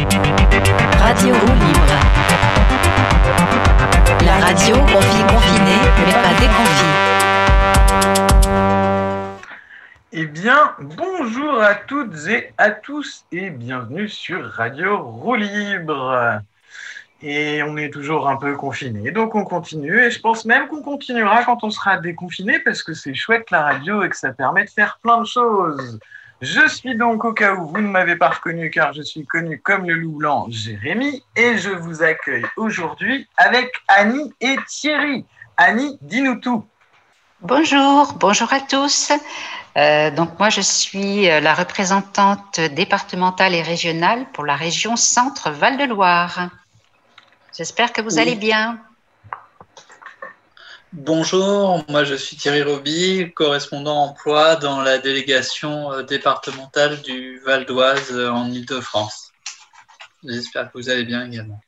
Radio Roue Libre. La radio confie confiné, mais pas déconfie. Eh bien, bonjour à toutes et à tous et bienvenue sur Radio Roue Libre. Et on est toujours un peu confiné, donc on continue. Et je pense même qu'on continuera quand on sera déconfiné parce que c'est chouette la radio et que ça permet de faire plein de choses. Je suis donc, au cas où vous ne m'avez pas reconnu, car je suis connu comme le loup blanc Jérémy, et je vous accueille aujourd'hui avec Annie et Thierry. Annie, dis-nous tout. Bonjour, bonjour à tous. Euh, donc moi, je suis euh, la représentante départementale et régionale pour la région Centre-Val de Loire. J'espère que vous allez bien. Bonjour, moi je suis Thierry Roby, correspondant emploi dans la délégation euh, départementale du Val d'Oise euh, en Ile-de-France. J'espère que vous allez bien également.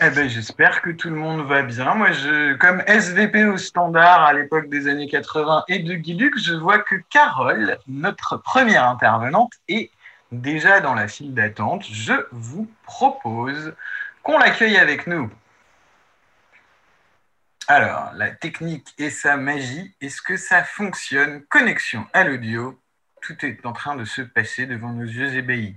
Eh ben, j'espère que tout le monde va bien. Moi, comme SVP au standard à l'époque des années 80 et de Guiluc, je vois que Carole, notre première intervenante, est déjà dans la file d'attente. Je vous propose qu'on l'accueille avec nous. Alors, la technique et sa magie, est-ce que ça fonctionne? Connexion à l'audio, tout est en train de se passer devant nos yeux ébahis.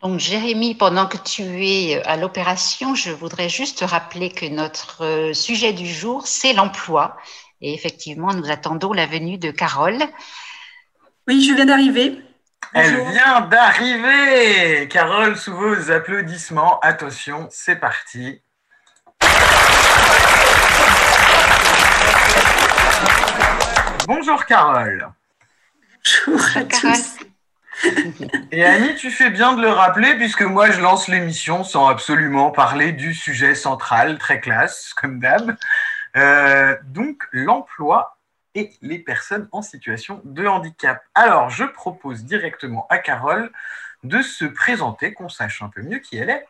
Donc, Jérémy, pendant que tu es à l'opération, je voudrais juste rappeler que notre euh, sujet du jour, c'est l'emploi. Et effectivement, nous attendons la venue de Carole. Oui, je viens d'arriver. Elle vient d'arriver Carole, sous vos applaudissements. Attention, c'est parti. Bonjour Carole. Bonjour à tous. Et Annie, tu fais bien de le rappeler puisque moi je lance l'émission sans absolument parler du sujet central, très classe, comme d'hab. Euh, donc l'emploi et les personnes en situation de handicap. Alors je propose directement à Carole de se présenter, qu'on sache un peu mieux qui elle est.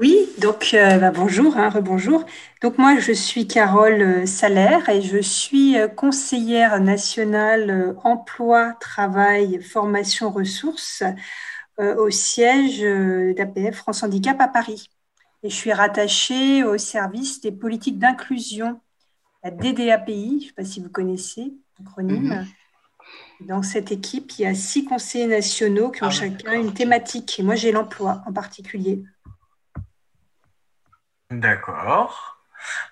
Oui, donc euh, bah, bonjour, hein, rebonjour. Donc moi, je suis Carole euh, Salaire et je suis euh, conseillère nationale emploi, travail, formation, ressources au siège d'APF France Handicap à Paris. Et je suis rattachée au service des politiques d'inclusion, la DDAPI, je ne sais pas si vous connaissez l'acronyme. Mhm. Dans cette équipe, il y a six conseillers nationaux qui ont ah chacun une thématique. Et moi, j'ai l'emploi en particulier. D'accord.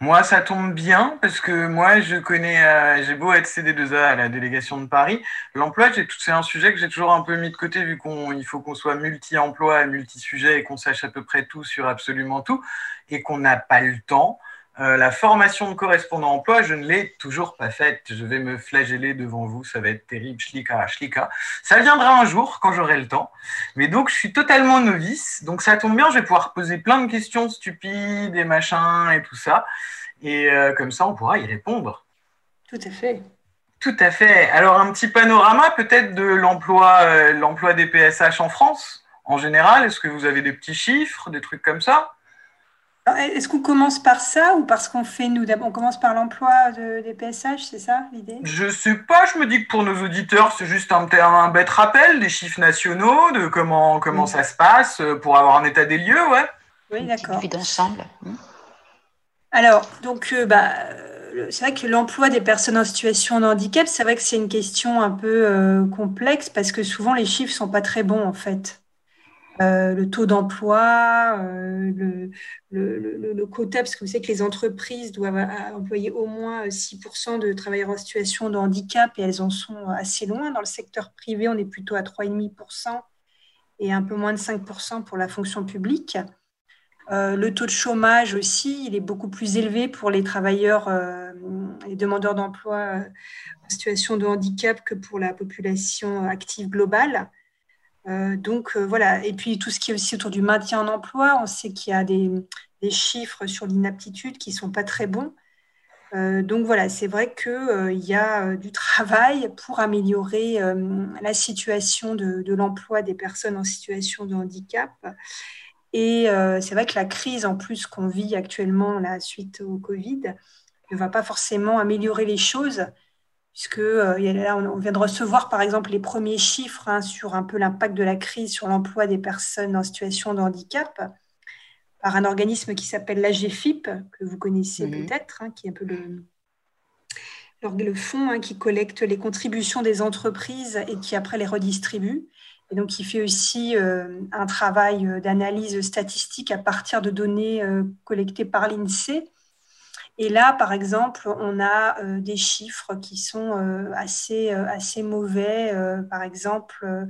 Moi, ça tombe bien parce que moi, je connais, euh, j'ai beau être CD2A à la délégation de Paris, l'emploi, c'est un sujet que j'ai toujours un peu mis de côté vu qu'il faut qu'on soit multi-emploi, multi-sujet et qu'on sache à peu près tout sur absolument tout et qu'on n'a pas le temps. Euh, la formation de correspondant emploi, je ne l'ai toujours pas faite. Je vais me flageller devant vous, ça va être terrible, schlika, schlika. Ça viendra un jour quand j'aurai le temps. Mais donc, je suis totalement novice. Donc, ça tombe bien, je vais pouvoir poser plein de questions stupides et machins et tout ça. Et euh, comme ça, on pourra y répondre. Tout à fait. Tout à fait. Alors, un petit panorama peut-être de l'emploi euh, l'emploi des PSH en France en général. Est-ce que vous avez des petits chiffres, des trucs comme ça? Est-ce qu'on commence par ça ou parce qu'on fait nous On commence par l'emploi des PSH, c'est ça l'idée? Je sais pas, je me dis que pour nos auditeurs, c'est juste un, un bête rappel des chiffres nationaux, de comment, comment ça se passe, euh, pour avoir un état des lieux, ouais. Oui, d'accord. d'ensemble. Hmm. Alors, donc, euh, bah, c'est vrai que l'emploi des personnes en situation de handicap, c'est vrai que c'est une question un peu euh, complexe parce que souvent les chiffres sont pas très bons en fait. Euh, le taux d'emploi, euh, le, quota, parce que vous savez que les entreprises doivent employer au moins 6% de travailleurs en situation de handicap et elles en sont assez loin. Dans le secteur privé, on est plutôt à 3,5% et un peu moins de 5% pour la fonction publique. Euh, le taux de chômage aussi, il est beaucoup plus élevé pour les travailleurs, les demandeurs d'emploi en situation de handicap que pour la population active globale. Euh, donc euh, voilà, et puis tout ce qui est aussi autour du maintien en emploi, on sait qu'il y a des, chiffres sur l'inaptitude qui ne sont pas très bons. Euh, donc voilà, c'est vrai qu'il y a du travail pour améliorer la situation de, l'emploi des personnes en situation de handicap. Et c'est vrai que la crise en plus qu'on vit actuellement la suite au Covid ne va pas forcément améliorer les choses puisque on vient de recevoir par exemple les premiers chiffres hein, sur un peu l'impact de la crise sur l'emploi des personnes en situation de handicap par un organisme qui s'appelle l'AGFIP, que vous connaissez mhm. peut-être, hein, qui est un peu le, le fonds hein, qui collecte les contributions des entreprises et qui après les redistribue. Et donc, il fait aussi euh, un travail euh, d'analyse statistique à partir de données euh, collectées par l'INSEE. Et là, par exemple, on a des chiffres qui sont assez, assez mauvais. par exemple,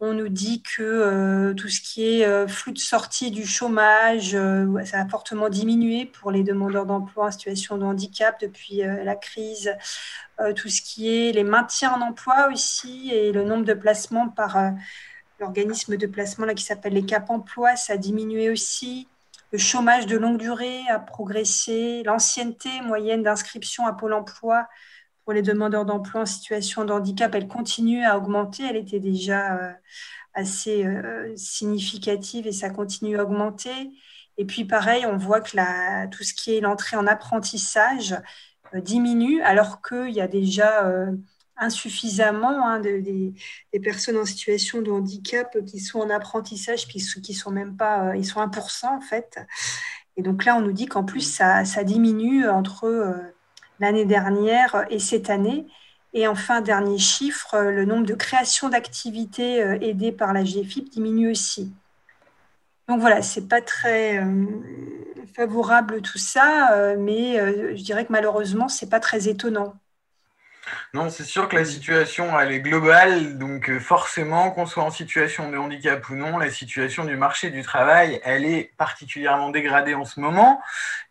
on nous dit que euh, tout ce qui est euh, flux de sortie du chômage, euh, ça a fortement diminué pour les demandeurs d'emploi en situation de handicap depuis la crise. tout ce qui est les maintiens en emploi aussi et le nombre de placements par l'organisme de placement là, qui s'appelle les Cap Emploi, ça a diminué aussi. Le chômage de longue durée a progressé. L'ancienneté moyenne d'inscription à Pôle emploi pour les demandeurs d'emploi en situation de handicap, elle continue à augmenter. Elle était déjà euh, assez euh, significative et ça continue à augmenter. Et puis pareil, on voit que tout ce qui est l'entrée en apprentissage euh, diminue alors qu'il y a déjà insuffisamment hein, des personnes en situation de handicap qui sont en apprentissage, qui, qui sont même pas, ils sont 1% en fait. Et donc là, on nous dit qu'en plus, ça, diminue entre l'année dernière et cette année. Et enfin, dernier chiffre, le nombre de créations d'activités euh, aidées par la GFIP diminue aussi. Donc voilà, c'est pas très euh, favorable tout ça, euh, mais je dirais que malheureusement, c'est pas très étonnant. Non, c'est sûr que la situation, elle est globale, donc euh, forcément, qu'on soit en situation de handicap ou non, la situation du marché du travail, elle est particulièrement dégradée en ce moment.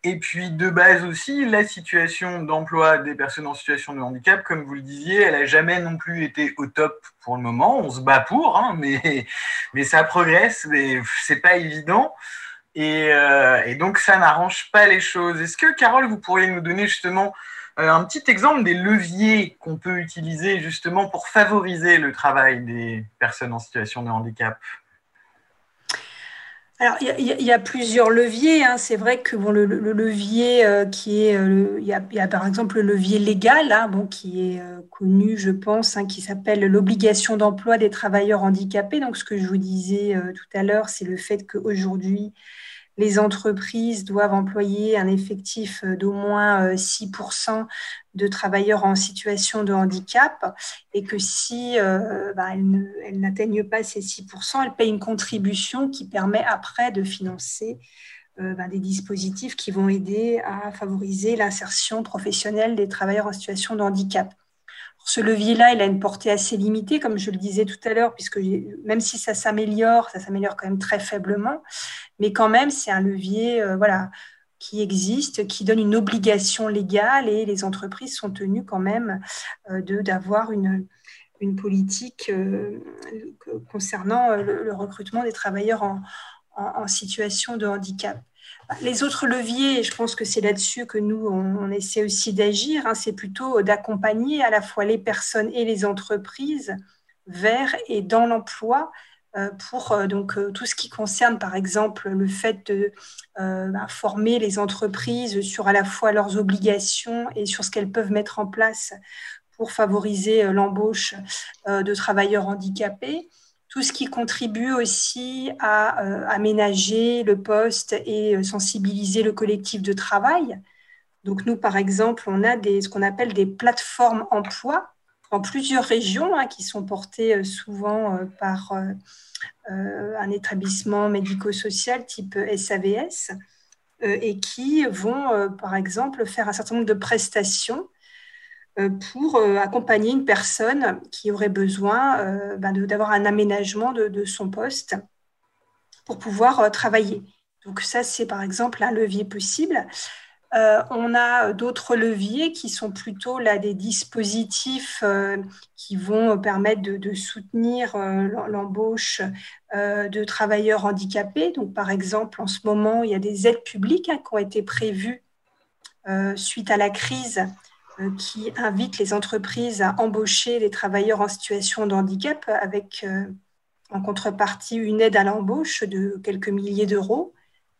Et puis, de base aussi, la situation d'emploi des personnes en situation de handicap, comme vous le disiez, elle n'a jamais non plus été au top pour le moment. On se bat pour, hein, mais, mais ça progresse, mais c'est pas évident. Et, euh, et donc, ça n'arrange pas les choses. Est-ce que, Carole, vous pourriez nous donner justement un petit exemple des leviers qu'on peut utiliser justement pour favoriser le travail des personnes en situation de handicap alors, il y, a plusieurs leviers. Hein. C'est vrai que le, levier euh, qui est, euh, il y, a par exemple le levier légal, hein, qui est connu, je pense, hein, qui s'appelle l'obligation d'emploi des travailleurs handicapés. Donc, ce que je vous disais tout à l'heure, c'est le fait qu'aujourd'hui, les entreprises doivent employer un effectif d'au moins 6% euh, de travailleurs en situation de handicap et que si euh, bah, elles n'atteignent pas ces 6%, elles payent une contribution qui permet après de financer euh, bah, des dispositifs qui vont aider à favoriser l'insertion professionnelle des travailleurs en situation de handicap. Ce levier-là, il a une portée assez limitée, comme je le disais tout à l'heure, puisque même si ça s'améliore, ça s'améliore quand même très faiblement, mais quand même, c'est un levier euh, qui existe, qui donne une obligation légale et les entreprises sont tenues quand même euh, d'avoir une, politique euh, concernant le, recrutement des travailleurs en situation de handicap. Les autres leviers, je pense que c'est là-dessus que nous, on, essaie aussi d'agir, hein, c'est plutôt d'accompagner à la fois les personnes et les entreprises vers et dans l'emploi euh, pour euh, donc, euh, tout ce qui concerne, par exemple, le fait de bah, former les entreprises sur à la fois leurs obligations et sur ce qu'elles peuvent mettre en place pour favoriser l'embauche de travailleurs handicapés tout ce qui contribue aussi à euh, aménager le poste et euh, sensibiliser le collectif de travail. Donc nous, par exemple, on a des, ce qu'on appelle des plateformes emploi dans plusieurs régions hein, qui sont portées euh, souvent par un établissement médico-social type SAVS et qui vont, par exemple, faire un certain nombre de prestations pour euh, accompagner une personne qui aurait besoin euh, ben, d'avoir un aménagement de, son poste pour pouvoir travailler. Donc ça, c'est par exemple un levier possible. on a d'autres leviers qui sont plutôt là des dispositifs qui vont permettre de, soutenir l'embauche de travailleurs handicapés. Donc, par exemple, en ce moment, il y a des aides publiques hein, qui ont été prévues suite à la crise euh, qui invite les entreprises à embaucher les travailleurs en situation de handicap avec euh, en contrepartie une aide à l'embauche de quelques milliers d'euros.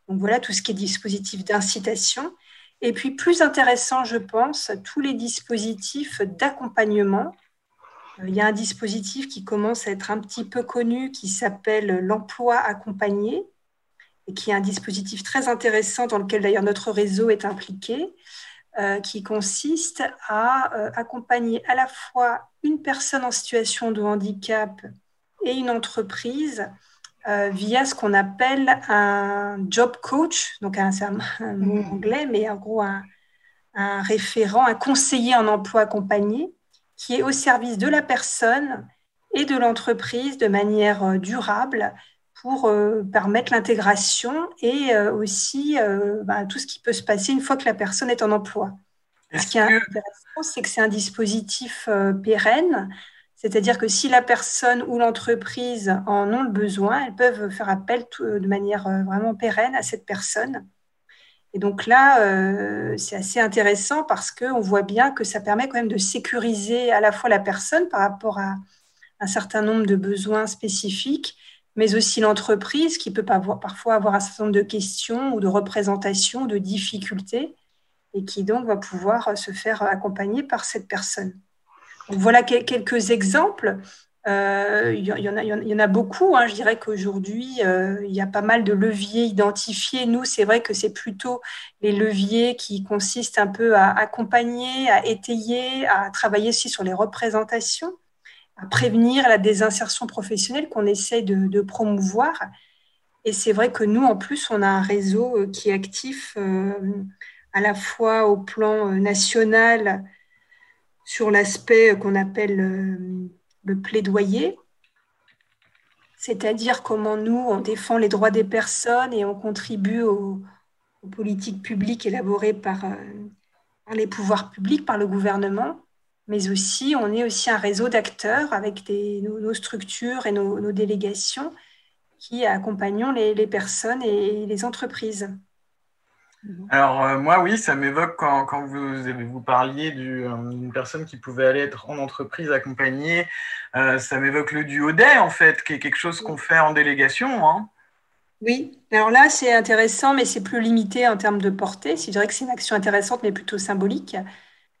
Donc voilà tout ce qui est dispositif d'incitation. Et puis plus intéressant, je pense, tous les dispositifs d'accompagnement. Euh, il y a un dispositif qui commence à être un petit peu connu qui s'appelle l'emploi accompagné et qui est un dispositif très intéressant dans lequel d'ailleurs notre réseau est impliqué, euh, qui consiste à euh, accompagner à la fois une personne en situation de handicap et une entreprise euh, via ce qu'on appelle un job coach, donc c'est un, mot mmh. anglais, mais en gros un, référent, un conseiller en emploi accompagné qui est au service de la personne et de l'entreprise de manière euh, durable pour euh, permettre l'intégration et aussi bah, tout ce qui peut se passer une fois que la personne est en emploi. Ce qui est intéressant, c'est que c'est un dispositif pérenne c'est-à-dire que si la personne ou l'entreprise en ont le besoin, elles peuvent faire appel de manière euh, vraiment pérenne à cette personne. Et donc là, euh, c'est assez intéressant parce qu'on voit bien que ça permet quand même de sécuriser à la fois la personne par rapport à un certain nombre de besoins spécifiques, mais aussi l'entreprise qui peut parfois avoir un certain nombre de questions ou de représentations, de difficultés, et qui donc va pouvoir se faire accompagner par cette personne. Voilà quelques exemples. Euh, il, y en a, il, y en a, beaucoup. Hein. Je dirais qu'aujourd'hui, euh, il y a pas mal de leviers identifiés. Nous, c'est vrai que c'est plutôt les leviers qui consistent un peu à accompagner, à étayer, à travailler aussi sur les représentations, à prévenir la désinsertion professionnelle qu'on essaie de, promouvoir. Et c'est vrai que nous, en plus, on a un réseau euh, qui est actif à la fois au plan national sur l'aspect qu'on appelle euh, le plaidoyer, c'est-à-dire comment nous, on défend les droits des personnes et on contribue aux, politiques publiques élaborées euh, par, les pouvoirs publics, par le gouvernement, mais aussi on est aussi un réseau d'acteurs avec nos, structures et nos, délégations qui accompagnons les personnes et les entreprises. Mhm. Alors euh, moi oui, ça m'évoque quand, vous, vous parliez euh, d'une personne qui pouvait aller être en entreprise accompagnée, euh, ça m'évoque le duo day en fait, qui est quelque chose qu'on fait en délégation. Hein. Oui, alors là c'est intéressant, mais c'est plus limité en termes de portée. Je dirais que c'est une action intéressante, mais plutôt symbolique.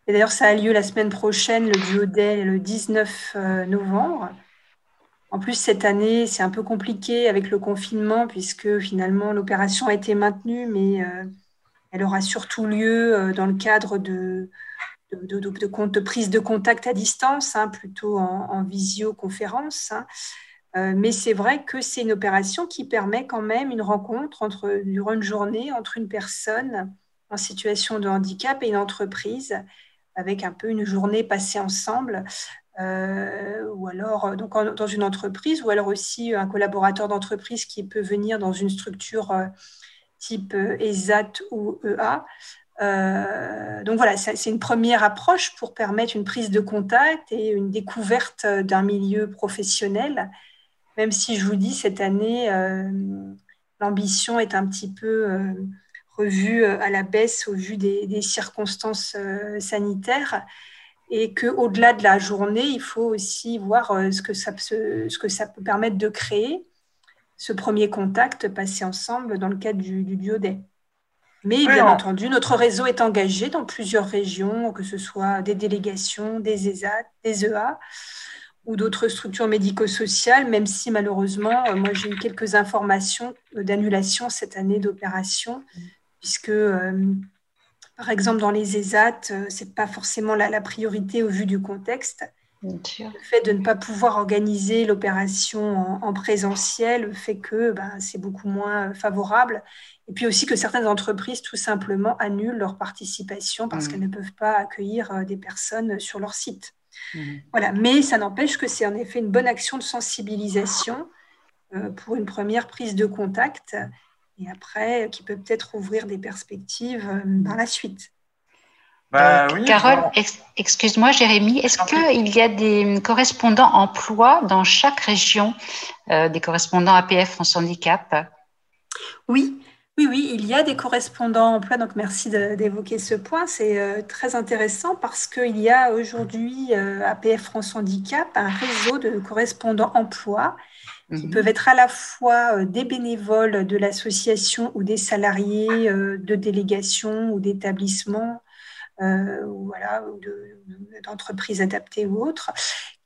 Et d'ailleurs ça a lieu la semaine prochaine, le le 19 novembre. En plus, cette année, c'est un peu compliqué avec le confinement, puisque finalement l'opération a été maintenue, mais elle aura surtout lieu euh, dans le cadre de, prise de contact à distance, hein, plutôt en, visioconférence. Hein. Euh, mais c'est vrai que c'est une opération qui permet quand même une rencontre durant une journée entre une personne en situation de handicap et une entreprise, avec un peu une journée passée ensemble, euh, ou alors donc dans une entreprise, ou alors aussi un collaborateur d'entreprise qui peut venir dans une structure type ESAT ou EA. Euh, donc voilà, c'est une première approche pour permettre une prise de contact et une découverte d'un milieu professionnel, même si je vous dis, cette année, euh, l'ambition est un petit peu euh, revue à la baisse au vu des, circonstances sanitaires et qu'au-delà de la journée, il faut aussi voir ce que ça, ce que ça peut permettre de créer ce premier contact passé ensemble dans le cadre du, du Mais bien entendu, notre réseau est engagé dans plusieurs régions, que ce soit des délégations, des ESAT, des EA ou d'autres structures médico-sociales, même si malheureusement, euh, moi j'ai eu quelques informations d'annulation cette année d'opération, puisque euh, par exemple dans les ESAT, euh, ce n'est pas forcément la, priorité au vu du contexte. Le fait de ne pas pouvoir organiser l'opération en, présentiel fait que ben, c'est beaucoup moins favorable. Et puis aussi que certaines entreprises, tout simplement, annulent leur participation parce mmh. qu'elles ne peuvent pas accueillir euh, des personnes sur leur site. Mmh. Voilà. Mais ça n'empêche que c'est en effet une bonne action de sensibilisation euh, pour une première prise de contact et après qui peut peut-être ouvrir des perspectives euh, par la suite. Bah Carole, excuse-moi Jérémy, est-ce qu'il y a des correspondants emploi dans chaque région, euh, des correspondants APF France Handicap? Oui, Oui, oui, il y a des correspondants emploi, donc merci d'évoquer ce point. C'est euh, très intéressant parce qu'il y a aujourd'hui euh, à PF France Handicap un réseau de correspondants emploi qui mhm. peuvent être à la fois euh, des bénévoles de l'association ou des salariés de délégation ou d'établissement ou voilà, d'entreprises adaptées ou autres,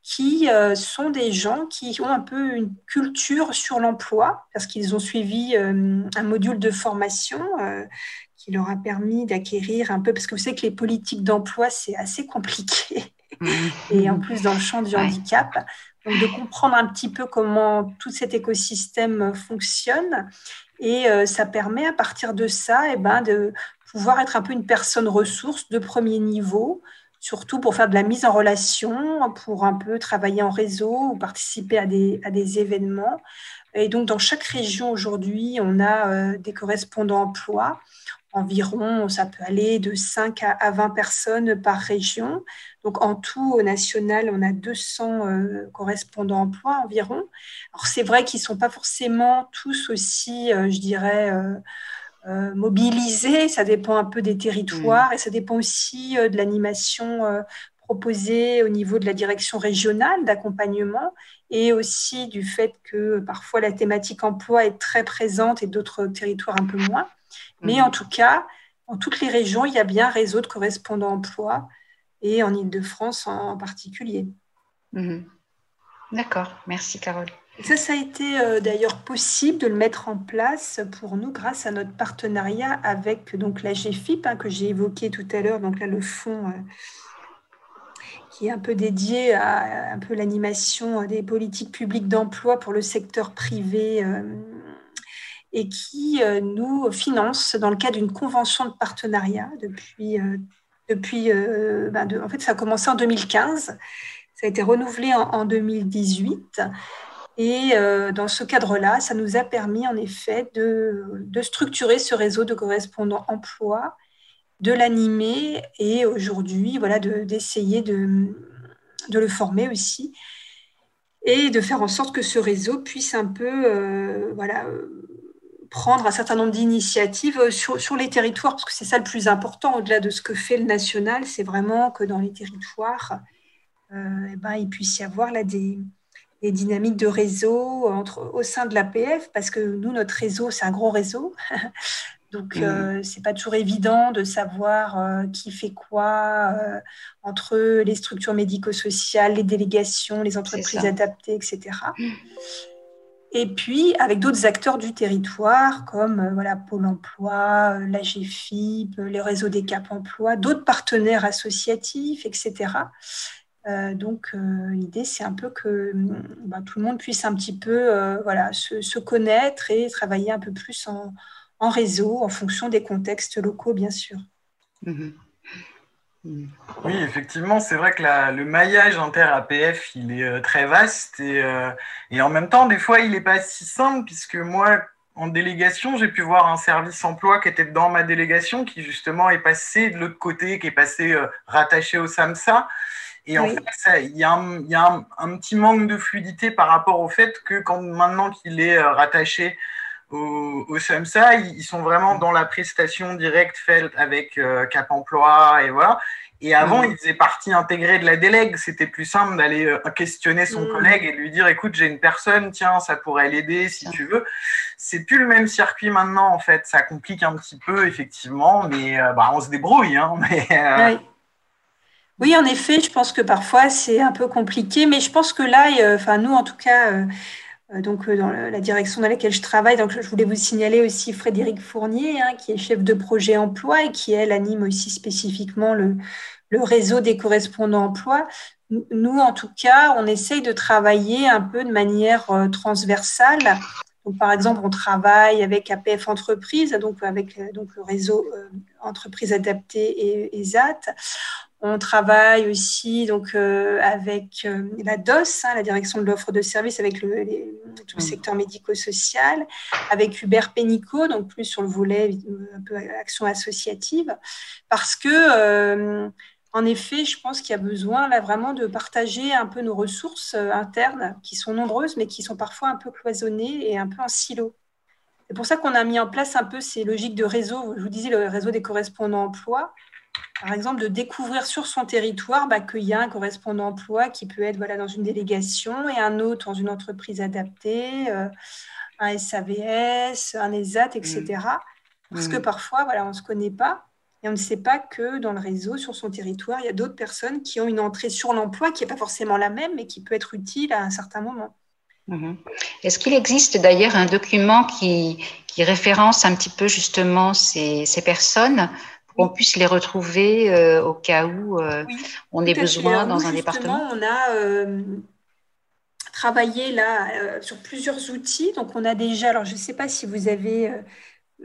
qui euh, sont des gens qui ont un peu une culture sur l'emploi parce qu'ils ont suivi euh, un module de formation euh, qui leur a permis d'acquérir un peu, parce que vous savez que les politiques d'emploi, c'est assez compliqué, et en plus dans le champ du handicap. De comprendre un petit peu comment tout cet écosystème fonctionne. Et ça permet à partir de ça eh ben, de pouvoir être un peu une personne ressource de premier niveau, surtout pour faire de la mise en relation, pour un peu travailler en réseau ou participer à des, à des événements. Et donc, dans chaque région aujourd'hui, on a euh, des correspondants emploi. Environ, ça peut aller de 5 à 20 personnes par région. Donc, en tout, au national, on a 200 euh, correspondants emploi environ. Alors, c'est vrai qu'ils ne sont pas forcément tous aussi, euh, je dirais, euh, mobiliser, ça dépend un peu des territoires et ça dépend aussi de l'animation proposée au niveau de la direction régionale d'accompagnement et aussi du fait que parfois la thématique emploi est très présente et d'autres territoires un peu moins. Mais mhm. en tout cas, en toutes les régions, il y a bien un réseau de correspondants emploi et en Ile-de-France en, particulier. Mhm. D'accord, merci Carole. Ça, ça a été euh, d'ailleurs possible de le mettre en place pour nous grâce à notre partenariat avec donc la GFIP hein, que j'ai évoqué tout à l'heure, donc là le fonds euh, qui est un peu dédié à un peu l'animation des politiques publiques d'emploi pour le secteur privé euh, et qui nous finance dans le cadre d'une convention de partenariat depuis depuis ben, en fait ça a commencé en 2015 ça a été renouvelé en, en 2018 et euh, dans ce cadre-là, ça nous a permis en effet de, structurer ce réseau de correspondants emploi, de l'animer et aujourd'hui, voilà, d'essayer de, de, le former aussi et de faire en sorte que ce réseau puisse un peu, euh, voilà, prendre un certain nombre d'initiatives sur, sur, les territoires, parce que c'est ça le plus important, au-delà de ce que fait le national, c'est vraiment que dans les territoires, euh, eh ben, il puisse y avoir là des, les dynamiques de réseau entre, au sein de l'APF, parce que nous, notre réseau, c'est un gros réseau. Donc, mmh. euh, c'est pas toujours évident de savoir euh, qui fait quoi euh, entre les structures médico-sociales, les délégations, les entreprises adaptées, etc. Mmh. Et puis, avec d'autres acteurs du territoire, comme voilà, Pôle emploi, la GFIP, les réseaux des CAP emploi, d'autres partenaires associatifs, etc. Euh, donc, euh, l'idée, c'est un peu que bah, tout le monde puisse un petit peu euh, voilà, se, connaître et travailler un peu plus en, réseau en fonction des contextes locaux, bien sûr. Mhm. Oui, effectivement, c'est vrai que le maillage inter-APF, il est très vaste et, et, en même temps, des fois, il n'est pas si simple puisque moi, en délégation, j'ai pu voir un service emploi qui était dans ma délégation qui justement est passé de l'autre côté, qui est passé rattaché au SAMSA. Et en fait, il y a, un, petit manque de fluidité par rapport au fait que quand maintenant qu'il est euh, rattaché au, au SEMSA, ils sont vraiment dans la prestation directe faite avec euh, Cap Emploi et voilà. Et avant, mm. il faisait partie intégrée de la délègue. C'était plus simple d'aller euh, questionner son mm. collègue et de lui dire écoute, j'ai une personne, tiens, ça pourrait l'aider si tu veux. C'est plus le même circuit maintenant, en fait. Ça complique un petit peu, effectivement, mais bah, on se débrouille. Hein, mais, oui, en effet, je pense que parfois c'est un peu compliqué, mais je pense que là, enfin nous en tout cas, euh, euh, donc euh, dans la direction dans laquelle je travaille, donc je voulais vous signaler aussi Frédéric Fournier, hein, qui est chef de projet emploi et qui elle anime aussi spécifiquement le, réseau des correspondants emploi. Nous, en tout cas, on essaye de travailler un peu de manière transversale. Donc, par exemple, on travaille avec APF Entreprises, donc avec donc, le réseau Entreprises Adaptées et ESAT. On travaille aussi donc euh, avec euh, la DOS, hein, la direction de l'offre de services, avec le, tout le mm. secteur médico-social, avec Hubert Pénicaud, donc plus sur le volet euh, un peu action associative, parce que en effet, je pense qu'il y a besoin là vraiment de partager un peu nos ressources internes, qui sont nombreuses, mais qui sont parfois un peu cloisonnées et un peu en silo. C'est pour ça qu'on a mis en place un peu ces logiques de réseau. Je vous disais, le réseau des correspondants emploi. Par exemple, de découvrir sur son territoire bah, qu'il y a un correspondant emploi qui peut être voilà, dans une délégation et un autre dans une entreprise adaptée, euh, un SAVS, un ESAT, etc. Mmh. Parce que mmh. parfois, voilà, on ne se connaît pas et on ne sait pas que dans le réseau, sur son territoire, il y a d'autres personnes qui ont une entrée sur l'emploi qui n'est pas forcément la même, mais qui peut être utile à un certain moment. Mhm. Est-ce qu'il existe d'ailleurs un document qui, qui, référence un petit peu justement ces, ces personnes qu'on puisse les retrouver euh, au cas où euh, on ait besoin dans un département On a euh, travaillé là sur plusieurs outils. Donc on a déjà, alors je ne sais pas si vous avez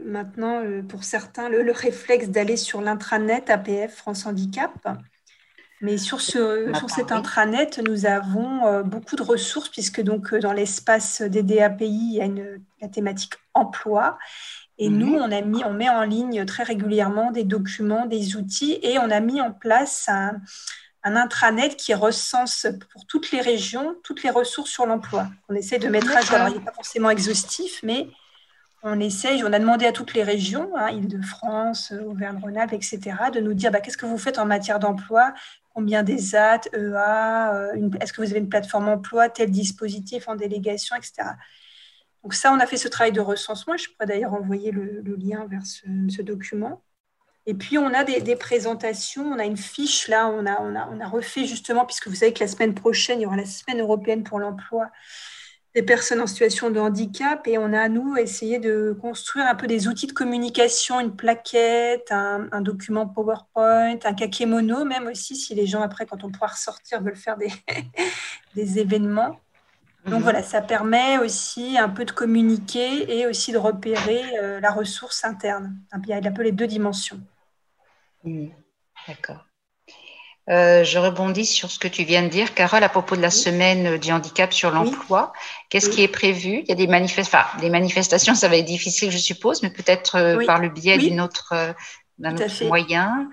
maintenant pour certains le, le réflexe d'aller sur l'intranet APF France Handicap. Mais sur, ce, sur cet intranet, nous avons beaucoup de ressources, puisque donc dans l'espace des DAPI, il y a une, la thématique emploi. Et mhm. nous, on, a mis, on met en ligne très régulièrement des documents, des outils, et on a mis en place un, un intranet qui recense pour toutes les régions toutes les ressources sur l'emploi. On essaie de mettre à jour. Alors, il n'est pas forcément exhaustif, mais on essaye, on a demandé à toutes les régions, hein, Île-de-France, Auvergne-Rhône-Alpes, etc., de nous dire bah, qu'est-ce que vous faites en matière d'emploi, combien des EA, euh, est-ce que vous avez une plateforme emploi, tel dispositif en délégation, etc. Donc ça, on a fait ce travail de recensement. Je pourrais d'ailleurs envoyer le, lien vers ce, document. Et puis, on a des, présentations, on a une fiche là, on a, refait justement, puisque vous savez que la semaine prochaine, il y aura la semaine européenne pour l'emploi des personnes en situation de handicap et on a, nous, essayé de construire un peu des outils de communication, une plaquette, un, document PowerPoint, un kakémono, même aussi si les gens, après, quand on pourra ressortir, veulent faire des événements. Donc mhm. voilà, ça permet aussi un peu de communiquer et aussi de repérer euh, la ressource interne. Il y a un peu les deux dimensions. D'accord. Euh, je rebondis sur ce que tu viens de dire, Carole, à propos de la semaine du handicap sur l'emploi. Qu'est-ce qui est prévu? Il y a des, des manifestations, ça va être difficile, je suppose, mais peut-être euh, par le biais d'une autre, d'un autre moyen.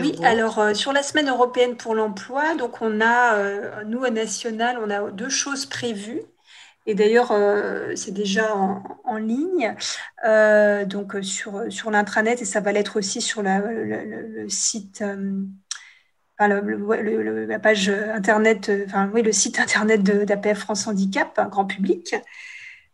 Oui, alors sur la semaine européenne pour l'emploi, donc on a, nous au national, on a deux choses prévues. Et d'ailleurs, c'est déjà en, ligne, donc sur, sur l'intranet, et ça va l'être aussi sur le, site le, la page internet, euh, enfin oui, le site internet d'APF France Handicap, grand public.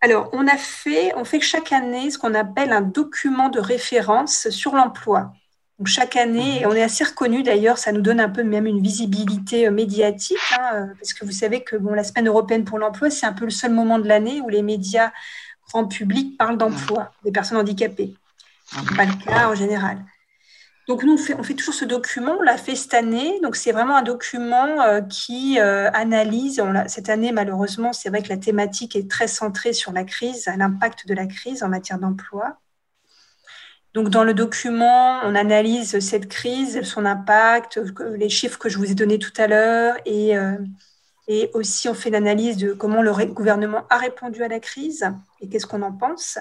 Alors, on a fait, on fait chaque année ce qu'on appelle un document de référence sur l'emploi. Donc, chaque année, et on est assez reconnu d'ailleurs, ça nous donne un peu même une visibilité euh, médiatique, hein, euh, parce que vous savez que bon, la semaine européenne pour l'emploi, c'est un peu le seul moment de l'année où les médias grand public parlent d'emploi des personnes handicapées. Ce pas le cas en général. Donc nous, on fait, on fait, toujours ce document, on l'a fait cette année. Donc c'est vraiment un document euh, qui euh, analyse, cette année malheureusement, c'est vrai que la thématique est très centrée sur la crise, l'impact de la crise en matière d'emploi. Donc dans le document, on analyse cette crise, son impact, les chiffres que je vous ai donnés tout à l'heure et, euh, et aussi on fait l'analyse de comment le gouvernement a répondu à la crise et qu'est-ce qu'on en pense.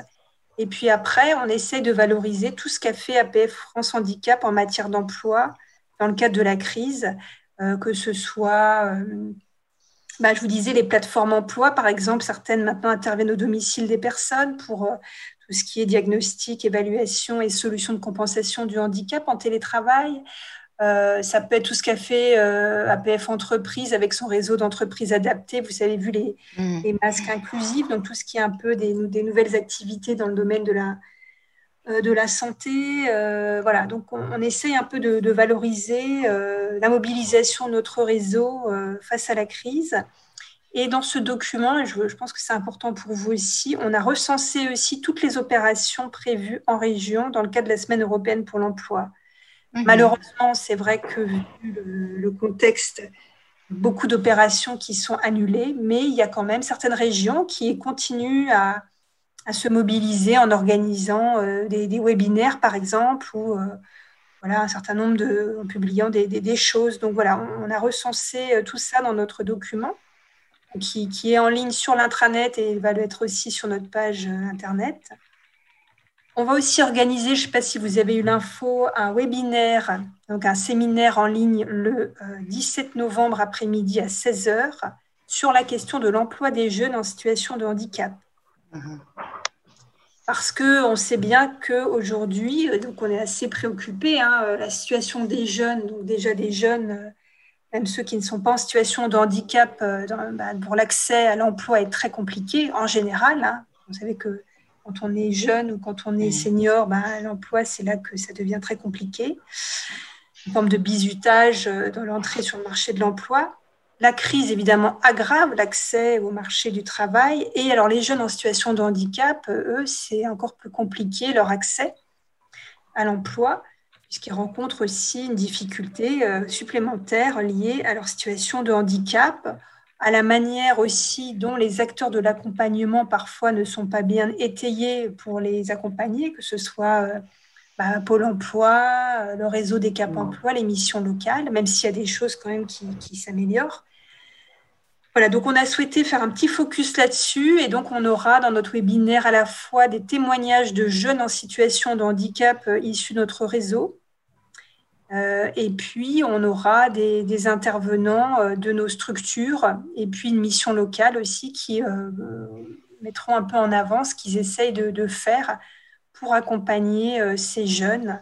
Et puis après, on essaie de valoriser tout ce qu'a fait APF France Handicap en matière d'emploi dans le cadre de la crise, euh, que ce soit, euh, bah, je vous disais, les plateformes emploi, par exemple, certaines maintenant interviennent au domicile des personnes pour tout ce qui est diagnostic, évaluation et solution de compensation du handicap en télétravail. Euh, ça peut être tout ce qu'a fait euh, APF Entreprise avec son réseau d'entreprises adaptées. Vous avez vu les, mm. les, masques inclusifs, donc tout ce qui est un peu des, des nouvelles activités dans le domaine de la, euh, de la santé. voilà, donc on, on, essaye un peu de, de valoriser la mobilisation de notre réseau face à la crise. Et dans ce document, je, je pense que c'est important pour vous aussi, on a recensé aussi toutes les opérations prévues en région dans le cadre de la Semaine européenne pour l'emploi. Mhm. Malheureusement, c'est vrai que vu le, contexte, beaucoup d'opérations qui sont annulées, mais il y a quand même certaines régions qui continuent à, se mobiliser en organisant euh, des, webinaires, par exemple, ou euh, voilà, un certain nombre de, en publiant des, choses. Donc voilà, on, a recensé euh, tout ça dans notre document qui, qui est en ligne sur l'intranet et va être aussi sur notre page internet. On va aussi organiser, je ne sais pas si vous avez eu l'info, un webinaire, donc un séminaire en ligne le 17 euh, novembre après-midi à 16h sur la question de l'emploi des jeunes en situation de handicap. Mhm. parce qu'on sait bien qu'aujourd'hui, donc on est assez préoccupé, hein, la situation des jeunes, donc déjà des jeunes, même ceux qui ne sont pas en situation de handicap, bah, pour l'accès à l'emploi est très compliqué en général. Hein. Vous savez que quand on est jeune ou quand on est senior, bah, l'emploi, c'est là que ça devient très compliqué. Une forme de bizutage dans l'entrée sur le marché de l'emploi. La crise, évidemment, aggrave l'accès au marché du travail. Et alors, les jeunes en situation de handicap, eux, c'est encore plus compliqué leur accès à l'emploi, puisqu'ils rencontrent aussi une difficulté euh, supplémentaire liée à leur situation de handicap, à la manière aussi dont les acteurs de l'accompagnement parfois ne sont pas bien étayés pour les accompagner, que ce soit euh, bah, Pôle emploi, euh, le réseau des Cap emploi, les missions locales, même s'il y a des choses quand même qui, qui s'améliorent. Voilà, donc on a souhaité faire un petit focus là-dessus et donc on aura dans notre webinaire à la fois des témoignages de jeunes en situation de handicap issus de notre réseau euh, et puis on aura des, intervenants euh, de nos structures et puis une mission locale aussi qui mettront un peu en avant ce qu'ils essayent de, faire pour accompagner ces jeunes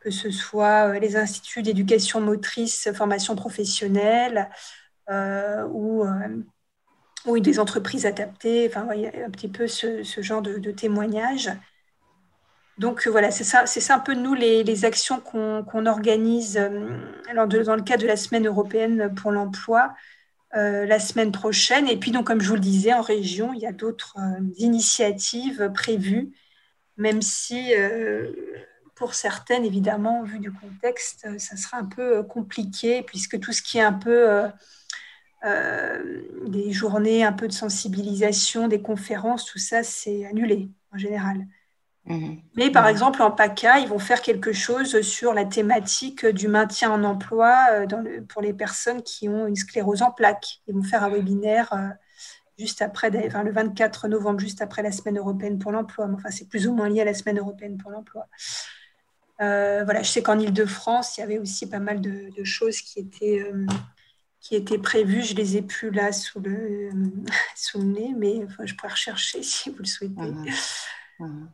que ce soit les instituts d'éducation motrice, formation professionnelle, euh, ou, euh, des entreprises adaptées. Enfin, un petit peu ce, genre de, témoignages. Donc voilà, c'est ça, un peu nous les, actions qu'on organise euh, dans le cadre de la semaine européenne pour l'emploi la semaine prochaine. Et puis donc comme je vous le disais, en région, il y a d'autres initiatives prévues, même si pour certaines, évidemment, vu du contexte, ça sera un peu compliqué puisque tout ce qui est un peu euh, des journées un peu de sensibilisation, des conférences, tout ça, c'est annulé en général. Mhm. Mais par exemple, en PACA, ils vont faire quelque chose sur la thématique du maintien en emploi euh, dans le, pour les personnes qui ont une sclérose en plaques. Ils vont faire un webinaire euh, juste après, enfin, le 24 novembre, juste après la semaine européenne pour l'emploi. Enfin, c'est plus ou moins lié à la semaine européenne pour l'emploi. voilà, je sais qu'en Ile-de-France, il y avait aussi pas mal de, de choses qui étaient qui étaient prévus. Je les ai plus là sous le, sous le nez, mais enfin, je pourrais rechercher si vous le souhaitez. Mhm. Mhm.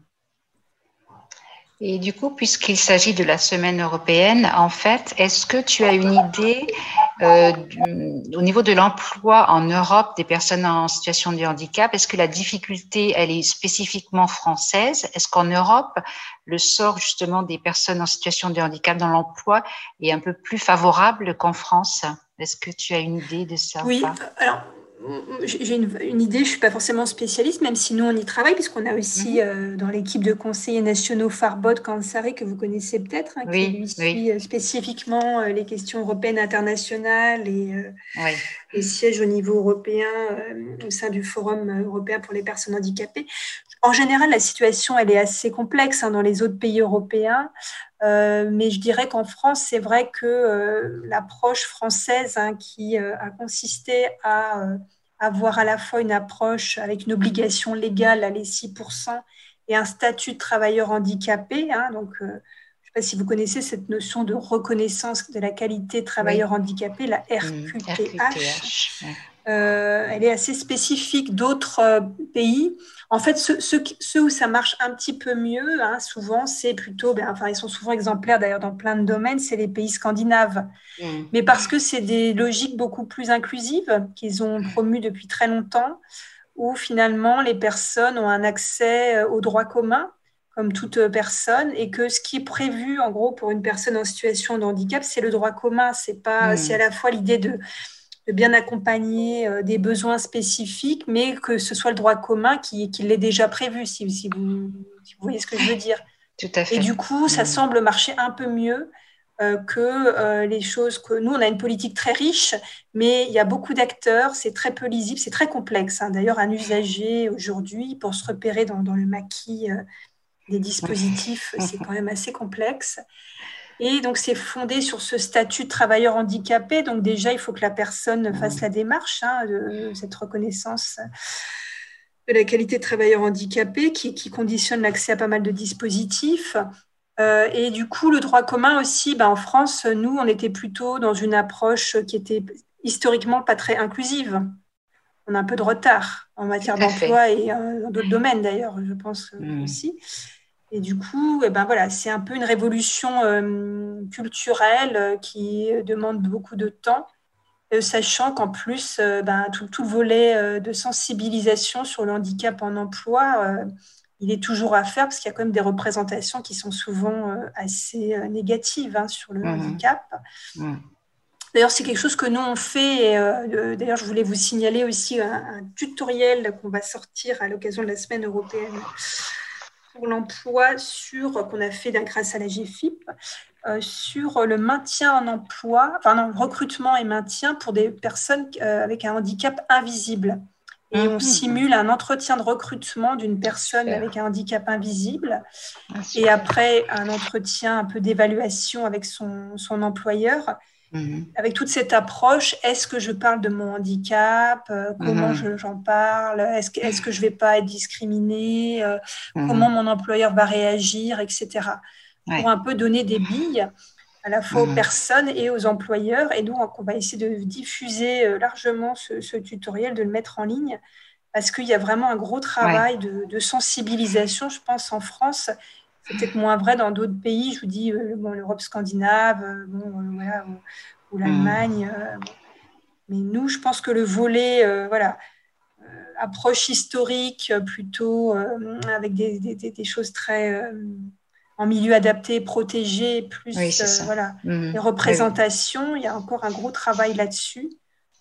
Et du coup, puisqu'il s'agit de la semaine européenne, en fait, est-ce que tu as une idée euh, au niveau de l'emploi en Europe des personnes en situation de handicap? Est-ce que la difficulté, elle est spécifiquement française? Est-ce qu'en Europe, le sort justement des personnes en situation de handicap dans l'emploi est un peu plus favorable qu'en France? Est-ce que tu as une idée de ça Oui, alors j'ai une, idée, je ne suis pas forcément spécialiste, même si nous on y travaille, puisqu'on a aussi mhm. euh, dans l'équipe de conseillers nationaux Farbot Kansari, que vous connaissez peut-être, hein, qui lui suit euh, spécifiquement euh, les questions européennes internationales et, les sièges au niveau européen au sein du Forum européen pour les personnes handicapées. En général, la situation elle est assez complexe hein, dans les autres pays européens. Euh, mais je dirais qu'en France, c'est vrai que euh, l'approche française hein, qui euh, a consisté à avoir à la fois une approche avec une obligation légale à les 6% et un statut de travailleur handicapé. Hein, donc, je ne sais pas si vous connaissez cette notion de reconnaissance de la qualité de travailleur handicapé, la RQTH. Mmh, elle est assez spécifique d'autres pays. En fait, ceux, où ça marche un petit peu mieux, hein, souvent, c'est plutôt, ben, enfin, ils sont souvent exemplaires d'ailleurs dans plein de domaines, c'est les pays scandinaves. Mmh. Mais parce que c'est des logiques beaucoup plus inclusives qu'ils ont promues depuis très longtemps, où finalement les personnes ont un accès euh, au droit commun, comme toute personne, et que ce qui est prévu, en gros, pour une personne en situation de handicap, c'est le droit commun. C'est pas, mmh. c'est à la fois l'idée de de bien accompagner euh, des besoins spécifiques, mais que ce soit le droit commun qui, qui l'ait déjà prévu, si, si, vous, voyez ce que je veux dire. Tout à fait. Et du coup, ça mm. semble marcher un peu mieux euh, que euh, les choses que nous, on a une politique très riche, mais il y a beaucoup d'acteurs, c'est très peu lisible, c'est très complexe. Hein. D'ailleurs, un usager aujourd'hui, pour se repérer dans, dans le maquis des dispositifs, c'est quand même assez complexe. Et donc, c'est fondé sur ce statut de travailleur handicapé. Donc, déjà, il faut que la personne fasse la démarche hein, de cette reconnaissance de la qualité de travailleur handicapé qui, conditionne l'accès à pas mal de dispositifs. Euh, et du coup, le droit commun aussi, ben, en France, nous, on était plutôt dans une approche qui était historiquement pas très inclusive. on a un peu de retard en matière d'emploi et dans d'autres domaines d'ailleurs, je pense mm. aussi. Et du coup, eh ben voilà, c'est un peu une révolution culturelle qui demande beaucoup de temps euh, sachant qu'en plus, euh, ben, tout, tout, le volet euh, de sensibilisation sur le handicap en emploi, il est toujours à faire parce qu'il y a quand même des représentations qui sont souvent assez négatives hein, sur le mmh. handicap. Mmh. D'ailleurs, c'est quelque chose que nous, on fait. D'ailleurs, je voulais vous signaler aussi un, un tutoriel qu'on va sortir à l'occasion de la semaine européenne pour l'emploi sur qu'on a fait grâce à la GFIP euh, sur le maintien en emploi, enfin non, le recrutement et maintien pour des personnes euh, avec un handicap invisible. Et on mhm. simule un entretien de recrutement d'une personne avec un handicap invisible. Ah, et après, un entretien un peu d'évaluation avec son, son employeur. Mhm. Avec toute cette approche, est-ce que je parle de mon handicap euh, Comment mhm. j'en parle Est-ce que, est que je ne vais pas être discriminée Comment mon employeur va réagir, etc pour un peu donner des billes à la fois aux personnes et aux employeurs. Et donc, on va essayer de diffuser euh, largement ce, tutoriel, de le mettre en ligne, parce qu'il y a vraiment un gros travail de, sensibilisation, je pense, en France. C'est peut-être moins vrai dans d'autres pays, je vous dis, euh, bon, l'Europe scandinave, euh, voilà, ou, l'Allemagne. Mmh. mais nous, je pense que le volet, voilà, approche historique, plutôt avec des, des, choses très en milieu adapté, protégé, plus euh, voilà, mhm. les représentations. Il y a encore un gros travail là-dessus,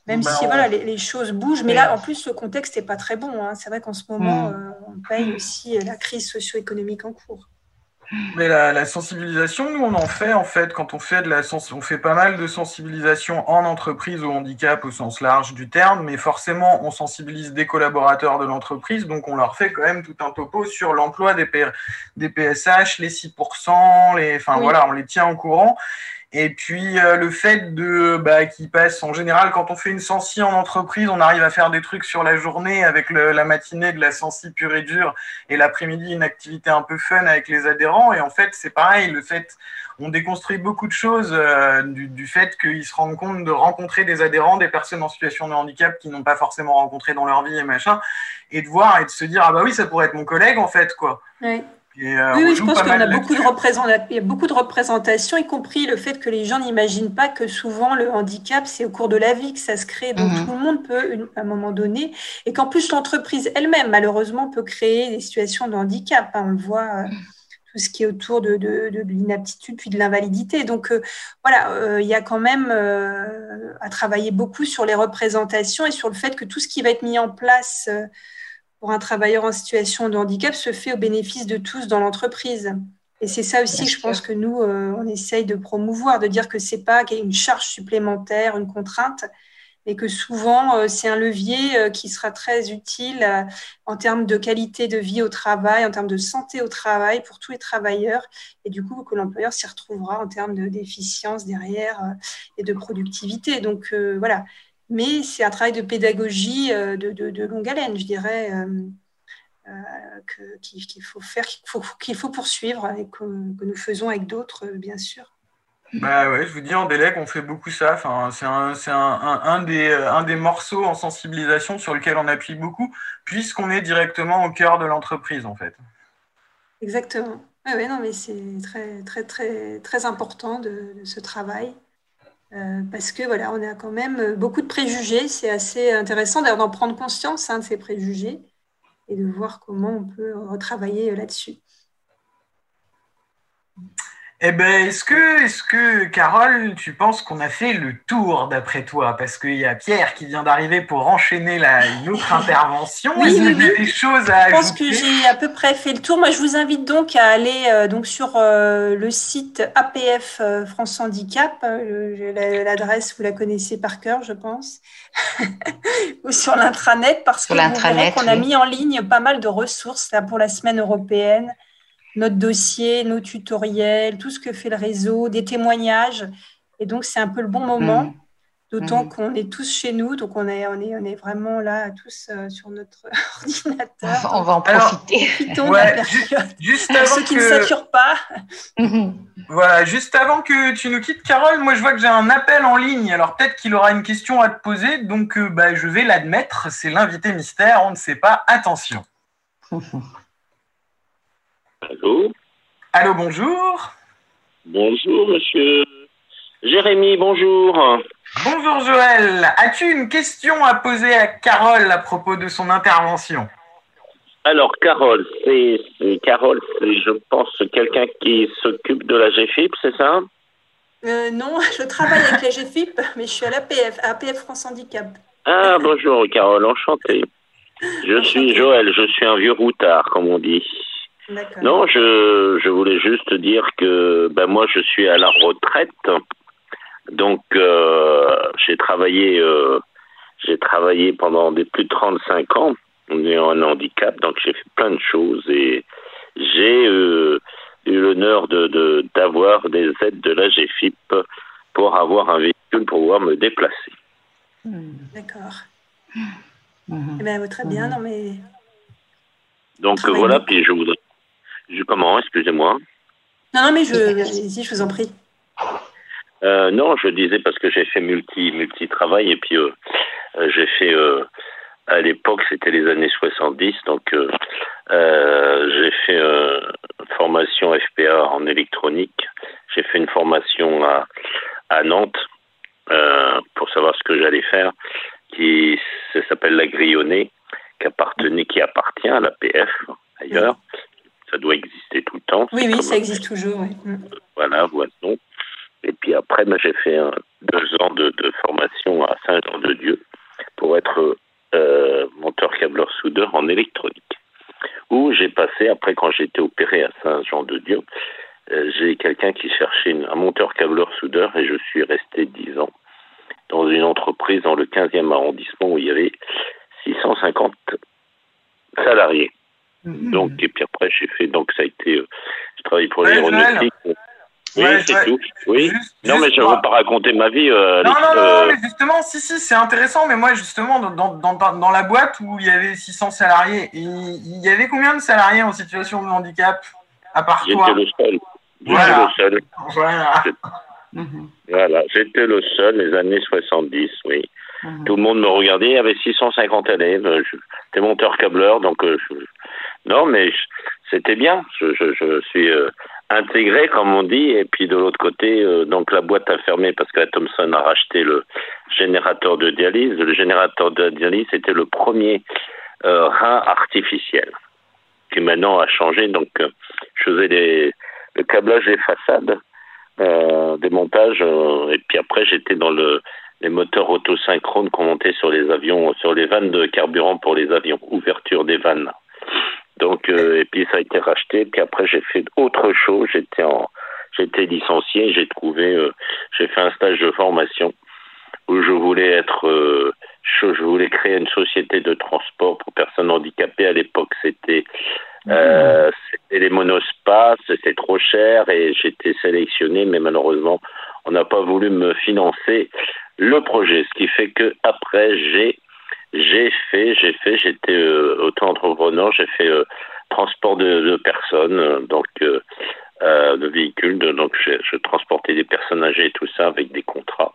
même bah, si voilà, les, choses bougent. Mais là, en plus, le contexte n'est pas très bon. Hein. C'est vrai qu'en ce moment, euh, on paye aussi la crise socio-économique en cours. Mais la, sensibilisation, nous, on en fait en fait quand on fait de la on fait pas mal de sensibilisation en entreprise au handicap au sens large du terme, mais forcément, on sensibilise des collaborateurs de l'entreprise, donc on leur fait quand même tout un topo sur l'emploi des, des PSH, les 6%, les, enfin voilà, on les tient au courant. Et puis euh, le fait de bah, qui passe en général quand on fait une sensi en entreprise, on arrive à faire des trucs sur la journée avec la matinée de la sensi pure et dure et l'après-midi une activité un peu fun avec les adhérents. Et en fait c'est pareil, le fait on déconstruit beaucoup de choses euh, du, fait qu'ils se rendent compte de rencontrer des adhérents, des personnes en situation de handicap qui n'ont pas forcément rencontré dans leur vie et machin, et de voir et de se dire ah bah oui ça pourrait être mon collègue en fait quoi. Oui. Euh, oui, je pense qu'on a beaucoup de, il y a beaucoup de représentations, y compris le fait que les gens n'imaginent pas que souvent le handicap, c'est au cours de la vie que ça se crée. Donc mhm. tout le monde peut, à un moment donné, et qu'en plus l'entreprise elle-même, malheureusement, peut créer des situations de handicap. Hein. on le voit, euh, tout ce qui est autour de, de, de l'inaptitude puis de l'invalidité. Donc euh, voilà, il y a quand même à travailler beaucoup sur les représentations et sur le fait que tout ce qui va être mis en place pour un travailleur en situation de handicap se fait au bénéfice de tous dans l'entreprise. Et c'est ça aussi, je pense que nous, euh, on essaye de promouvoir, de dire que c'est pas qu'il y a une charge supplémentaire, une contrainte, mais que souvent euh, c'est un levier euh, qui sera très utile en termes de qualité de vie au travail, en termes de santé au travail pour tous les travailleurs, et du coup que l'employeur s'y retrouvera en termes d'efficience derrière et de productivité. Donc voilà, mais c'est un travail de pédagogie euh, de, longue haleine, je dirais, euh, euh, qu'il faut faire, qu'il faut, poursuivre et que, nous faisons avec d'autres, bien sûr. Bah ouais, je vous dis, en délègue, on fait beaucoup ça. Enfin, c'est un, des, un des morceaux en sensibilisation sur lequel on appuie beaucoup, puisqu'on est directement au cœur de l'entreprise, en fait. Exactement. Oui, non, mais c'est très, très, très, très important de ce travail. Euh, parce que voilà, on a quand même beaucoup de préjugés. C'est assez intéressant d'en prendre conscience hein, de ces préjugés et de voir comment on peut retravailler là-dessus. Eh ben, est-ce que, est-ce que, Carole, tu penses qu'on a fait le tour d'après toi? Parce qu'il y a Pierre qui vient d'arriver pour enchaîner la, une autre intervention. oui, oui, oui. des choses à Je pense que j'ai à peu près fait le tour. Moi, je vous invite donc à aller euh, donc sur euh, le site APF euh, France Handicap. L'adresse, vous la connaissez par cœur, je pense. Ou sur l'intranet, parce qu'on a mis en ligne pas mal de ressources là, pour la semaine européenne notre dossier, nos tutoriels, tout ce que fait le réseau, des témoignages. Et donc, c'est un peu le bon moment, mmh. d'autant mmh. qu'on est tous chez nous. Donc, on est, on est, on est vraiment là, tous euh, sur notre ordinateur. On va en profiter. Profitons de la période. Juste avant Ceux qui ne saturent pas. Mmh. Voilà, juste avant que tu nous quittes, Carole, moi je vois que j'ai un appel en ligne. Alors peut-être qu'il aura une question à te poser, donc euh, bah, je vais l'admettre. C'est l'invité mystère, on ne sait pas. Attention. Allô Allô, bonjour. Bonjour, monsieur. Jérémy, bonjour. Bonjour Joël. As-tu une question à poser à Carole à propos de son intervention? Alors, Carole, c'est c'est- Carole, c'est, je pense, quelqu'un qui s'occupe de la GFIP, c'est ça? Euh, non, je travaille avec la GFIP, mais je suis à l'APF, à APF France Handicap. Ah, bonjour, Carole, enchanté. Je suis Joël, je suis un vieux routard, comme on dit. Non, je, je voulais juste dire que ben moi je suis à la retraite, donc euh, j'ai travaillé euh, j'ai travaillé pendant des plus de 35 ans en ayant un handicap, donc j'ai fait plein de choses et j'ai euh, eu l'honneur de de- d'avoir des aides de la GFIP pour avoir un véhicule pour pouvoir me déplacer. D'accord. Mhm. Eh ben, très bien, non mais Donc voilà, puis je voudrais je, comment excusez-moi. non, non mais je, allez-y, je vous en prie. Euh, non, je disais parce que j'ai fait multi multi travail et puis euh, euh, j'ai fait euh, à l'époque c'était les années 70 donc euh, euh, j'ai fait euh, une formation FPA en électronique. J'ai fait une formation à à Nantes euh, pour savoir ce que j'allais faire qui s'appelle la Grillonnée qui appartenait qui appartient à la PF ailleurs. Ça doit exister tout le temps. Oui, oui, ça existe toujours. oui. Mm. voilà, Voisin. Et puis après, j'ai fait un- deux ans de, de formation à Saint-Jean-de-Dieu pour être euh, monteur câbleur soudeur en électronique. Où j'ai passé, après quand j'ai été opéré à Saint-Jean-de-Dieu, euh, j'ai quelqu'un qui cherchait une- un monteur câbleur soudeur et je suis resté dix ans dans une entreprise dans le 15e arrondissement où il y avait 650 salariés. Donc, et puis après, j'ai fait, donc ça a été, euh, je travaille pour l'aéronautique. Oui, Ouais, c'est ouais. tout. Oui. Juste- Non, mais je ne veux pas raconter ma vie. euh, Non, non, non, euh, non, mais justement, si, si, c'est intéressant, mais moi, justement, dans, dans, dans, la boîte où il y avait 600 salariés, il, y avait combien de salariés en situation de handicap, à part J'étais toi le seul. J'étais Voilà. le seul. Voilà. Mhm. Voilà, j'étais le seul les années 70, oui. Tout le monde me regardait, il y avait 650 élèves. euh, J'étais monteur câbleur, donc euh, je- non, mais c'était bien. Je, suis euh, intégré, comme on dit, et puis de l'autre côté, euh, donc la boîte a fermé parce que la Thomson a racheté le générateur de dialyse. Le générateur de dialyse était le premier rein artificiel qui maintenant a changé. Donc, je faisais le câblage des façades, des montages, et puis après j'étais dans le les moteurs autosynchrones qu'on montait sur les avions, sur les vannes de carburant pour les avions, ouverture des vannes. Donc, euh, et puis ça a été racheté. Puis après, j'ai fait autre chose. J'étais en, j'étais licencié. J'ai trouvé, euh, j'ai fait un stage de formation où je voulais être, euh, je, je voulais créer une société de transport pour personnes handicapées. À l'époque, c'était, euh, c'était les monospaces, c'était trop cher et j'étais sélectionné, mais malheureusement, on n'a pas voulu me financer le projet. Ce qui fait que après, j'ai j'ai fait, j'ai fait, j'étais euh, auto-entrepreneur, j'ai fait euh, transport de, de personnes, euh, donc euh, euh, de véhicules, de- donc je, transportais des personnes âgées et tout ça avec des contrats.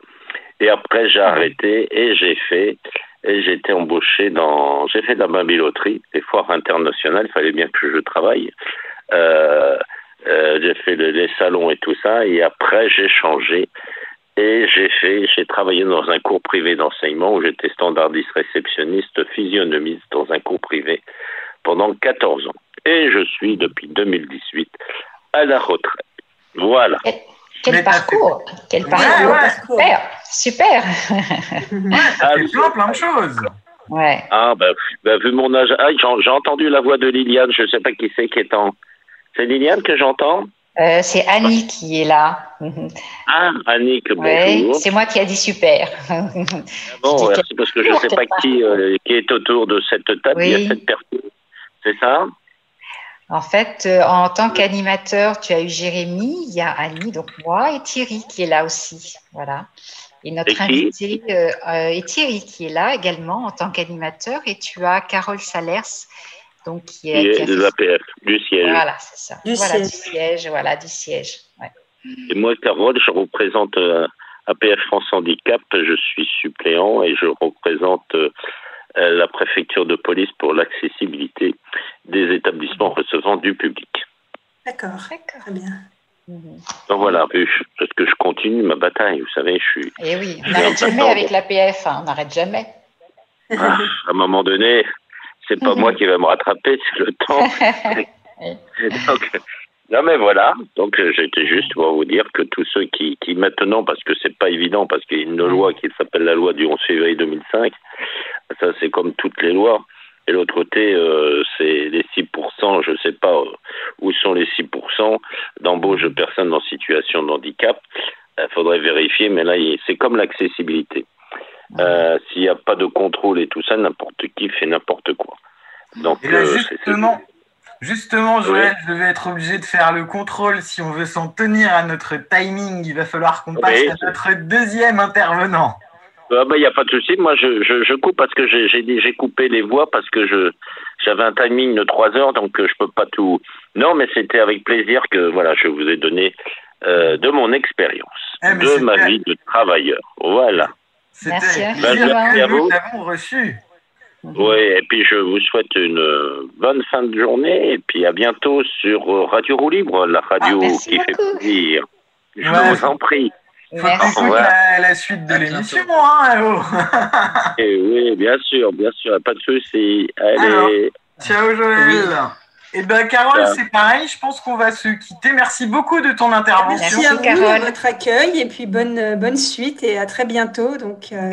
Et après j'ai arrêté et j'ai fait, et j'ai été embauché dans, j'ai fait de la babyloterie, des foires internationales, il fallait bien que je travaille. Euh, j'ai fait le- les salons et tout ça, et après j'ai changé et j'ai fait, j'ai travaillé dans un cours privé d'enseignement où j'étais standardiste réceptionniste, physionomiste dans un cours privé pendant 14 ans. Et je suis depuis 2018 à la retraite. Voilà. Quel Mais parcours Quel Ouais, parcours ouais. Super Super Ah, C'est plein, plein de choses. Ouais. ah, bah, bah, vu mon âge, ah, j'ai entendu la voix de Liliane, je ne sais pas qui c'est qui est en. C'est Liliane que j'entends? Euh, c'est Annie qui est là. Ah, Annick, Ouais, bonjour. c'est moi qui a dit super. Ah bon, ouais, c'est parce que je ne sais pas qui, euh, qui est autour de cette table. Il y Oui. a cette personne. C'est ça? En fait, euh, en tant qu'animateur, tu as eu Jérémy, il y a Annie, donc moi, et Thierry qui est là aussi. Voilà. Et notre Et invité est Thierry qui est là également en tant qu'animateur. Et tu as Carole Salers, donc qui est. qui est a de l'APF, du siège. Voilà, c'est ça. Du voilà, siège. du siège. Voilà, du siège. Ouais. Et moi, Carole, je représente euh, APF France Handicap. Je suis suppléant et je représente euh, la préfecture de police pour l'accessibilité des établissements recevant du public. D'accord, très bien. Donc voilà, parce que je continue ma bataille, vous savez, je suis. Et eh oui, on n'arrête jamais avec l'APF, hein, on n'arrête jamais. Ah, à un moment donné, c'est pas moi qui va me rattraper, c'est le temps. non mais voilà, donc j'étais juste pour vous dire que tous ceux qui, qui maintenant, parce que c'est pas évident, parce qu'il y a une loi qui s'appelle la loi du 11 février 2005, ça c'est comme toutes les lois, et l'autre côté, euh, c'est les 6%, je ne sais pas euh, où sont les 6% d'embauche de personnes en situation de handicap. Il faudrait vérifier, mais là, c'est comme l'accessibilité. Euh, s'il n'y a pas de contrôle et tout ça, n'importe qui fait n'importe quoi. Donc, justement, justement Joël, je vais être obligé de faire le contrôle. Si on veut s'en tenir à notre timing, il va falloir qu'on passe à notre deuxième intervenant. Il ah n'y bah, a pas de souci. Moi, je, je, coupe parce que j'ai coupé les voix parce que je j'avais un timing de trois heures, donc euh, je peux pas tout. Non, mais c'était avec plaisir que voilà, je vous ai donné euh, de mon expérience, eh, de ma vie de travailleur. Voilà. Merci, bah, merci à vous. Nous avons reçu. Oui, et puis je vous souhaite une bonne fin de journée et puis à bientôt sur Radio Roue Libre, la radio ah, qui fait plaisir. Je vous en prie. Faut la, la, suite de l'émission, hein, eh oui, bien sûr, bien sûr, pas de souci. Allez. ciao Joël. Et eh ben Carole, c'est pareil, je pense qu'on va se quitter. Merci beaucoup de ton intervention. Merci à vous Carole. de votre accueil et puis bonne, bonne suite et à très bientôt. Donc, euh.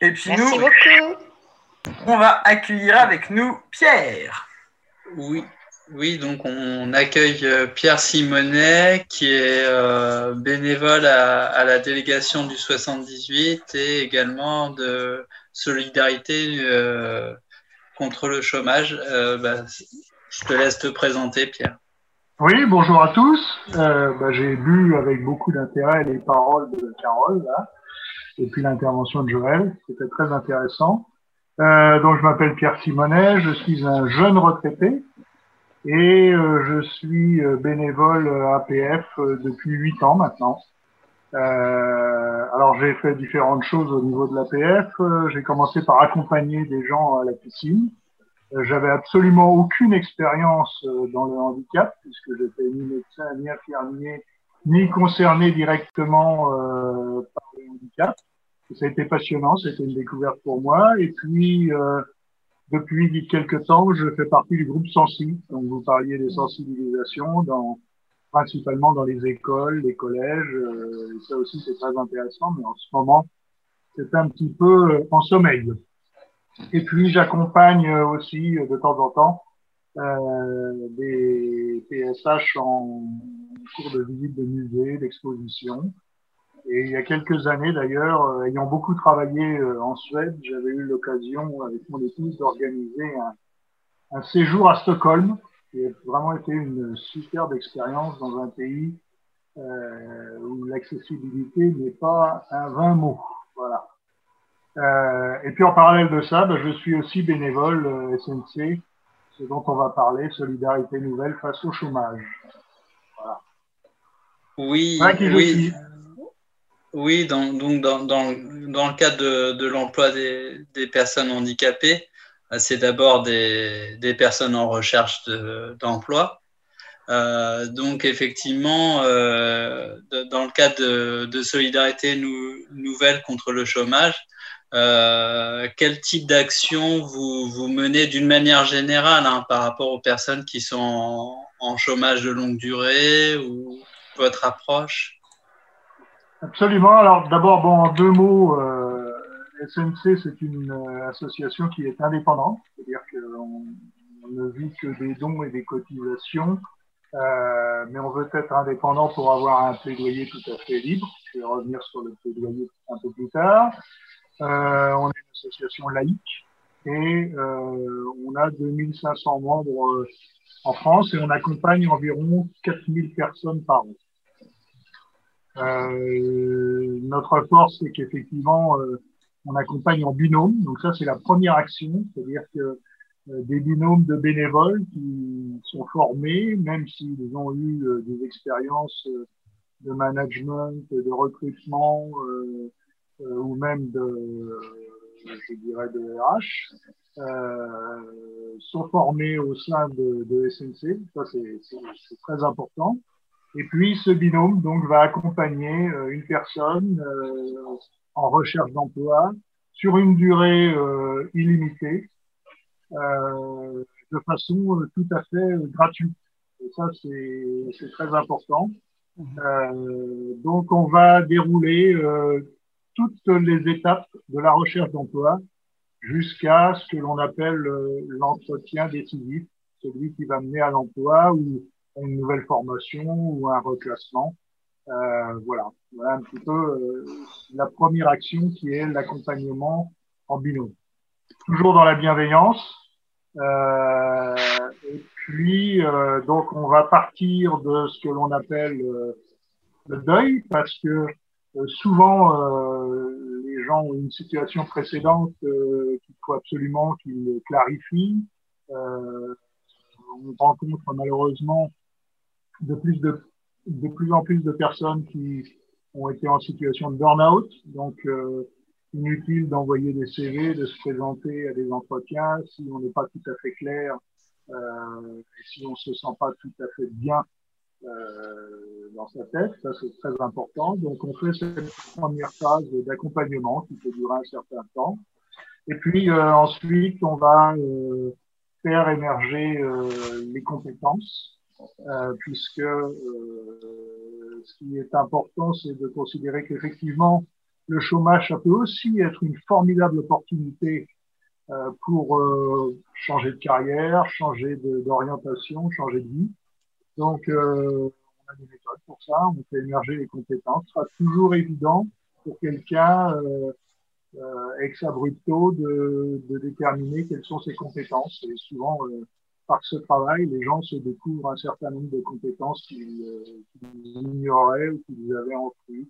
Et puis Merci beaucoup. on va accueillir avec nous Pierre. Oui. Oui, donc on accueille euh, Pierre Simonet, qui est euh, bénévole à, la délégation du 78 et également de solidarité euh, contre le chômage. Bah, je te laisse te présenter, Pierre. Oui, bonjour à tous. Bah, j'ai lu avec beaucoup d'intérêt les paroles de Carole et puis l'intervention de Joël. C'était très intéressant. donc je m'appelle Pierre Simonet, je suis un jeune retraité et euh, je suis euh, bénévole APF euh, depuis huit ans maintenant. Euh, alors j'ai fait différentes choses au niveau de l'APF. J'ai commencé par accompagner des gens à la piscine. J'avais absolument aucune expérience dans le handicap puisque j'étais ni médecin, ni infirmier, ni concerné directement euh, par le handicap. ça a été passionnant, c'était une découverte pour moi. Et puis euh, depuis quelques temps, je fais partie du groupe Sensi. Donc, vous parliez des sensibilisations dans, principalement dans les écoles, les collèges. Euh, ça aussi, c'est très intéressant, mais en ce moment, c'est un petit peu euh, en sommeil. Et puis, j'accompagne aussi euh, de temps en temps des PSH en cours de visite de musées, d'expositions. Et il y a quelques années d'ailleurs, ayant beaucoup travaillé en Suède, j'avais eu l'occasion avec mon épouse d'organiser un, séjour à Stockholm, qui a vraiment été une superbe expérience dans un pays euh, où l'accessibilité n'est pas un vain mot. Voilà. Euh, et puis en parallèle de ça, ben, je suis aussi bénévole euh, SNC, ce dont on va parler, solidarité nouvelle face au chômage. Voilà. Oui, oui. Oui, dans, donc dans, dans, dans, le cadre de, de l'emploi des, des, personnes handicapées, c'est d'abord des, personnes en recherche d'emploi. euh, donc effectivement, euh, dans le cadre de, solidarité nou, nouvelle contre le chômage, euh, quel type d'action vous, vous menez d'une manière générale hein, par rapport aux personnes qui sont en, en chômage de longue durée ou votre approche? Absolument. Alors d'abord, bon, en deux mots, SNC, c'est une euh, association qui est indépendante, c'est-à-dire qu'on on ne vit que des dons et des cotisations, euh, mais on veut être indépendant pour avoir un plaidoyer tout à fait libre. Je vais revenir sur le plaidoyer un peu plus tard. Euh, on est une association laïque et on a 2500 membres en France et on accompagne environ 4000 personnes par an. Notre force, c'est qu'effectivement, on accompagne en binôme. Donc ça, c'est la première action, c'est-à-dire que des binômes de bénévoles qui sont formés, même s'ils ont eu des expériences de management, de recrutement ou même de, je dirais, de RH, euh, sont formés au sein de, de SNC. Ça, c'est très important. Et puis, ce binôme donc va accompagner euh, une personne euh, en recherche d'emploi sur une durée euh, illimitée, euh, de façon tout à fait gratuite. Et ça, c'est très important. Mmh. donc, on va dérouler toutes les étapes de la recherche d'emploi jusqu'à ce que l'on appelle euh, l'entretien décisif, celui qui va mener à l'emploi ou une nouvelle formation ou un reclassement. Euh, voilà. voilà un petit peu euh, la première action qui est l'accompagnement en binôme. Toujours dans la bienveillance. Euh, et puis, euh, donc, on va partir de ce que l'on appelle le deuil, parce que souvent, les gens ont une situation précédente euh, qu'il faut absolument qu'ils clarifient. Euh, on rencontre malheureusement de plus, de, de plus en plus de personnes qui ont été en situation de burn-out. Donc, euh, inutile d'envoyer des CV, de se présenter à des entretiens si on n'est pas tout à fait clair, euh, si on se sent pas tout à fait bien euh, dans sa tête, ça c'est très important. Donc on fait cette première phase d'accompagnement qui peut durer un certain temps. Et puis euh, ensuite on va euh, faire émerger les compétences, puisque ce qui est important c'est de considérer qu'effectivement le chômage ça peut aussi être une formidable opportunité pour changer de carrière, changer d'orientation, changer de vie. Donc, euh, on a des méthodes pour ça, on fait émerger les compétences. Ce sera toujours évident pour quelqu'un euh, euh, ex abrupto de, de, déterminer quelles sont ses compétences. Et souvent, euh, par ce travail, les gens se découvrent un certain nombre de compétences qu'ils euh, ignoraient ou qu'ils avaient enfuies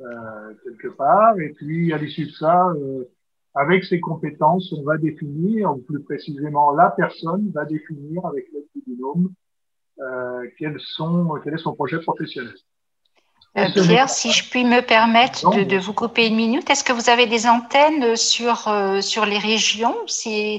euh, quelque part. Et puis, à l'issue de ça, avec ces compétences, on va définir, ou plus précisément, la personne va définir avec l'aide du binôme euh, quels sont, quel est son projet professionnel. Euh, Pierre, si je puis me permettre de, de, vous couper une minute, est-ce que vous avez des antennes sur, euh, sur les régions? Euh,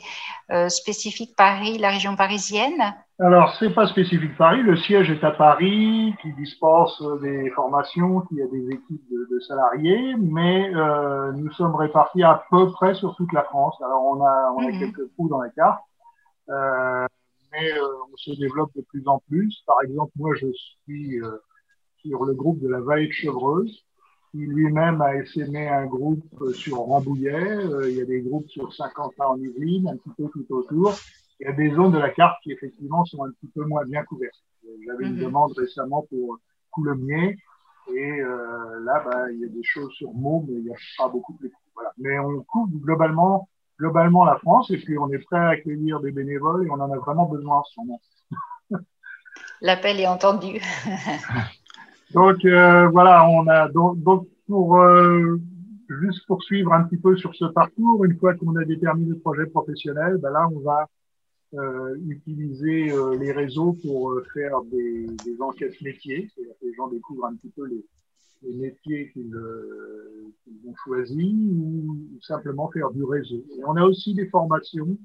spécifique Paris, la région parisienne Alors, c'est pas spécifique Paris. Le siège est à Paris, qui dispense des formations, qui a des équipes de, de salariés, mais euh, nous sommes répartis à peu près sur toute la France. Alors, on a, on a mmh. quelques trous dans la carte. Euh, mais euh, on se développe de plus en plus. Par exemple, moi, je suis euh, sur le groupe de la vallée de Chevreuse, qui lui-même a essaimé un groupe euh, sur Rambouillet. il y a des groupes sur 50 ans en Yvelines, un petit peu tout autour. Il y a des zones de la carte qui, effectivement, sont un petit peu moins bien couvertes. J'avais une mhm. demande récemment pour Coulommiers. Et euh, là, bah, il y a des choses sur Meaux, mais il n'y a pas beaucoup plus. Voilà. Mais on couvre globalement globalement la France et puis on est prêt à accueillir des bénévoles et on en a vraiment besoin en ce moment. L'appel est entendu. donc euh, voilà, on a donc, donc pour euh, juste poursuivre un petit peu sur ce parcours, une fois qu'on a déterminé le projet professionnel, ben là on va euh, utiliser euh, les réseaux pour euh, faire des, des enquêtes métiers, c'est-à-dire que les gens découvrent un petit peu les, les métiers euh, qu'ils ont choisis ou, simplement faire du réseau. Et on a aussi des formations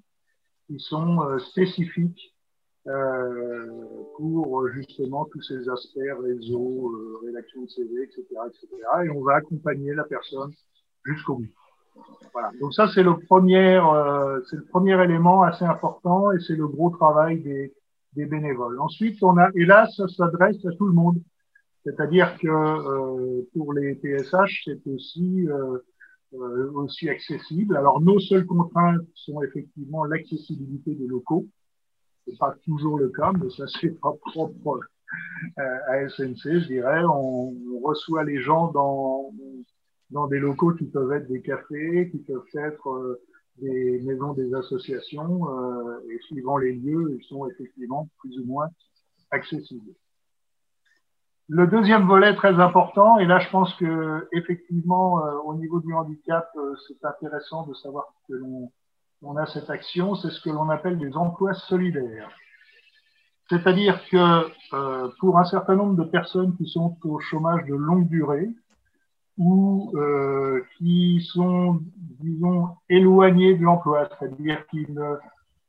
qui sont spécifiques pour justement tous ces aspects réseau, rédaction de CV, etc., etc. Et on va accompagner la personne jusqu'au bout. Voilà. Donc ça c'est le premier, c'est le premier élément assez important et c'est le gros travail des, bénévoles. Ensuite, on a, et là, ça s'adresse à tout le monde. C'est-à-dire que euh, pour les PSH, c'est euh, euh, aussi accessible. Alors nos seules contraintes sont effectivement l'accessibilité des locaux. C'est pas toujours le cas, mais ça c'est pas propre à SNC, je dirais. On, reçoit les gens dans dans des locaux qui peuvent être des cafés, qui peuvent être des maisons des associations, et suivant les lieux, ils sont effectivement plus ou moins accessibles. Le deuxième volet très important, et là je pense que effectivement euh, au niveau du handicap, euh, c'est intéressant de savoir que l'on on a cette action, c'est ce que l'on appelle des emplois solidaires. C'est-à-dire que euh, pour un certain nombre de personnes qui sont au chômage de longue durée ou euh, qui sont, disons, éloignées de l'emploi, c'est-à-dire qui ne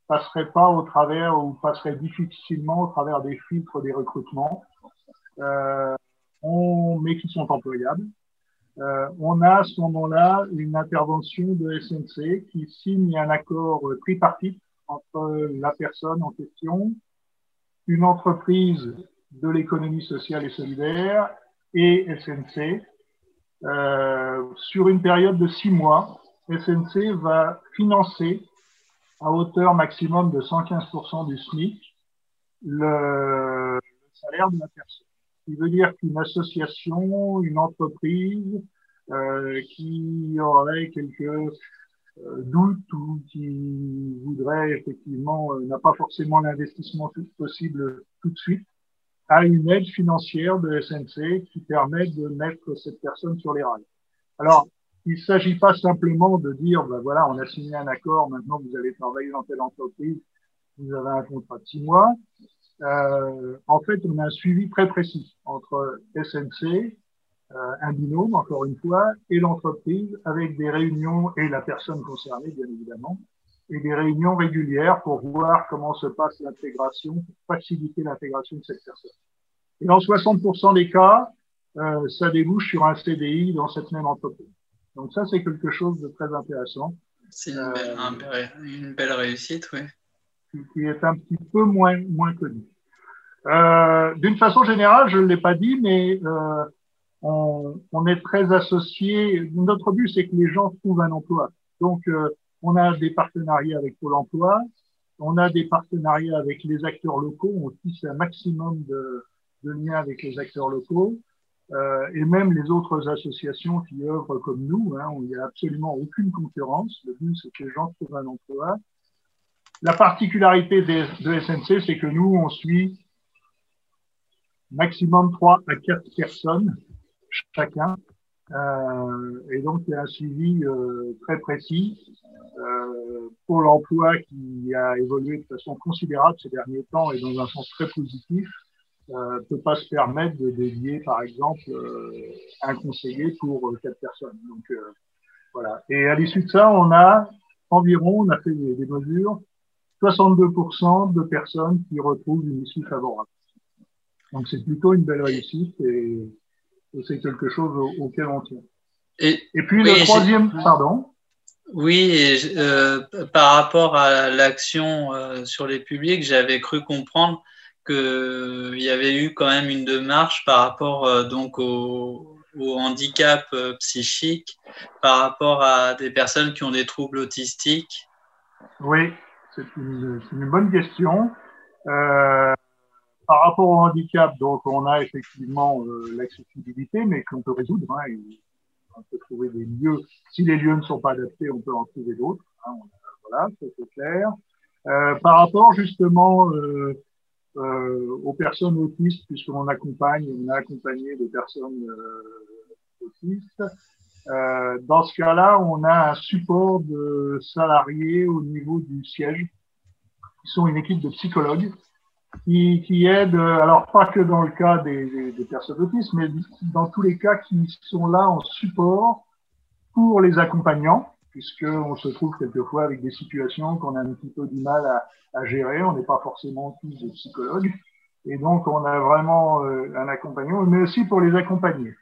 passeraient pas au travers ou passeraient difficilement au travers des filtres des recrutements, euh, on, mais qui sont employables, euh, on a à ce moment-là une intervention de SNC qui signe un accord tripartite entre la personne en question, une entreprise de l'économie sociale et solidaire et SNC. Euh, sur une période de six mois, SNC va financer à hauteur maximum de 115% du SMIC le, salaire de la personne. Qui veut dire qu'une association, une entreprise euh, qui aurait quelques euh, doute ou qui voudrait effectivement, euh, n'a pas forcément l'investissement possible tout de suite, a une aide financière de SNC qui permet de mettre cette personne sur les rails. Alors, il ne s'agit pas simplement de dire, ben voilà, on a signé un accord, maintenant vous allez travailler dans telle entreprise, vous avez un contrat de six mois. Euh, en fait, on a un suivi très précis entre SNC, euh, un binôme, encore une fois, et l'entreprise avec des réunions, et la personne concernée, bien évidemment, et des réunions régulières pour voir comment se passe l'intégration, pour faciliter l'intégration de cette personne. Et dans 60% des cas, euh, ça débouche sur un CDI dans cette même entreprise. Donc ça, c'est quelque chose de très intéressant. C'est une, une, belle réussite, oui. Qui est un petit peu moins, moins connu. Euh, D'une façon générale, je ne l'ai pas dit, mais euh, on, on, est très associé. Notre but, c'est que les gens trouvent un emploi. Donc, euh, on a des partenariats avec Pôle emploi, on a des partenariats avec les acteurs locaux, on tisse un maximum de, de liens avec les acteurs locaux. Euh, et même les autres associations qui œuvrent comme nous, hein, il n'y a absolument aucune concurrence. Le but, c'est que les gens trouvent un emploi. La particularité de, SNC, c'est que nous, on suit maximum 3 à 4 personnes chacun. Euh, et donc, il y a un suivi euh, très précis. Euh, pour l'emploi qui a évolué de façon considérable ces derniers temps et dans un sens très positif, ne euh, peut pas se permettre de dédier, par exemple, euh, un conseiller pour euh, quatre personnes. Donc, voilà. Et à l'issue de ça, on a environ, on a fait des mesures, 62% de personnes qui retrouvent une issue favorable. Donc, c'est plutôt une belle réussite et c'est quelque chose auquel on tient. Et, et puis le troisième, pardon. Oui, euh, par rapport à l'action euh, sur les publics, j'avais cru comprendre qu'il y avait eu quand même une démarche par rapport euh, donc au, au handicap euh, psychique, par rapport à des personnes qui ont des troubles autistiques. Oui, c'est une, bonne question. Euh, par rapport au handicap, donc on a effectivement euh, l'accessibilité, mais qu'on peut résoudre. Hein, on peut trouver des lieux. Si les lieux ne sont pas adaptés, on peut en trouver d'autres. Hein, voilà, c'est clair. Euh, par rapport justement aux personnes autistes, puisqu'on accompagne, on a accompagné des personnes autistes. Euh, dans ce cas-là, on a un support de salariés au niveau du siège, qui sont une équipe de psychologues qui, qui aident, alors pas que dans le cas des, des, des, personnes autistes, mais dans tous les cas qui sont là en support pour les accompagnants, puisqu'on se trouve quelquefois avec des situations qu'on a un petit peu du mal à, à gérer, on n'est pas forcément tous des psychologues, et donc on a vraiment euh, un accompagnement, mais aussi pour les accompagner.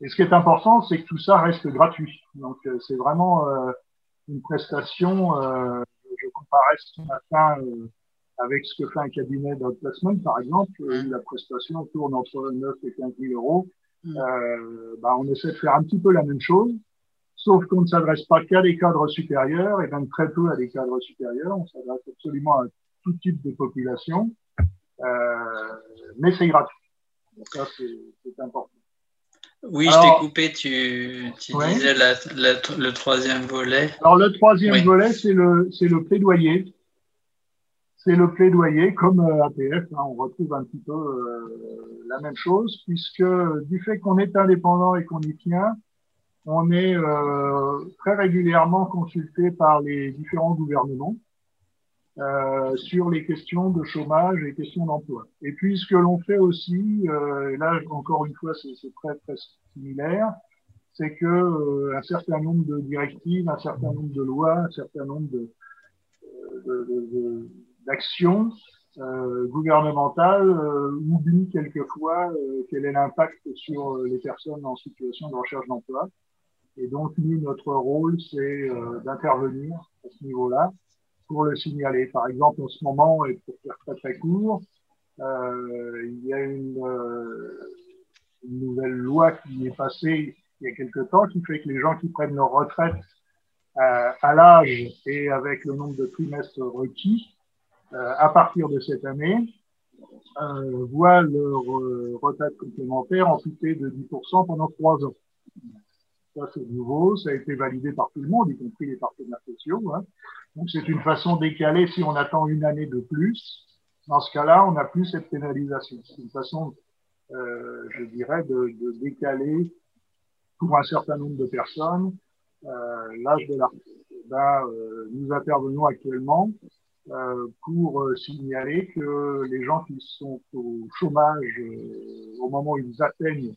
Et ce qui est important, c'est que tout ça reste gratuit. Donc euh, c'est vraiment euh, une prestation, euh, je comparais ce matin avec ce que fait un cabinet d'outplacement, par exemple, mmh. la prestation tourne entre 9 et 15 000 euros. Mmh. Euh, bah, on essaie de faire un petit peu la même chose, sauf qu'on ne s'adresse pas qu'à des cadres supérieurs, et même très peu à des cadres supérieurs. On s'adresse absolument à tout type de population, euh, mais c'est gratuit. Donc ça, c'est important. Oui, alors, je t'ai coupé, tu, tu ouais. disais la, la, le troisième volet. Alors le troisième oui. volet, c'est le, le plaidoyer c'est le plaidoyer, comme euh, APF, hein, on retrouve un petit peu euh, la même chose, puisque du fait qu'on est indépendant et qu'on y tient, on est très régulièrement consulté par les différents gouvernements euh, sur les questions de chômage et questions d'emploi. Et puis ce que l'on fait aussi, euh, et là encore une fois c'est très très similaire, c'est que euh, un certain nombre de directives, un certain nombre de lois, un certain nombre de d'actions euh, gouvernementales euh, oublient quelquefois quel est l'impact sur les personnes en situation de recherche d'emploi. Et donc, nous, notre rôle, c'est d'intervenir à ce niveau-là pour le signaler. Par exemple, en ce moment, et pour faire très très court, euh, il y a une, euh, une, nouvelle loi qui est passée il y a quelque temps qui fait que les gens qui prennent leur retraite euh, à l'âge et avec le nombre de trimestres requis à partir de cette année voient leur retraite complémentaire amputée de 10% pendant trois ans. Ça, c'est nouveau, ça a été validé par tout le monde, y compris les partenaires sociaux. Hein. Donc, c'est une façon décalée si on attend une année de plus. Dans ce cas-là, on n'a plus cette pénalisation. C'est une façon, euh, je dirais, de, décaler pour un certain nombre de personnes euh, l'âge de la ben, euh, nous intervenons actuellement pour signaler que les gens qui sont au chômage au moment où ils atteignent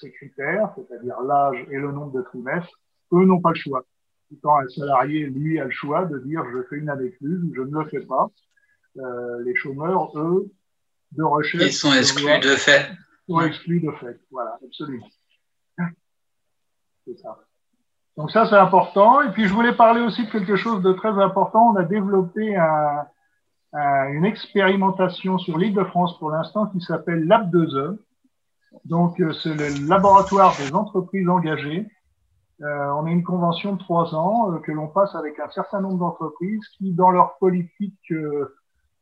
ces critères, c'est-à-dire l'âge et le nombre de trimestres, eux n'ont pas le choix. Quand un salarié, lui, a le choix de dire je fais une année plus ou je ne le fais pas. Euh, les chômeurs, eux, de recherche. Ils sont exclus de fait. Ils sont exclus de fait. Voilà, absolument. C'est ça. Donc ça, c'est important. Et puis, je voulais parler aussi de quelque chose de très important. On a développé un, un, une expérimentation sur l'île de France pour l'instant qui s'appelle Lab 2E. Donc, euh, c'est le laboratoire des entreprises engagées. Euh, on a une convention de trois ans euh, que l'on passe avec un certain nombre d'entreprises qui, dans leur politique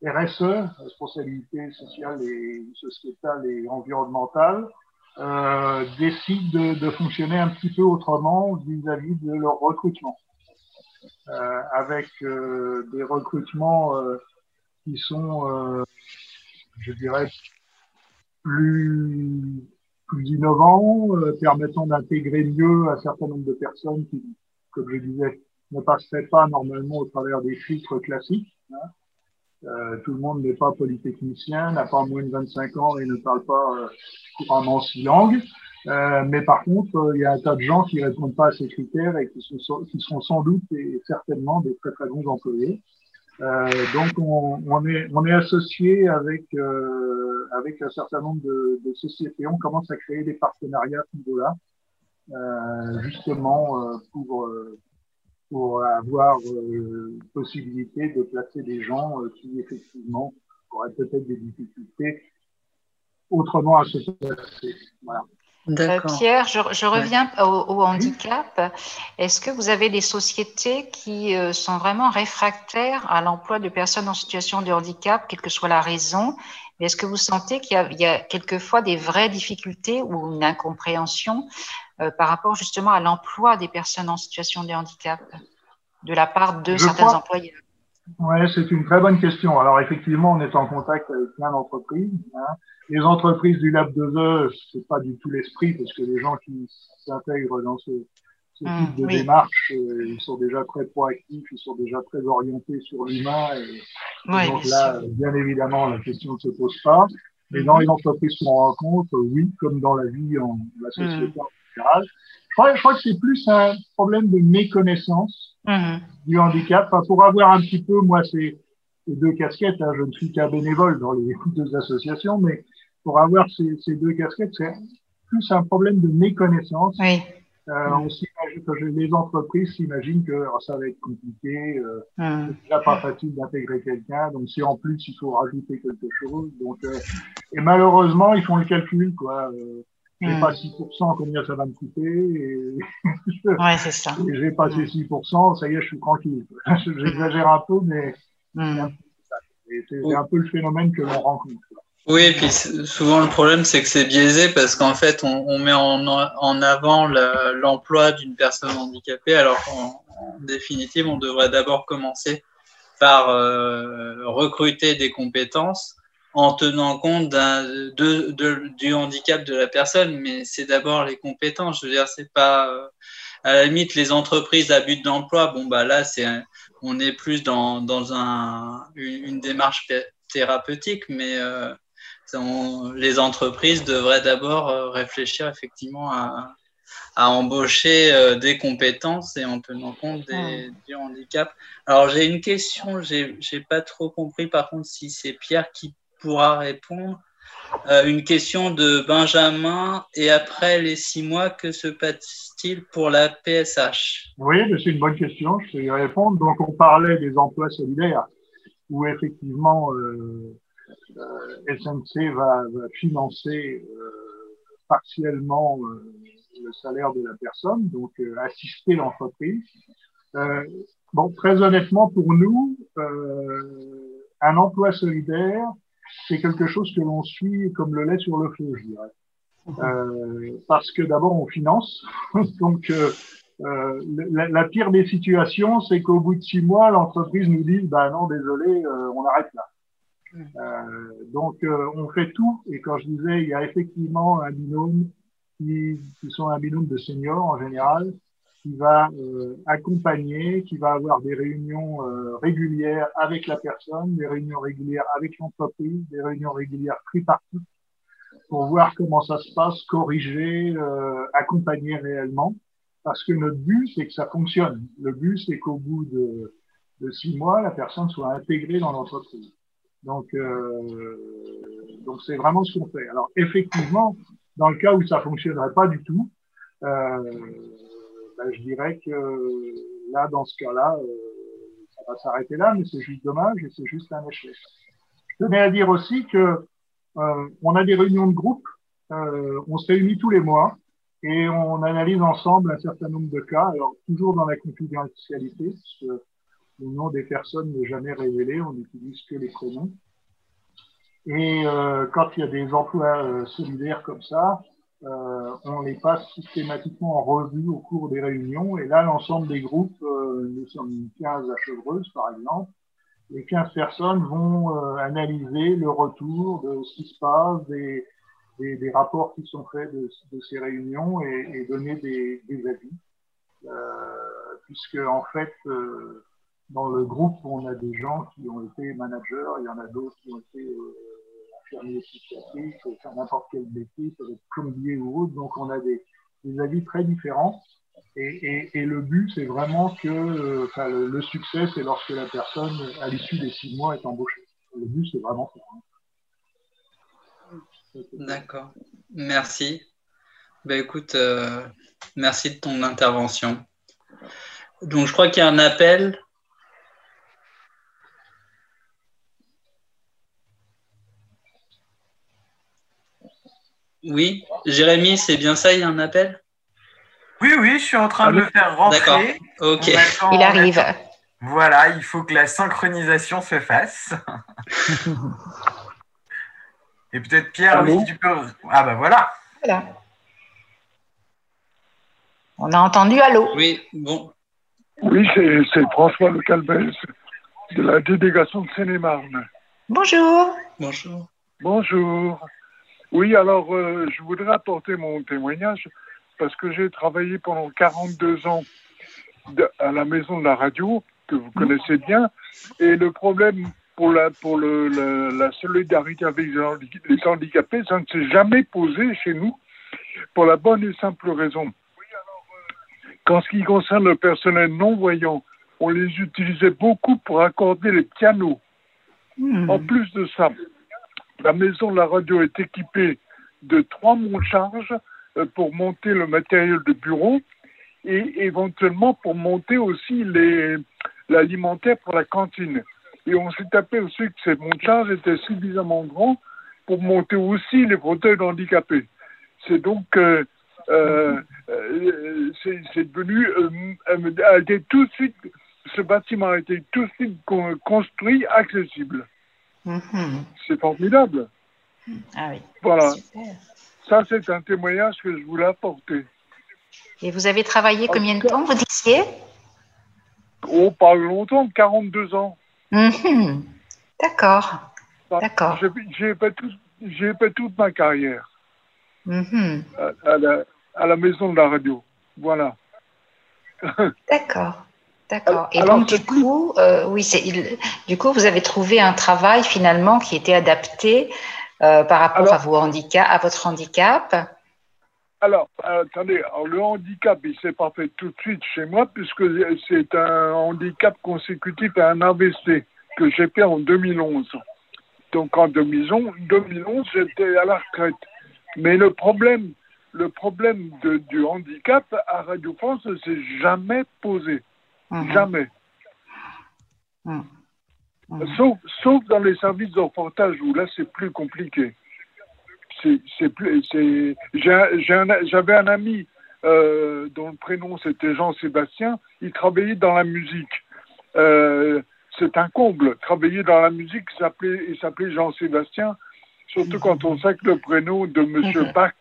RSE, responsabilité sociale et sociétale et environnementale, décident de, fonctionner un petit peu autrement vis-à-vis -vis de leur recrutement, avec des recrutements qui sont, je dirais, plus, plus innovants, euh, permettant d'intégrer mieux un certain nombre de personnes qui, comme je disais, ne passeraient pas normalement au travers des filtres classiques. Hein. Euh, tout le monde n'est pas polytechnicien, n'a pas moins de 25 ans et ne parle pas euh, couramment six langues. Euh, mais par contre, euh, il y a un tas de gens qui répondent pas à ces critères et qui, sont, qui seront sans doute et certainement des très très bons employés. Euh, donc on, on, est, on est associé avec, euh, avec un certain nombre de, de, sociétés. On commence à créer des partenariats à ce niveau-là, euh, justement euh, pour, euh, pour avoir possibilité de placer des gens qui effectivement auraient peut-être des difficultés autrement à se placer. Voilà. Euh, Pierre, je, je reviens ouais. au, au, handicap. Est-ce que vous avez des sociétés qui euh, sont vraiment réfractaires à l'emploi de personnes en situation de handicap, quelle que soit la raison? Est-ce que vous sentez qu'il y, y, a quelquefois des vraies difficultés ou une incompréhension euh, par rapport justement à l'emploi des personnes en situation de handicap de la part de je certains crois... employeurs? Oui, c'est une très bonne question. Alors effectivement, on est en contact avec plein d'entreprises. Hein. Les entreprises du Lab 2E, c'est pas du tout l'esprit parce que les gens qui s'intègrent dans ce, ce mmh, type de oui. démarche, euh, ils sont déjà très proactifs, ils sont déjà très orientés sur l'humain. Et, oui, donc là, sûr. bien évidemment, la question ne se pose pas. Mais dans les entreprises qu'on rencontre, oui, comme dans la vie en la société mmh. en général, je crois, je crois que c'est plus un problème de méconnaissance mmh. du handicap. Enfin, pour avoir un petit peu, moi, ces, ces deux casquettes, hein, je ne suis qu'un bénévole dans les deux associations, mais pour avoir ces, ces deux casquettes, c'est plus un problème de méconnaissance. Oui. Euh, on s'imagine que les entreprises s'imaginent que oh, ça va être compliqué, euh, mmh. c'est déjà pas facile d'intégrer quelqu'un, donc si en plus il faut rajouter quelque chose, donc euh, et malheureusement ils font le calcul quoi. Euh, j'ai mmh. pas 6%, combien ça va me coûter et ouais, c'est ça. Et j'ai passé mmh. 6%, ça y est, je suis tranquille. J'exagère un peu, mais mmh. c'est un peu le phénomène que l'on rencontre. Oui, et puis souvent le problème, c'est que c'est biaisé parce qu'en fait, on, on, met en, en avant l'emploi d'une personne handicapée, alors qu'en définitive, on devrait d'abord commencer par euh, recruter des compétences en tenant compte de, du handicap de la personne, mais c'est d'abord les compétences. Je veux dire, c'est pas euh, à la limite les entreprises à but d'emploi. Bon bah là, c'est on est plus dans, dans un, une, démarche thérapeutique, mais euh, les entreprises devraient d'abord euh, réfléchir effectivement à, à embaucher euh, des compétences et en tenant compte des, du handicap. Alors j'ai une question, j'ai pas trop compris par contre si c'est Pierre qui pourra répondre. Euh, une question de Benjamin. Et après les six mois, que se passe-t-il pour la PSH Oui, c'est une bonne question. Je vais y répondre. Donc, on parlait des emplois solidaires où effectivement euh, euh SNC va, va financer euh, partiellement le salaire de la personne, donc assister l'entreprise. bon, très honnêtement, pour nous, un emploi solidaire, c'est quelque chose que l'on suit comme le lait sur le feu, je dirais. Euh, parce que d'abord, on finance. Donc, euh, euh, la, la, pire des situations, c'est qu'au bout de six mois, l'entreprise nous dit, bah non, désolé, euh, on arrête là. Euh, donc, euh, on fait tout. Et quand je disais, il y a effectivement un binôme qui, qui sont un binôme de seniors en général, qui va euh, accompagner, qui va avoir des réunions euh, régulières avec la personne, des réunions régulières avec l'entreprise, des réunions régulières tripartites pour voir comment ça se passe, corriger, euh, accompagner réellement. Parce que notre but, c'est que ça fonctionne. Le but, c'est qu'au bout de, six mois, la personne soit intégrée dans l'entreprise. Donc, donc c'est vraiment ce qu'on fait. Alors, effectivement, dans le cas où ça fonctionnerait pas du tout, ben, je dirais que là, dans ce cas-là, euh, ça va s'arrêter là, mais c'est juste dommage et c'est juste un échec. Je tenais à dire aussi que euh, on a des réunions de groupe, euh, on se réunit tous les mois et on analyse ensemble un certain nombre de cas, alors toujours dans la confidentialité, parce que le nom des personnes n'est jamais révélé, on n'utilise que les prénoms. Et quand il y a des emplois solidaires comme ça, euh, on les passe systématiquement en revue au cours des réunions. Et là, l'ensemble des groupes, euh, nous sommes 15 à Chevreuse, par exemple, les 15 personnes vont euh, analyser le retour de ce qui se passe, des, des, des rapports qui sont faits de, de ces réunions et, et donner des, des avis. Euh, puisque, en fait, dans le groupe, on a des gens qui ont été managers, il y en a d'autres qui ont été infirmier psychiatrique, faire n'importe quel métier, ça être plombier ou autre. Donc, on a des, des avis très différents. Et, le but, c'est vraiment que euh, enfin, le, le, succès, c'est lorsque la personne, à l'issue des six mois, est embauchée. Le but, c'est vraiment ça. D'accord. Merci. Ben, écoute, euh, merci de ton intervention. Donc, je crois qu'il y a un appel. Oui, Jérémy, c'est bien ça, il y a un appel? Oui, oui, je suis en train de le faire rentrer. D'accord, ok. Attend, il arrive. Voilà, il faut que la synchronisation se fasse. Et peut-être Pierre, Allô? si tu peux. Ah bah voilà. Voilà. On a entendu allô? Oui, bon. Oui, c'est François Le Calbès de la délégation de Seine-et-Marne. Bonjour. Bonjour. Bonjour. Oui, alors euh, je voudrais apporter mon témoignage parce que j'ai travaillé pendant 42 ans de, à la maison de la radio, que vous connaissez bien, et le problème pour la, pour le, la, la solidarité avec les handicapés, ça ne s'est jamais posé chez nous pour la bonne et simple raison. Qu'en ce qui concerne le personnel non-voyant, on les utilisait beaucoup pour accorder les pianos. Mmh. En plus de ça, la maison de la radio est équipée de trois monts-charges pour monter le matériel de bureau et éventuellement pour monter aussi l'alimentaire pour la cantine. Et on s'est tapé aussi que ces monts-charges étaient suffisamment grands pour monter aussi les fauteuils handicapés. C'est donc euh, euh, c'est devenu euh, a été tout de suite ce bâtiment a été tout de suite construit accessible. -hmm. C'est formidable. Ah oui. Voilà. Super. Ça, c'est un témoignage que je voulais apporter. Et vous avez travaillé combien de temps, vous disiez? Oh, pas longtemps, 42 ans. -hmm. D'accord. D'accord. J'ai fait, tout, fait toute ma carrière Mhm. à, à la, à la maison de la radio. Voilà. D'accord. D'accord. Et Alors, donc, du coup, euh, oui, c'est, il- du coup, vous avez trouvé un travail finalement qui était adapté euh, par rapport Alors- à, vos handicap, à votre handicap. Alors, attendez, le handicap, il s'est pas fait tout de suite chez moi, puisque c'est un handicap consécutif à un AVC que j'ai fait en 2011. Donc en 2011, 2011 j'étais à la retraite. Mais le problème, le problème de- du handicap à Radio France ne s'est jamais posé. Mhm. Jamais. Mhm. Mhm. Sauf, sauf dans les services de reportage où là c'est plus compliqué. C'est, plus, un- un- j'avais un ami euh, dont le prénom c'était Jean-Sébastien. Il travaillait dans la musique. Euh, c'est un comble. Travailler dans la musique, il s'appelait, Jean-Sébastien. Surtout quand on sait que le prénom de Monsieur. Bach,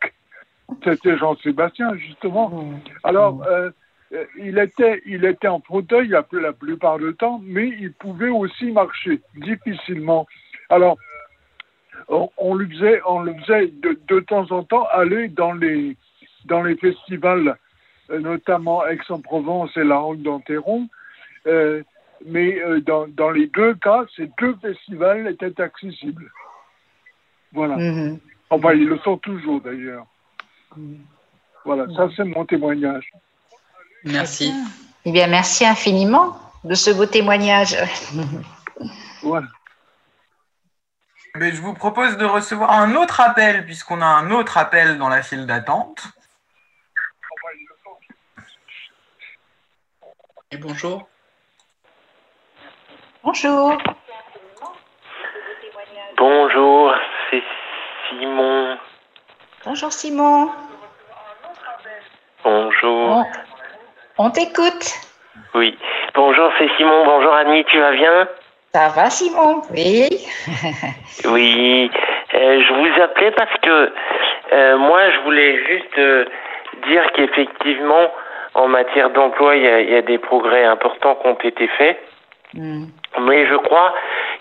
c'était Jean-Sébastien justement. Alors, euh, il, était, il était en fauteuil la, la plupart du temps, mais il pouvait aussi marcher difficilement. Alors, on, on lui faisait, on le faisait de, de temps en temps aller dans les, dans les festivals, euh, notamment Aix-en-Provence et la Roque d'Anteron. Euh, mais euh, dans, dans les deux cas, ces deux festivals étaient accessibles. Voilà. Mhm. Enfin, ils le sont toujours d'ailleurs. Voilà, ça c'est mon témoignage. Merci. Eh bien, merci infiniment de ce beau témoignage. Voilà. Mais je vous propose de recevoir un autre appel, puisqu'on a un autre appel dans la file d'attente. Et bonjour. Bonjour. Bonjour, c'est Simon. Bonjour Simon. Bonjour. On, on t'écoute. Oui. Bonjour, c'est Simon. Bonjour Annie, tu vas bien? Ça va Simon? Oui. Oui. Euh, je vous appelais parce que euh, moi, je voulais juste euh, dire qu'effectivement, en matière d'emploi, il y, a- il y a des progrès importants qui ont été faits. Mhm. Mais je crois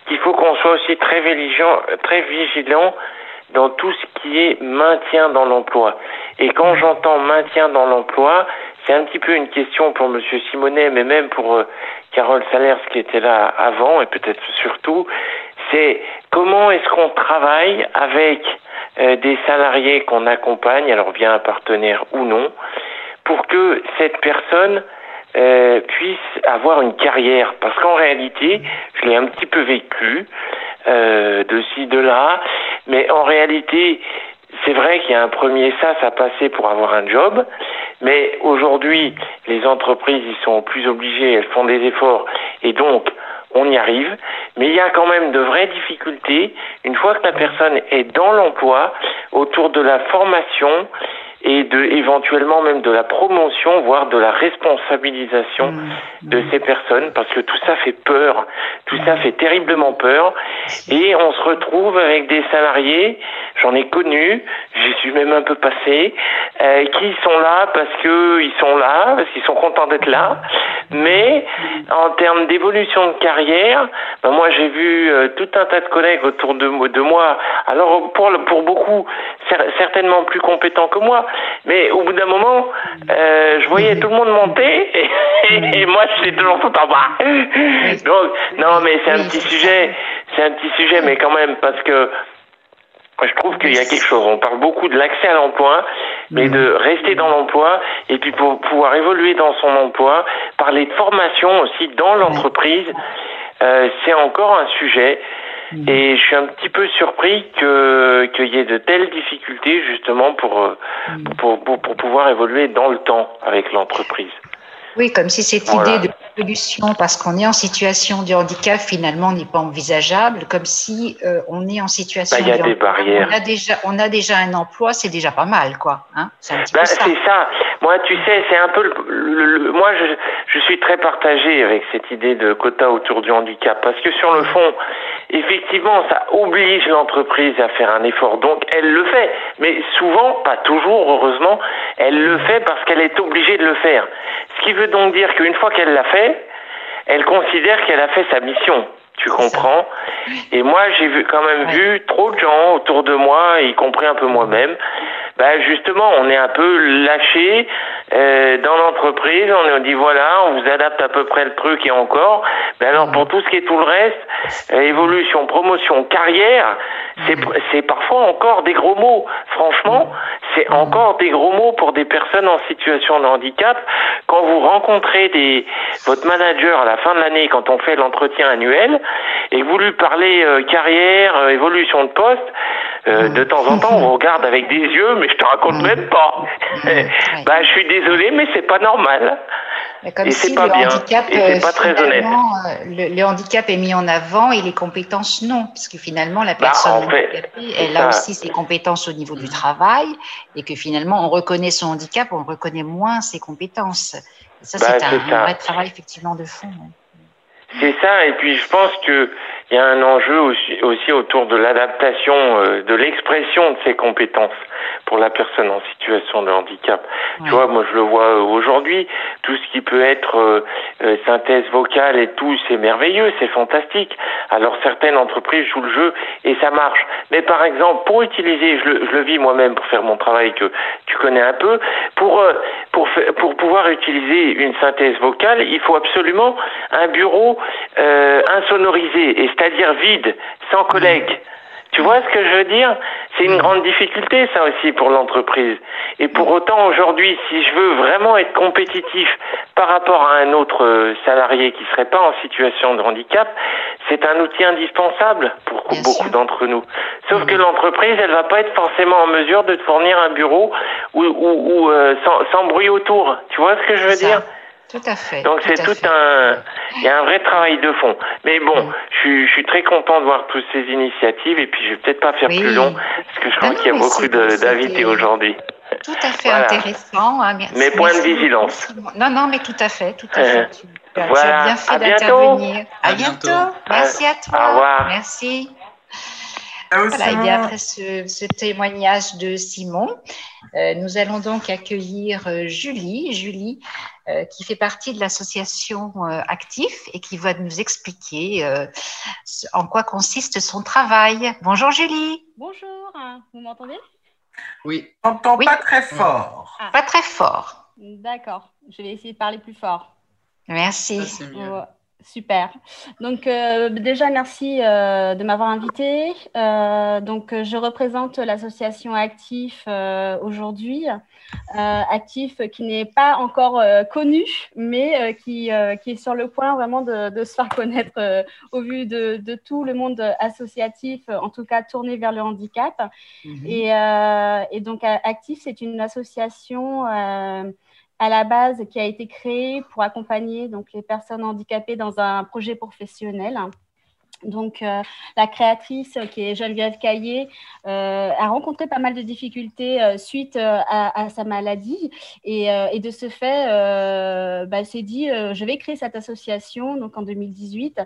qu'il faut qu'on soit aussi très vigilant, très vigilant dans tout ce qui est maintien dans l'emploi. Et quand j'entends maintien dans l'emploi, c'est un petit peu une question pour Monsieur Simonet, mais même pour euh, Carole Salers qui était là avant et peut-être surtout, c'est comment est-ce qu'on travaille avec euh, des salariés qu'on accompagne, alors via un partenaire ou non, pour que cette personne euh, puisse avoir une carrière. Parce qu'en réalité, je l'ai un petit peu vécu, euh, de ci, de là, mais en réalité, c'est vrai qu'il y a un premier sas à passer pour avoir un job, mais aujourd'hui, les entreprises, ils sont plus obligées, elles font des efforts, et donc, on y arrive, mais il y a quand même de vraies difficultés, une fois que la personne est dans l'emploi, autour de la formation et de éventuellement même de la promotion, voire de la responsabilisation de ces personnes, parce que tout ça fait peur, tout ça fait terriblement peur, et on se retrouve avec des salariés, j'en ai connu, j'y suis même un peu passé, euh, qui sont là parce que ils sont là, parce qu'ils sont contents d'être là, mais en termes d'évolution de carrière, ben moi j'ai vu euh, tout un tas de collègues autour de, de moi, alors pour, pour beaucoup cer- certainement plus compétents que moi, mais au bout d'un moment, euh, je voyais tout le monde monter et, et moi j'étais toujours tout en bas. Donc non mais c'est un petit sujet, c'est un petit sujet, mais quand même parce que je trouve qu'il y a quelque chose. On parle beaucoup de l'accès à l'emploi, mais de rester dans l'emploi et puis pour pouvoir évoluer dans son emploi, parler de formation aussi dans l'entreprise, euh, c'est encore un sujet. Et je suis un petit peu surpris que qu'il y ait de telles difficultés justement pour, euh, pour, pour, pour pouvoir évoluer dans le temps avec l'entreprise. Oui, comme si cette Voilà. idée de solution, parce qu'on est en situation de handicap, finalement, n'est pas envisageable, comme si euh, on est en situation Bah, y a de des handicap, barrières. On a déjà, on a déjà un emploi, c'est déjà pas mal, quoi. Hein c'est un petit peu ça. c'est ça. Moi, tu sais, c'est un peu le, le- le- moi, je, je suis très partagé avec cette idée de quota autour du handicap parce que sur le fond, effectivement, ça oblige l'entreprise à faire un effort. Donc, elle le fait, mais souvent, pas toujours, heureusement, elle le fait parce qu'elle est obligée de le faire. Ce qui veut donc dire qu'une fois qu'elle l'a fait, elle considère qu'elle a fait sa mission. Tu comprends Et moi, j'ai vu, quand même vu trop de gens autour de moi, y compris un peu moi-même. Ben justement, on est un peu lâché euh, dans l'entreprise. On dit voilà, on vous adapte à peu près le truc et encore. Mais alors pour tout ce qui est tout le reste, euh, évolution, promotion, carrière, c'est c'est parfois encore des gros mots. Franchement, c'est encore des gros mots pour des personnes en situation de handicap. Quand vous rencontrez des votre manager à la fin de l'année, quand on fait l'entretien annuel, et lui parlez euh, carrière, euh, évolution de poste, euh, de temps en temps, on regarde avec des yeux, mais je te raconte même pas. bah, je suis désolé, mais c'est pas normal. comme si pas le bien. handicap, et pas très honnête. Le, le, handicap est mis en avant et les compétences non, parce que finalement la bah, personne handicapée, elle a aussi ses compétences au niveau du travail, et que finalement on reconnaît son handicap, on reconnaît moins ses compétences. ça, bah, c'est un, un, vrai travail effectivement de fond. C'est ça, et puis je pense que il y a un enjeu aussi, aussi autour de l'adaptation, euh, de l'expression de ces compétences pour la personne en situation de handicap. Tu vois, moi je le vois euh, aujourd'hui, tout ce qui peut être euh, synthèse vocale et tout, c'est merveilleux, c'est fantastique. Alors certaines entreprises jouent le jeu et ça marche. Mais par exemple, pour utiliser, je le, je le vis moi-même pour faire mon travail que tu connais un peu, pour pour pour pouvoir utiliser une synthèse vocale, il faut absolument un bureau insonorisé et c'est-à-dire vide, sans collègues. Tu vois ce que je veux dire? C'est une grande difficulté, ça aussi, pour l'entreprise. Et pour autant, aujourd'hui, si je veux vraiment être compétitif par rapport à un autre euh, salarié qui serait pas en situation de handicap, c'est un outil indispensable pour beaucoup d'entre nous. Sauf que l'entreprise, elle va pas être forcément en mesure de te fournir un bureau ou, ou, euh, sans, sans, bruit autour. Tu vois ce que je veux dire? Tout à fait. Donc c'est tout, un, il y a un vrai travail de fond. Mais bon, je, suis, très content de voir toutes ces initiatives et puis je vais peut-être pas faire plus long parce que je crois qu'il y a beaucoup d'invités aujourd'hui. Tout à fait intéressant. Hein, Mes points de vigilance. Non, non, mais tout à fait, tout à fait. Tu, voilà. as bien fait d'intervenir. À, bientôt. Merci à toi. Au revoir. Merci. Voilà, et bien après ce, ce, témoignage de Simon, euh, nous allons donc accueillir euh, Julie. Julie, euh, qui fait partie de l'association euh, Actif et qui va nous expliquer euh, en quoi consiste son travail. Bonjour Julie. Bonjour, vous m'entendez? Oui. On n'entend pas très fort. Pas très fort. D'accord, je vais essayer de parler plus fort. Merci. Super. Donc euh, déjà merci euh, de m'avoir invité. Euh, donc je représente l'association Actif aujourd'hui. Actif qui n'est pas encore connu, mais qui, qui, est sur le point vraiment de, de se faire connaître au vu de, de, tout le monde associatif, en tout cas tourné vers le handicap. Mhm. Et, et, donc Actif, c'est une association à la base qui a été créé pour accompagner donc, les personnes handicapées dans un projet professionnel. Donc, euh, la créatrice, qui est Geneviève Caillé, euh, a rencontré pas mal de difficultés euh, suite à, sa maladie. Et, de ce fait, bah, elle s'est dit, je vais créer cette association donc en 2018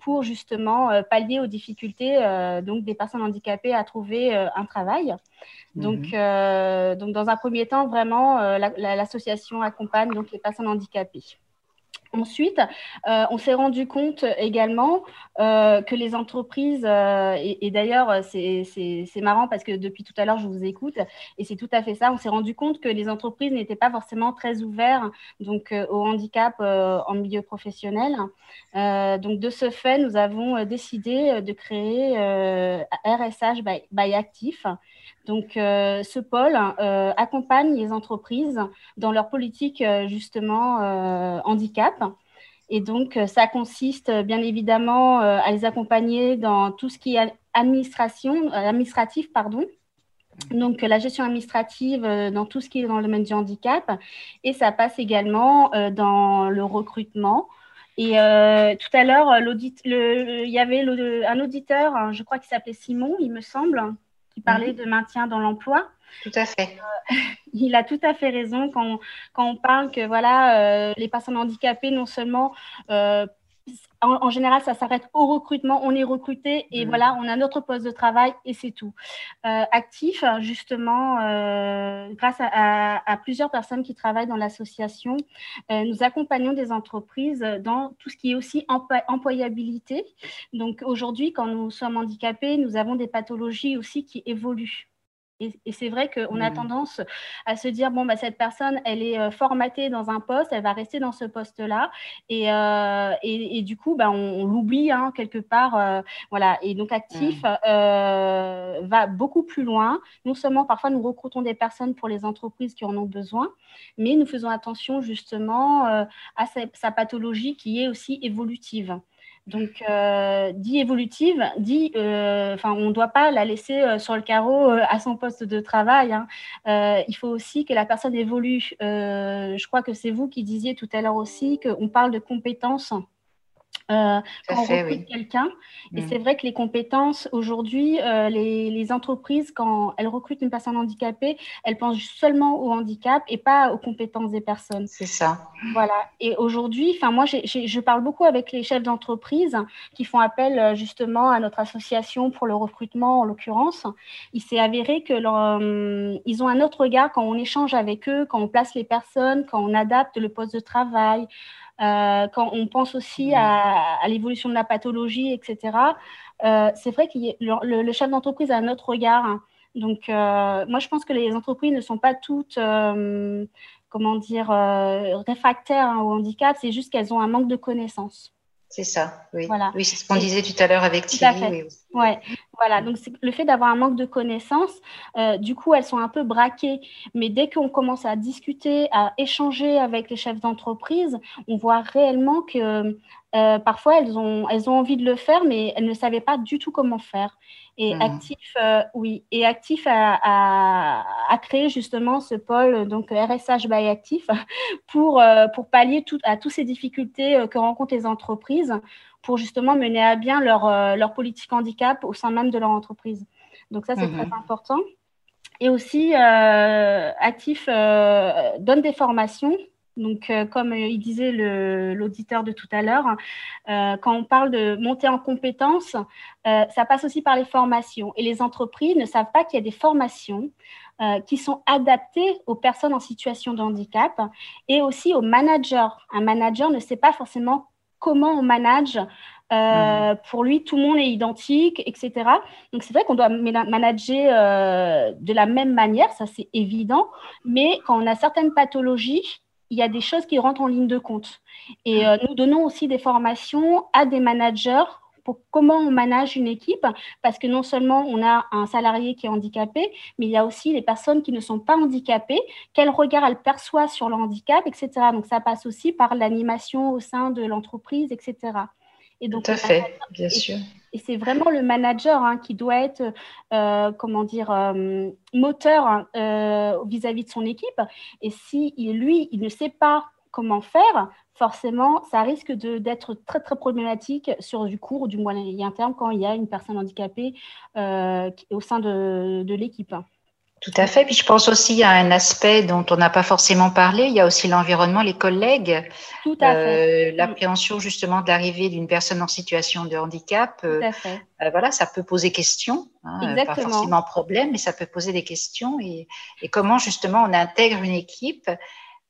pour justement pallier aux difficultés donc, des personnes handicapées à trouver un travail. Donc, mhm. donc, dans un premier temps, vraiment, l'association accompagne donc, les personnes handicapées. Ensuite, euh, on s'est rendu compte également euh, que les entreprises, euh, et, d'ailleurs c'est marrant parce que depuis tout à l'heure je vous écoute, et c'est tout à fait ça, on s'est rendu compte que les entreprises n'étaient pas forcément très ouvertes donc, au handicap en milieu professionnel. donc de ce fait, nous avons décidé de créer RSH by, by Actif, donc, euh, ce pôle euh, accompagne les entreprises dans leur politique euh, justement handicap. Et donc, ça consiste bien évidemment à les accompagner dans tout ce qui est administration, administratif, pardon. Donc, la gestion administrative dans tout ce qui est dans le domaine du handicap. Et ça passe également dans le recrutement, et tout à l'heure, il y avait un auditeur, hein, je crois qu'il s'appelait Simon, il me semble, qui parlait mhm. de maintien dans l'emploi. Tout à fait. Euh, il a tout à fait raison quand, quand on parle que voilà, euh, les personnes handicapées, non seulement en, général, ça s'arrête au recrutement. On est recruté et mmh. voilà, on a notre poste de travail et c'est tout. Euh, actif, justement, euh, grâce à, plusieurs personnes qui travaillent dans l'association, euh, nous accompagnons des entreprises dans tout ce qui est aussi employabilité. Donc aujourd'hui, quand nous sommes handicapés, nous avons des pathologies aussi qui évoluent. Et, c'est vrai qu'on a mmh. tendance à se dire, bon, bah, cette personne, elle est euh, formatée dans un poste, elle va rester dans ce poste-là. Et, euh, et, du coup, bah, on, l'oublie hein, quelque part. Euh, voilà. Et donc, Actif mmh. va beaucoup plus loin. Non seulement, parfois, nous recrutons des personnes pour les entreprises qui en ont besoin, mais nous faisons attention justement à sa pathologie qui est aussi évolutive. Donc, euh, dit évolutive, dit, euh, enfin, on ne doit pas la laisser euh, sur le carreau à son poste de travail. Hein. il faut aussi que la personne évolue. je crois que c'est vous qui disiez tout à l'heure aussi qu'on parle de compétences euh, quand on recrute quelqu'un. Et mm. c'est vrai que les compétences, aujourd'hui, euh, les, entreprises, quand elles recrutent une personne handicapée, elles pensent seulement au handicap et pas aux compétences des personnes. C'est ça. Voilà. Et aujourd'hui, moi, je parle beaucoup avec les chefs d'entreprise qui font appel euh, justement à notre association pour le recrutement, en l'occurrence. Il s'est avéré que ils ont un autre regard quand on échange avec eux, quand on place les personnes, quand on adapte le poste de travail. Euh, quand on pense aussi à, l'évolution de la pathologie, etc., euh, c'est vrai que le, le, chef d'entreprise a un autre regard. Hein. Donc, euh, moi, je pense que les entreprises ne sont pas toutes, comment dire, réfractaires hein, au handicap, c'est juste qu'elles ont un manque de connaissances. C'est ça, oui. Voilà. Oui, c'est ce qu'on disait tout à l'heure avec Thierry. Oui, ouais. Voilà, donc le fait d'avoir un manque de connaissances, euh, du coup, elles sont un peu braquées. Mais dès qu'on commence à discuter, à échanger avec les chefs d'entreprise, on voit réellement que euh, parfois, elles ont, elles ont envie de le faire, mais elles ne savaient pas du tout comment faire. Et mmh. Actif, euh, oui, et Actif a, a, créé justement ce pôle, donc RSH by Actif, pour, euh, pour pallier tout, à toutes ces difficultés que rencontrent les entreprises pour justement mener à bien leur, leur politique handicap au sein même de leur entreprise. Donc ça, c'est mmh. très important. Et aussi, Actif donne des formations donc, euh, comme il disait l'auditeur de tout à l'heure, euh, quand on parle de monter en compétences, euh, ça passe aussi par les formations. Et les entreprises ne savent pas qu'il y a des formations qui sont adaptées aux personnes en situation de handicap et aussi aux managers. Un manager ne sait pas forcément comment on manage mmh. pour lui, tout le monde est identique, etc. Donc, c'est vrai qu'on doit manager de la même manière, ça c'est évident, mais quand on a certaines pathologies, il y a des choses qui rentrent en ligne de compte. Et euh, nous donnons aussi des formations à des managers pour comment on manage une équipe, parce que non seulement on a un salarié qui est handicapé, mais il y a aussi les personnes qui ne sont pas handicapées, quel regard elles perçoivent sur le handicap, etc. Donc ça passe aussi par l'animation au sein de l'entreprise, etc. Et donc, Tout à fait, bien sûr. Et c'est vraiment le manager hein, qui doit être, euh, comment dire, euh, moteur hein, euh, vis-à-vis de son équipe. Et si lui, il ne sait pas comment faire, forcément, ça risque d'être très, très problématique sur du court ou du moyen terme quand il y a une personne handicapée au sein de l'équipe. Tout à fait. Puis je pense aussi à un aspect dont on n'a pas forcément parlé. Il y a aussi l'environnement, les collègues. Tout à fait. Euh, l'appréhension justement de l'arrivée d'une personne en situation de handicap. Tout à euh, fait. Euh, voilà, ça peut poser question. Hein, pas forcément problème, mais ça peut poser des questions. Et, et comment justement on intègre une équipe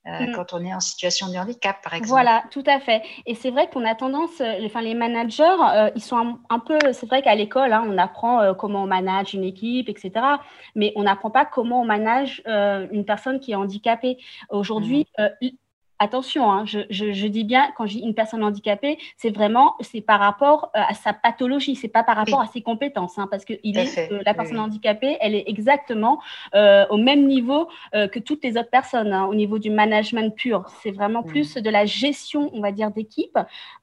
euh, mm. quand on est en situation de handicap, par exemple. Voilà, tout à fait. Et c'est vrai qu'on a tendance, euh, enfin, les managers, euh, ils sont un, peu, c'est vrai qu'à l'école, hein, on apprend comment on manage une équipe, etc. Mais on n'apprend pas comment on manage une personne qui est handicapée. Aujourd'hui, mm attention, hein, je, dis bien, quand je dis une personne handicapée, c'est vraiment, c'est par rapport euh, à sa pathologie, c'est pas par rapport à ses compétences, hein, parce que il est, euh, la personne handicapée, elle est exactement euh, au même niveau que toutes les autres personnes, hein, au niveau du management pur. C'est vraiment plus mm. de la gestion, on va dire, d'équipe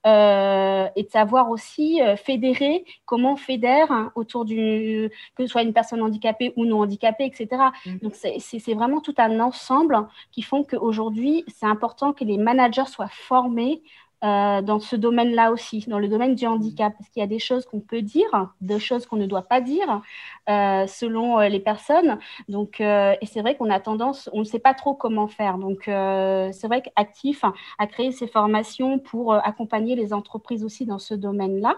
et de savoir aussi fédérer, comment on fédère autour du, que ce soit une personne handicapée ou non handicapée, etc. Mm. Donc, c'est vraiment tout un ensemble qui font qu'aujourd'hui, c'est important que les managers soient formés euh, dans ce domaine-là aussi, dans le domaine du handicap, parce qu'il y a des choses qu'on peut dire, des choses qu'on ne doit pas dire euh, selon euh, les personnes. Donc, et c'est vrai qu'on a tendance, on ne sait pas trop comment faire. Donc, c'est vrai qu'Actif a créé ces formations pour accompagner les entreprises aussi dans ce domaine-là.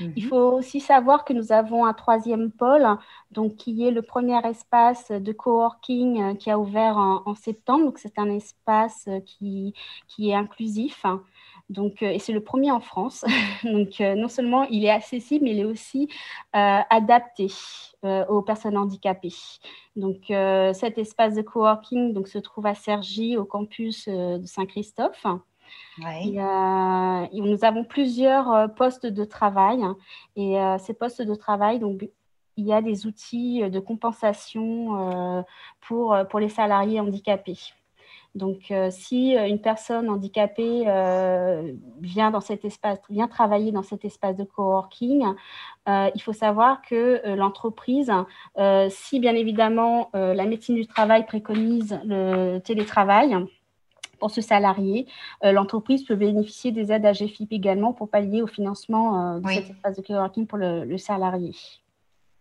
Mhm. Il faut aussi savoir que nous avons un troisième pôle, donc qui est le premier espace de coworking euh, qui a ouvert en, septembre. c'est un espace euh, qui, qui est inclusif. Donc, euh, et c'est le premier en France. Donc, non seulement il est accessible, mais il est aussi adapté aux personnes handicapées. Donc, cet espace de coworking donc, se trouve à Cergy, au campus de Saint-Christophe. Euh, nous avons plusieurs euh, postes de travail hein, et euh, ces postes de travail, donc, il y a des outils de compensation pour, pour les salariés handicapés. Donc, si une personne handicapée vient, dans cet espace, vient travailler dans cet espace de coworking, il faut savoir que l'entreprise, si bien évidemment la médecine du travail préconise le télétravail, pour ce salarié. Euh, l'entreprise peut bénéficier des aides AGFIP également pour pallier au financement euh, de cet espace de coworking pour le, salarié.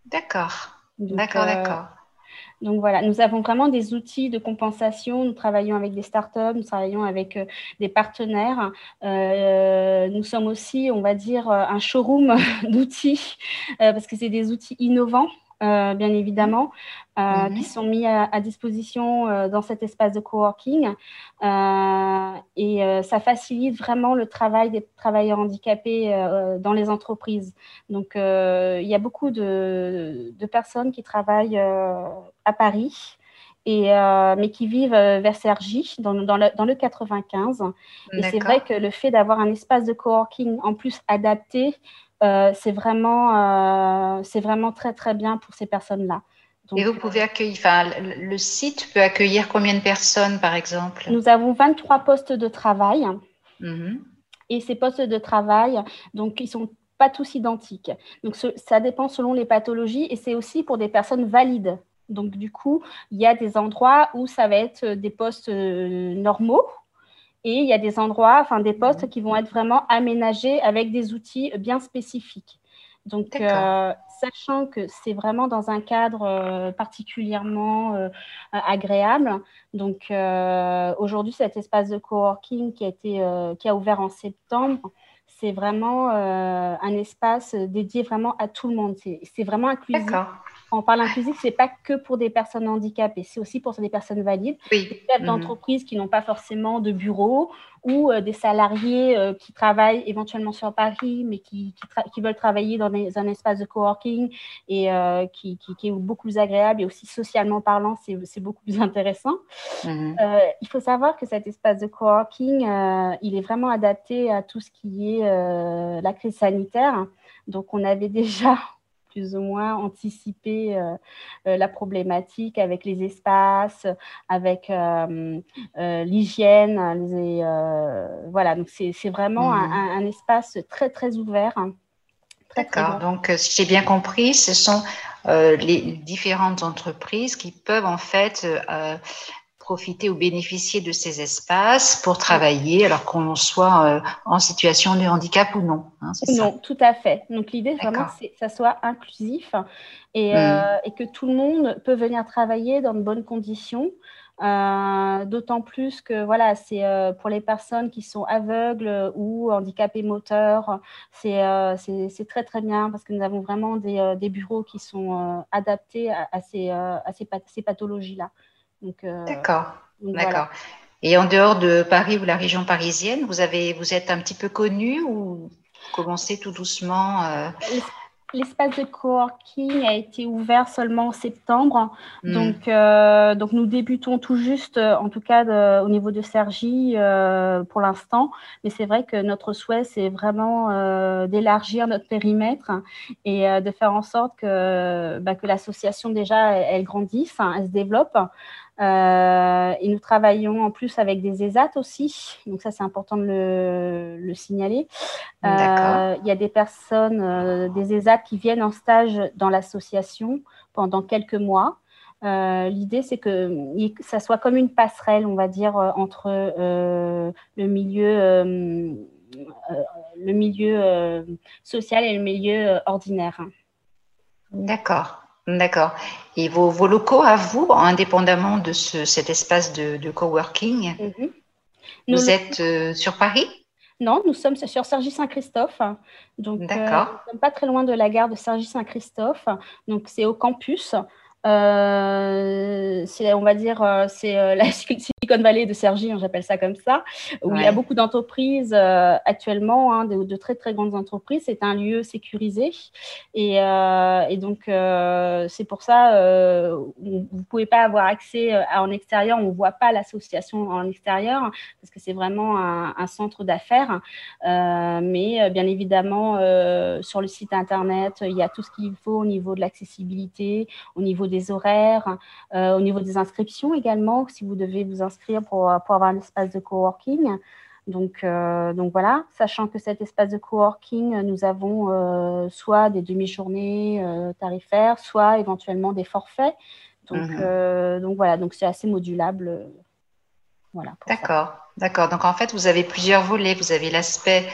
D'accord. D'accord, euh, d'accord. Donc voilà, nous avons vraiment des outils de compensation. Nous travaillons avec des startups, nous travaillons avec des partenaires. nous sommes aussi, on va dire, un showroom d'outils parce que c'est des outils innovants euh, bien évidemment, euh, qui sont mis à, disposition euh, dans cet espace de coworking. et ça facilite vraiment le travail des travailleurs handicapés dans les entreprises. Donc, il y a beaucoup de, personnes qui travaillent à Paris. Et, mais qui vivent vers dans, dans, le, dans le 95. Et c'est vrai que le fait d'avoir un espace de coworking en plus adapté euh, c'est vraiment, euh, c'est vraiment très, très bien pour ces personnes-là. Et vous pouvez accueillir, enfin, le site peut accueillir combien de personnes, par exemple? Nous avons 23 postes de travail. Mhm. Et ces postes de travail, donc, ils sont pas tous identiques. Donc, ça dépend selon les pathologies et c'est aussi pour des personnes valides. Donc, du coup, il y a des endroits où ça va être des postes euh, normaux et il y a des endroits, enfin des postes qui vont être vraiment aménagés avec des outils bien spécifiques. Donc, euh, sachant que c'est vraiment dans un cadre euh, particulièrement euh, agréable. Donc, aujourd'hui, cet espace de coworking qui a, été, qui a ouvert en septembre, c'est vraiment un espace dédié vraiment à tout le monde. C'est vraiment inclusif. On parle inclusif, ce n'est pas que pour des personnes handicapées, c'est aussi pour des personnes valides, des chefs mhm. d'entreprise qui n'ont pas forcément de bureau ou euh, des salariés euh, qui travaillent éventuellement sur Paris, mais qui, qui, veulent travailler dans un espace de coworking et euh, qui, qui, est beaucoup plus agréable et aussi socialement parlant, c'est beaucoup plus intéressant. Mhm. il faut savoir que cet espace de coworking, il est vraiment adapté à tout ce qui est la crise sanitaire. Donc, on avait déjà plus ou moins anticiper euh, euh, la problématique avec les espaces, avec euh, l'hygiène. voilà, donc c'est vraiment mmh. un, espace très, très ouvert. D'accord, donc si j'ai bien compris, ce sont les différentes entreprises qui peuvent en fait profiter ou bénéficier de ces espaces pour travailler, alors qu'on soit euh, en situation de handicap ou non. Hein, non, tout à fait. Donc l'idée vraiment, c'est que ça soit inclusif et, euh, hmm. et, que tout le monde peut venir travailler dans de bonnes conditions. Euh, d'autant plus que voilà, c'est pour les personnes qui sont aveugles ou handicapées moteurs, c'est très très bien parce que nous avons vraiment des, des bureaux qui sont adaptés à, à ces, à ces pathologies-là. Euh, d'accord, d'accord. Et en dehors de Paris ou la région parisienne, vous, avez, vous êtes un petit peu connu ou commencez tout doucement euh? L'espace de coworking a été ouvert seulement en septembre. Hmm. Donc, euh, donc, nous débutons tout juste, en tout cas au niveau de Sergi pour l'instant. Mais c'est vrai que notre souhait, c'est vraiment d'élargir notre périmètre et de faire en sorte que, bah, que l'association, déjà, elle, grandisse, hein, elle se développe. Euh, et nous travaillons en plus avec des ESAT aussi, donc ça c'est important de le, signaler. Euh, il y a des personnes, euh, des ESAT qui viennent en stage dans l'association pendant quelques mois. L'idée, c'est que ça soit comme une passerelle, on va dire, entre le milieu, le milieu social et le milieu ordinaire. D'accord. D'accord. Et vos, locaux à vous, indépendamment de cet espace de, coworking, mhm. vous êtes euh, sur Paris? Non, nous sommes sur Sergi-Saint-Christophe. Donc, euh, nous sommes pas très loin de la gare de Sergi-Saint-Christophe. Donc, c'est au campus. Euh, c'est, on va dire, euh, c'est euh, la Silicon Valley de Sergi, hein, j'appelle ça comme ça, où il y a beaucoup d'entreprises actuellement, hein, de, très très grandes entreprises. C'est un lieu sécurisé et, et donc c'est pour ça vous ne pouvez pas avoir accès à, en extérieur. On ne voit pas l'association en extérieur parce que c'est vraiment un, un centre d'affaires. mais bien évidemment, sur le site internet, il y a tout ce qu'il faut au niveau de l'accessibilité, au niveau des horaires, euh, au niveau des inscriptions également, si vous devez vous inscrire pour, pour avoir un espace de coworking. Donc, euh, donc voilà, sachant que cet espace de coworking, nous avons euh, soit des demi-journées tarifaires, soit éventuellement des forfaits. Donc, mhm. donc voilà, donc c'est assez modulable. voilà. D'accord, d'accord. Donc en fait, vous avez plusieurs volets. Vous avez l'aspect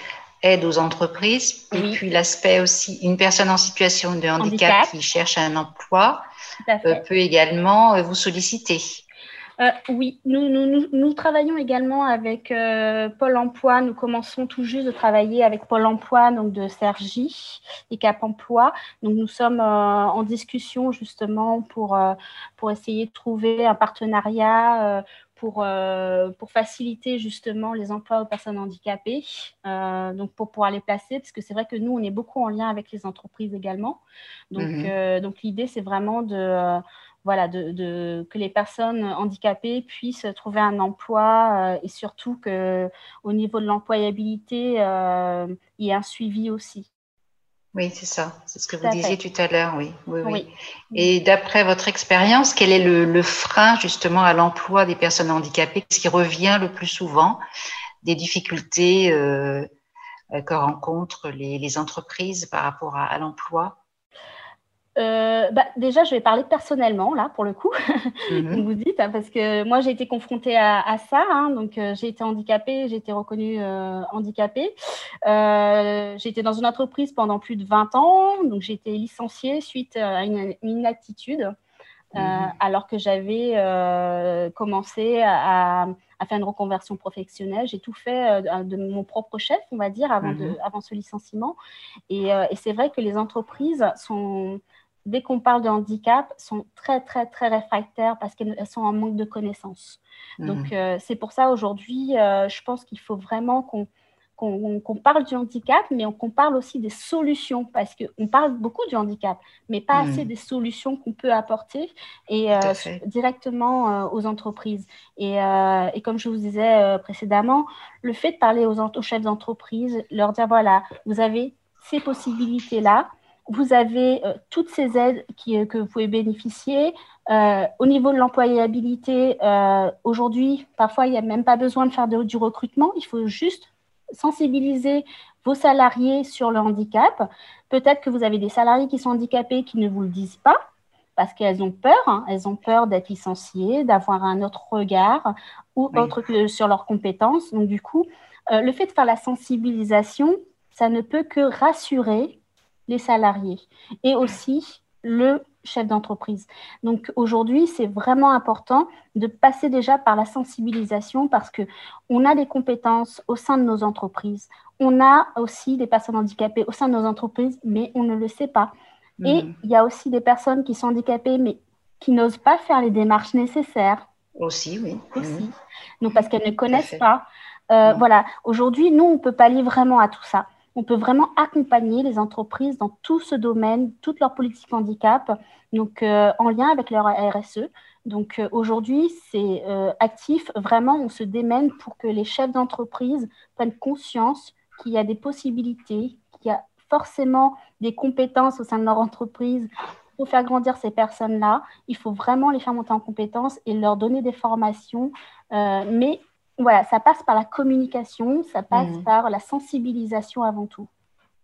aide aux entreprises, et puis l'aspect aussi, une personne en situation de handicap, qui cherche un emploi euh, peut également euh, vous solliciter. Euh, oui, nous, nous, nous, travaillons également avec Pôle Emploi. Nous commençons tout juste de travailler avec Pôle Emploi, donc de Sergi et Cap Emploi. Donc nous sommes en discussion justement pour, pour essayer de trouver un partenariat pour, euh, pour faciliter justement les emplois aux personnes handicapées, euh, donc pour pouvoir les placer, parce que c'est vrai que nous, on est beaucoup en lien avec les entreprises également. Donc, mhm. euh, donc l'idée, c'est vraiment de, voilà, de, de, que les personnes handicapées puissent trouver un emploi et surtout qu'au niveau de l'employabilité, il y ait un suivi aussi. Oui, c'est ça. C'est ce que vous disiez tout à l'heure, oui. Oui, oui. Et d'après votre expérience, quel est le, frein justement à l'emploi des personnes handicapées? Ce qui revient le plus souvent des difficultés euh, que rencontrent les, entreprises par rapport à l'emploi euh, bah, déjà, je vais parler personnellement, là, pour le coup, mhm. vous dites, hein, parce que moi, j'ai été confrontée à, ça. Hein, donc, euh, j'ai été handicapée, j'ai été reconnue euh, handicapée. j'ai été dans une entreprise pendant plus de 20 ans. Donc, j'ai été licenciée suite à une, inaptitude, mhm. alors que j'avais commencé à, faire une reconversion professionnelle. J'ai tout fait de mon propre chef, on va dire, avant, de, mhm. avant ce licenciement. Et, et c'est vrai que les entreprises sont dès qu'on parle de handicap, sont très, très, très réfractaires parce qu'elles sont en manque de connaissances. Mhm. Donc, euh, c'est pour ça aujourd'hui, euh, je pense qu'il faut vraiment qu'on qu'on parle du handicap, mais qu'on parle aussi des solutions, parce qu'on parle beaucoup du handicap, mais pas assez mhm. des solutions qu'on peut apporter et, euh, directement aux entreprises. Et, et, comme je vous disais précédemment, le fait de parler aux, aux chefs d'entreprise, leur dire, voilà, vous avez ces possibilités-là, vous avez euh, toutes ces aides qui, euh, que vous pouvez bénéficier. Euh, au niveau de l'employabilité, aujourd'hui, parfois, il n'y a même pas besoin de faire du recrutement. Il faut juste sensibiliser vos salariés sur le handicap. Peut-être que vous avez des salariés qui sont handicapés qui ne vous le disent pas parce qu'elles ont peur. Hein. elles ont peur d'être licenciées, d'avoir un autre regard ou autre que sur leurs compétences. Donc, du coup, le fait de faire la sensibilisation, ça ne peut que rassurer les salariés et aussi le chef d'entreprise. Donc aujourd'hui, c'est vraiment important de passer déjà par la sensibilisation parce que on a des compétences au sein de nos entreprises. On a aussi des personnes handicapées au sein de nos entreprises, mais on ne le sait pas. Et mhm. il y a aussi des personnes qui sont handicapées, mais qui n'osent pas faire les démarches nécessaires. Aussi, oui. Aussi. Mhm. Donc parce qu'elles ne connaissent pas. Euh, voilà. Aujourd'hui, nous, on ne peut pas aller vraiment à tout ça on peut vraiment accompagner les entreprises dans tout ce domaine, toute leur politique handicap, donc euh, en lien avec leur RSE. Donc euh, aujourd'hui, c'est euh, actif, vraiment, on se démène pour que les chefs d'entreprise prennent conscience qu'il y a des possibilités, qu'il y a forcément des compétences au sein de leur entreprise pour faire grandir ces personnes-là. Il faut vraiment les faire monter en compétences et leur donner des formations, mais voilà, ça passe par la communication, ça passe mmh. par la sensibilisation avant tout.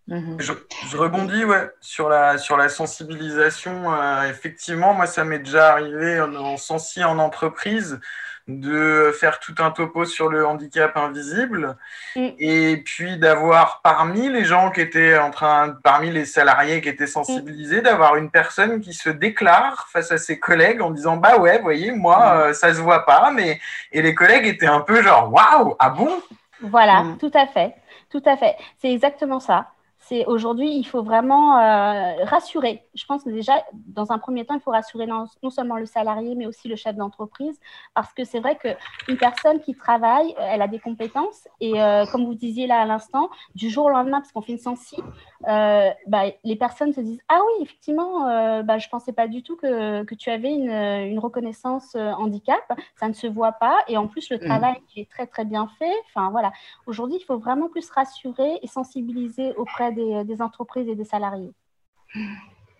Mhm. Je, rebondis ouais, sur, la, sur la sensibilisation. Euh, effectivement, moi, ça m'est déjà arrivé en, en sensi en entreprise de faire tout un topo sur le handicap invisible mm. et puis d'avoir parmi les gens qui étaient en train, parmi les salariés qui étaient sensibilisés, d'avoir une personne qui se déclare face à ses collègues en disant bah ouais, voyez, moi mm. euh, ça se voit pas, mais et les collègues étaient un peu genre waouh, ah bon? Voilà, mm. tout à fait, tout à fait, c'est exactement ça c'est aujourd'hui, il faut vraiment euh, rassurer. Je pense que déjà, dans un premier temps, il faut rassurer non, seulement le salarié, mais aussi le chef d'entreprise, parce que c'est vrai qu'une personne qui travaille, euh, elle a des compétences, et euh, comme vous disiez là à l'instant, du jour au lendemain, parce qu'on fait une sensi, bah, les personnes se disent Ah oui, effectivement, bah, je ne pensais pas du tout que, que tu avais une, une, reconnaissance handicap, ça ne se voit pas, et en plus, le mmh. travail est très, très bien fait. Enfin, voilà. Aujourd'hui, il faut vraiment plus rassurer et sensibiliser auprès des des, entreprises et des salariés.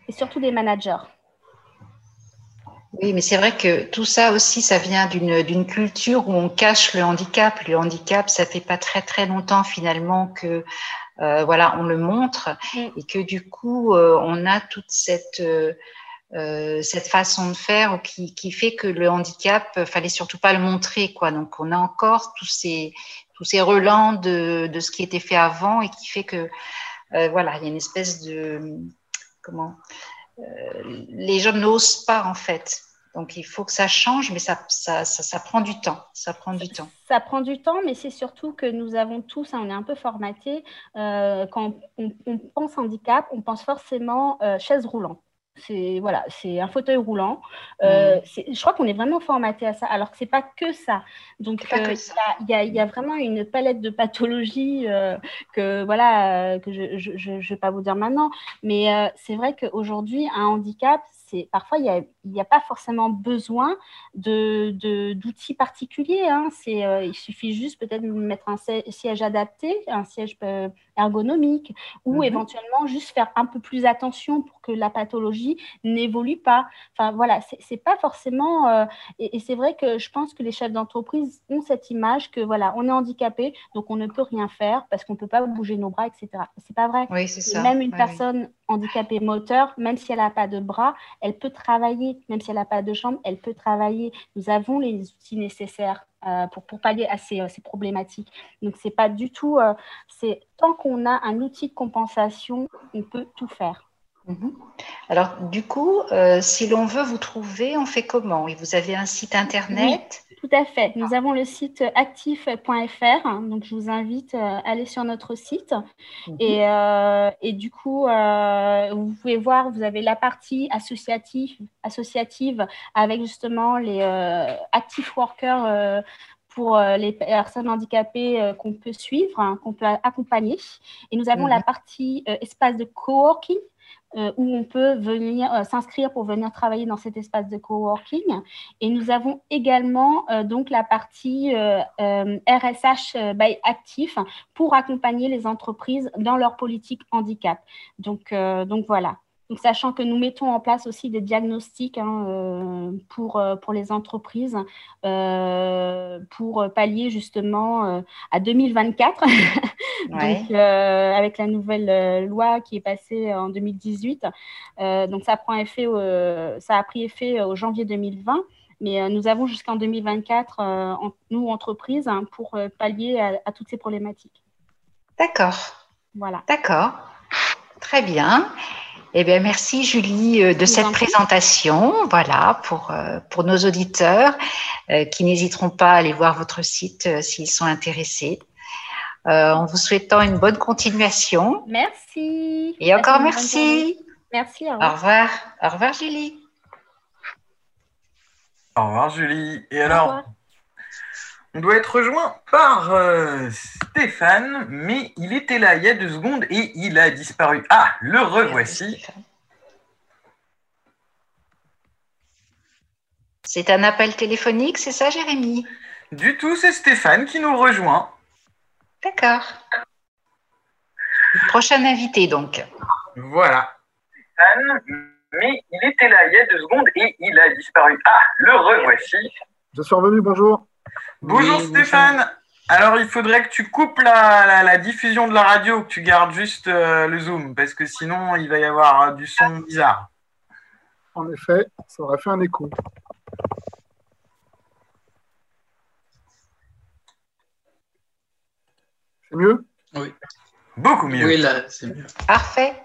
Et surtout des managers. Oui, mais c'est vrai que tout ça aussi, ça vient d'une culture où on cache le handicap. Le handicap, ça fait pas très très longtemps finalement que euh, voilà, on le montre mm. et que du coup, euh, on a toute cette euh, cette façon de faire qui, qui, fait que le handicap, fallait surtout pas le montrer quoi. Donc, on a encore tous ces tous ces relents de, de ce qui était fait avant et qui fait que euh, voilà, il y a une espèce de comment euh, les gens n'osent pas en fait. Donc il faut que ça change, mais ça, ça, ça, prend du temps. Ça prend du temps. Ça prend du temps, mais c'est surtout que nous avons tous, hein, on est un peu formatés, euh, quand on, pense handicap, on pense forcément chaise roulante. C'est voilà, c'est un fauteuil roulant. Euh, mm. Je crois qu'on est vraiment formaté à ça, alors que c'est pas que ça. Donc euh, il y, y, a vraiment une palette de pathologies euh, que voilà que je ne vais pas vous dire maintenant, mais c'est vrai qu'aujourd'hui un handicap parfois il n'y a, pas forcément besoin de, d'outils particuliers. Hein. C'est, euh, il suffit juste peut-être de mettre un siège adapté, un siège euh, ergonomique, ou mhm. éventuellement juste faire un peu plus attention pour que la pathologie n'évolue pas. Enfin voilà, c'est, pas forcément. Euh, et, c'est vrai que je pense que les chefs d'entreprise ont cette image que voilà, on est handicapé, donc on ne peut rien faire parce qu'on ne peut pas bouger nos bras, etc. C'est pas vrai. Oui, c'est ça. Même une personne handicapée moteur, même si elle n'a pas de bras, elle peut travailler, même si elle n'a pas de jambes, elle peut travailler. Nous avons les outils nécessaires euh, pour, pallier à ces, euh, ces problématiques. Donc, c'est pas du tout. Euh, c'est tant qu'on a un outil de compensation, on peut tout faire. Mhm. Alors, du coup, si l'on veut vous trouver, on fait comment? Vous avez un site internet? Tout à fait. Nous avons le site actif.fr. Donc, je vous invite à aller sur notre site. Mhm. Et, euh, et, du coup, euh, vous pouvez voir, vous avez la partie associative, associative avec justement les euh, active workers pour les personnes handicapées qu'on peut suivre, hein, qu'on peut accompagner. Et nous avons la mhm. partie espace de coworking euh, où on peut venir euh, s'inscrire pour venir travailler dans cet espace de coworking. Et nous avons également euh, donc la partie RSH by Actif pour accompagner les entreprises dans leur politique handicap. Donc, donc voilà. Donc, sachant que nous mettons en place aussi des diagnostics hein, euh, pour, euh, pour les entreprises euh, pour pallier justement à 2024, donc, avec la nouvelle loi qui est passée en 2018. donc, ça, prend effet ça a pris effet au janvier 2020 mais nous avons jusqu'en 2024, nous, entreprises, hein, pour pallier à, à, toutes ces problématiques. D'accord. Voilà. D'accord. Très bien. Eh bien, merci Julie euh, de cette présentation. Voilà, pour, euh, pour nos auditeurs euh, qui n'hésiteront pas à aller voir votre site s'ils sont intéressés. en vous souhaitant une bonne continuation. Merci. Et encore merci. Merci. Au revoir. Au revoir. Julie. Au revoir Julie. Et alors doit être rejoint par euh, Stéphane, mais il était là il y a deux secondes et il a disparu. Ah, le revoici. C'est un appel téléphonique, c'est ça, Jérémy? Du tout, c'est Stéphane qui nous rejoint. D'accord. Prochain invité, donc. Voilà. Stéphane, mais il était là il y a deux secondes et il a disparu. Ah, le revoici. Je suis revenu, bonjour. Bonjour Stéphane. Alors, il faudrait que tu coupes la, diffusion de la radio, que tu gardes juste euh, le zoom, parce que sinon, il va y avoir euh, du son bizarre. En effet, ça aurait fait un écho. C'est mieux? Oui. Beaucoup mieux. Oui, là, c'est mieux. Parfait.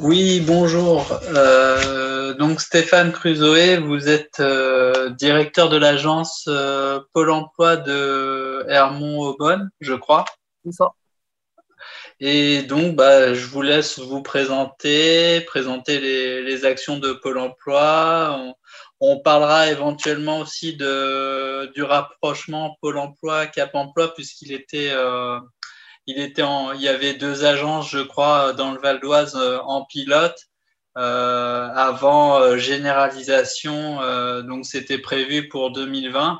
Oui, bonjour. Euh, donc Stéphane Crusoe, vous êtes euh, directeur de l'agence euh, Pôle Emploi de Hermont-Aubonne, je crois. C'est ça. Et donc, bah, je vous laisse vous présenter, présenter les, actions de Pôle Emploi. On, parlera éventuellement aussi de, du rapprochement Pôle Emploi Cap Emploi puisqu'il était il, était en, il y avait deux agences, je crois, dans le Val d'Oise euh, en pilote. Euh, avant euh, généralisation, donc c'était prévu pour 2020.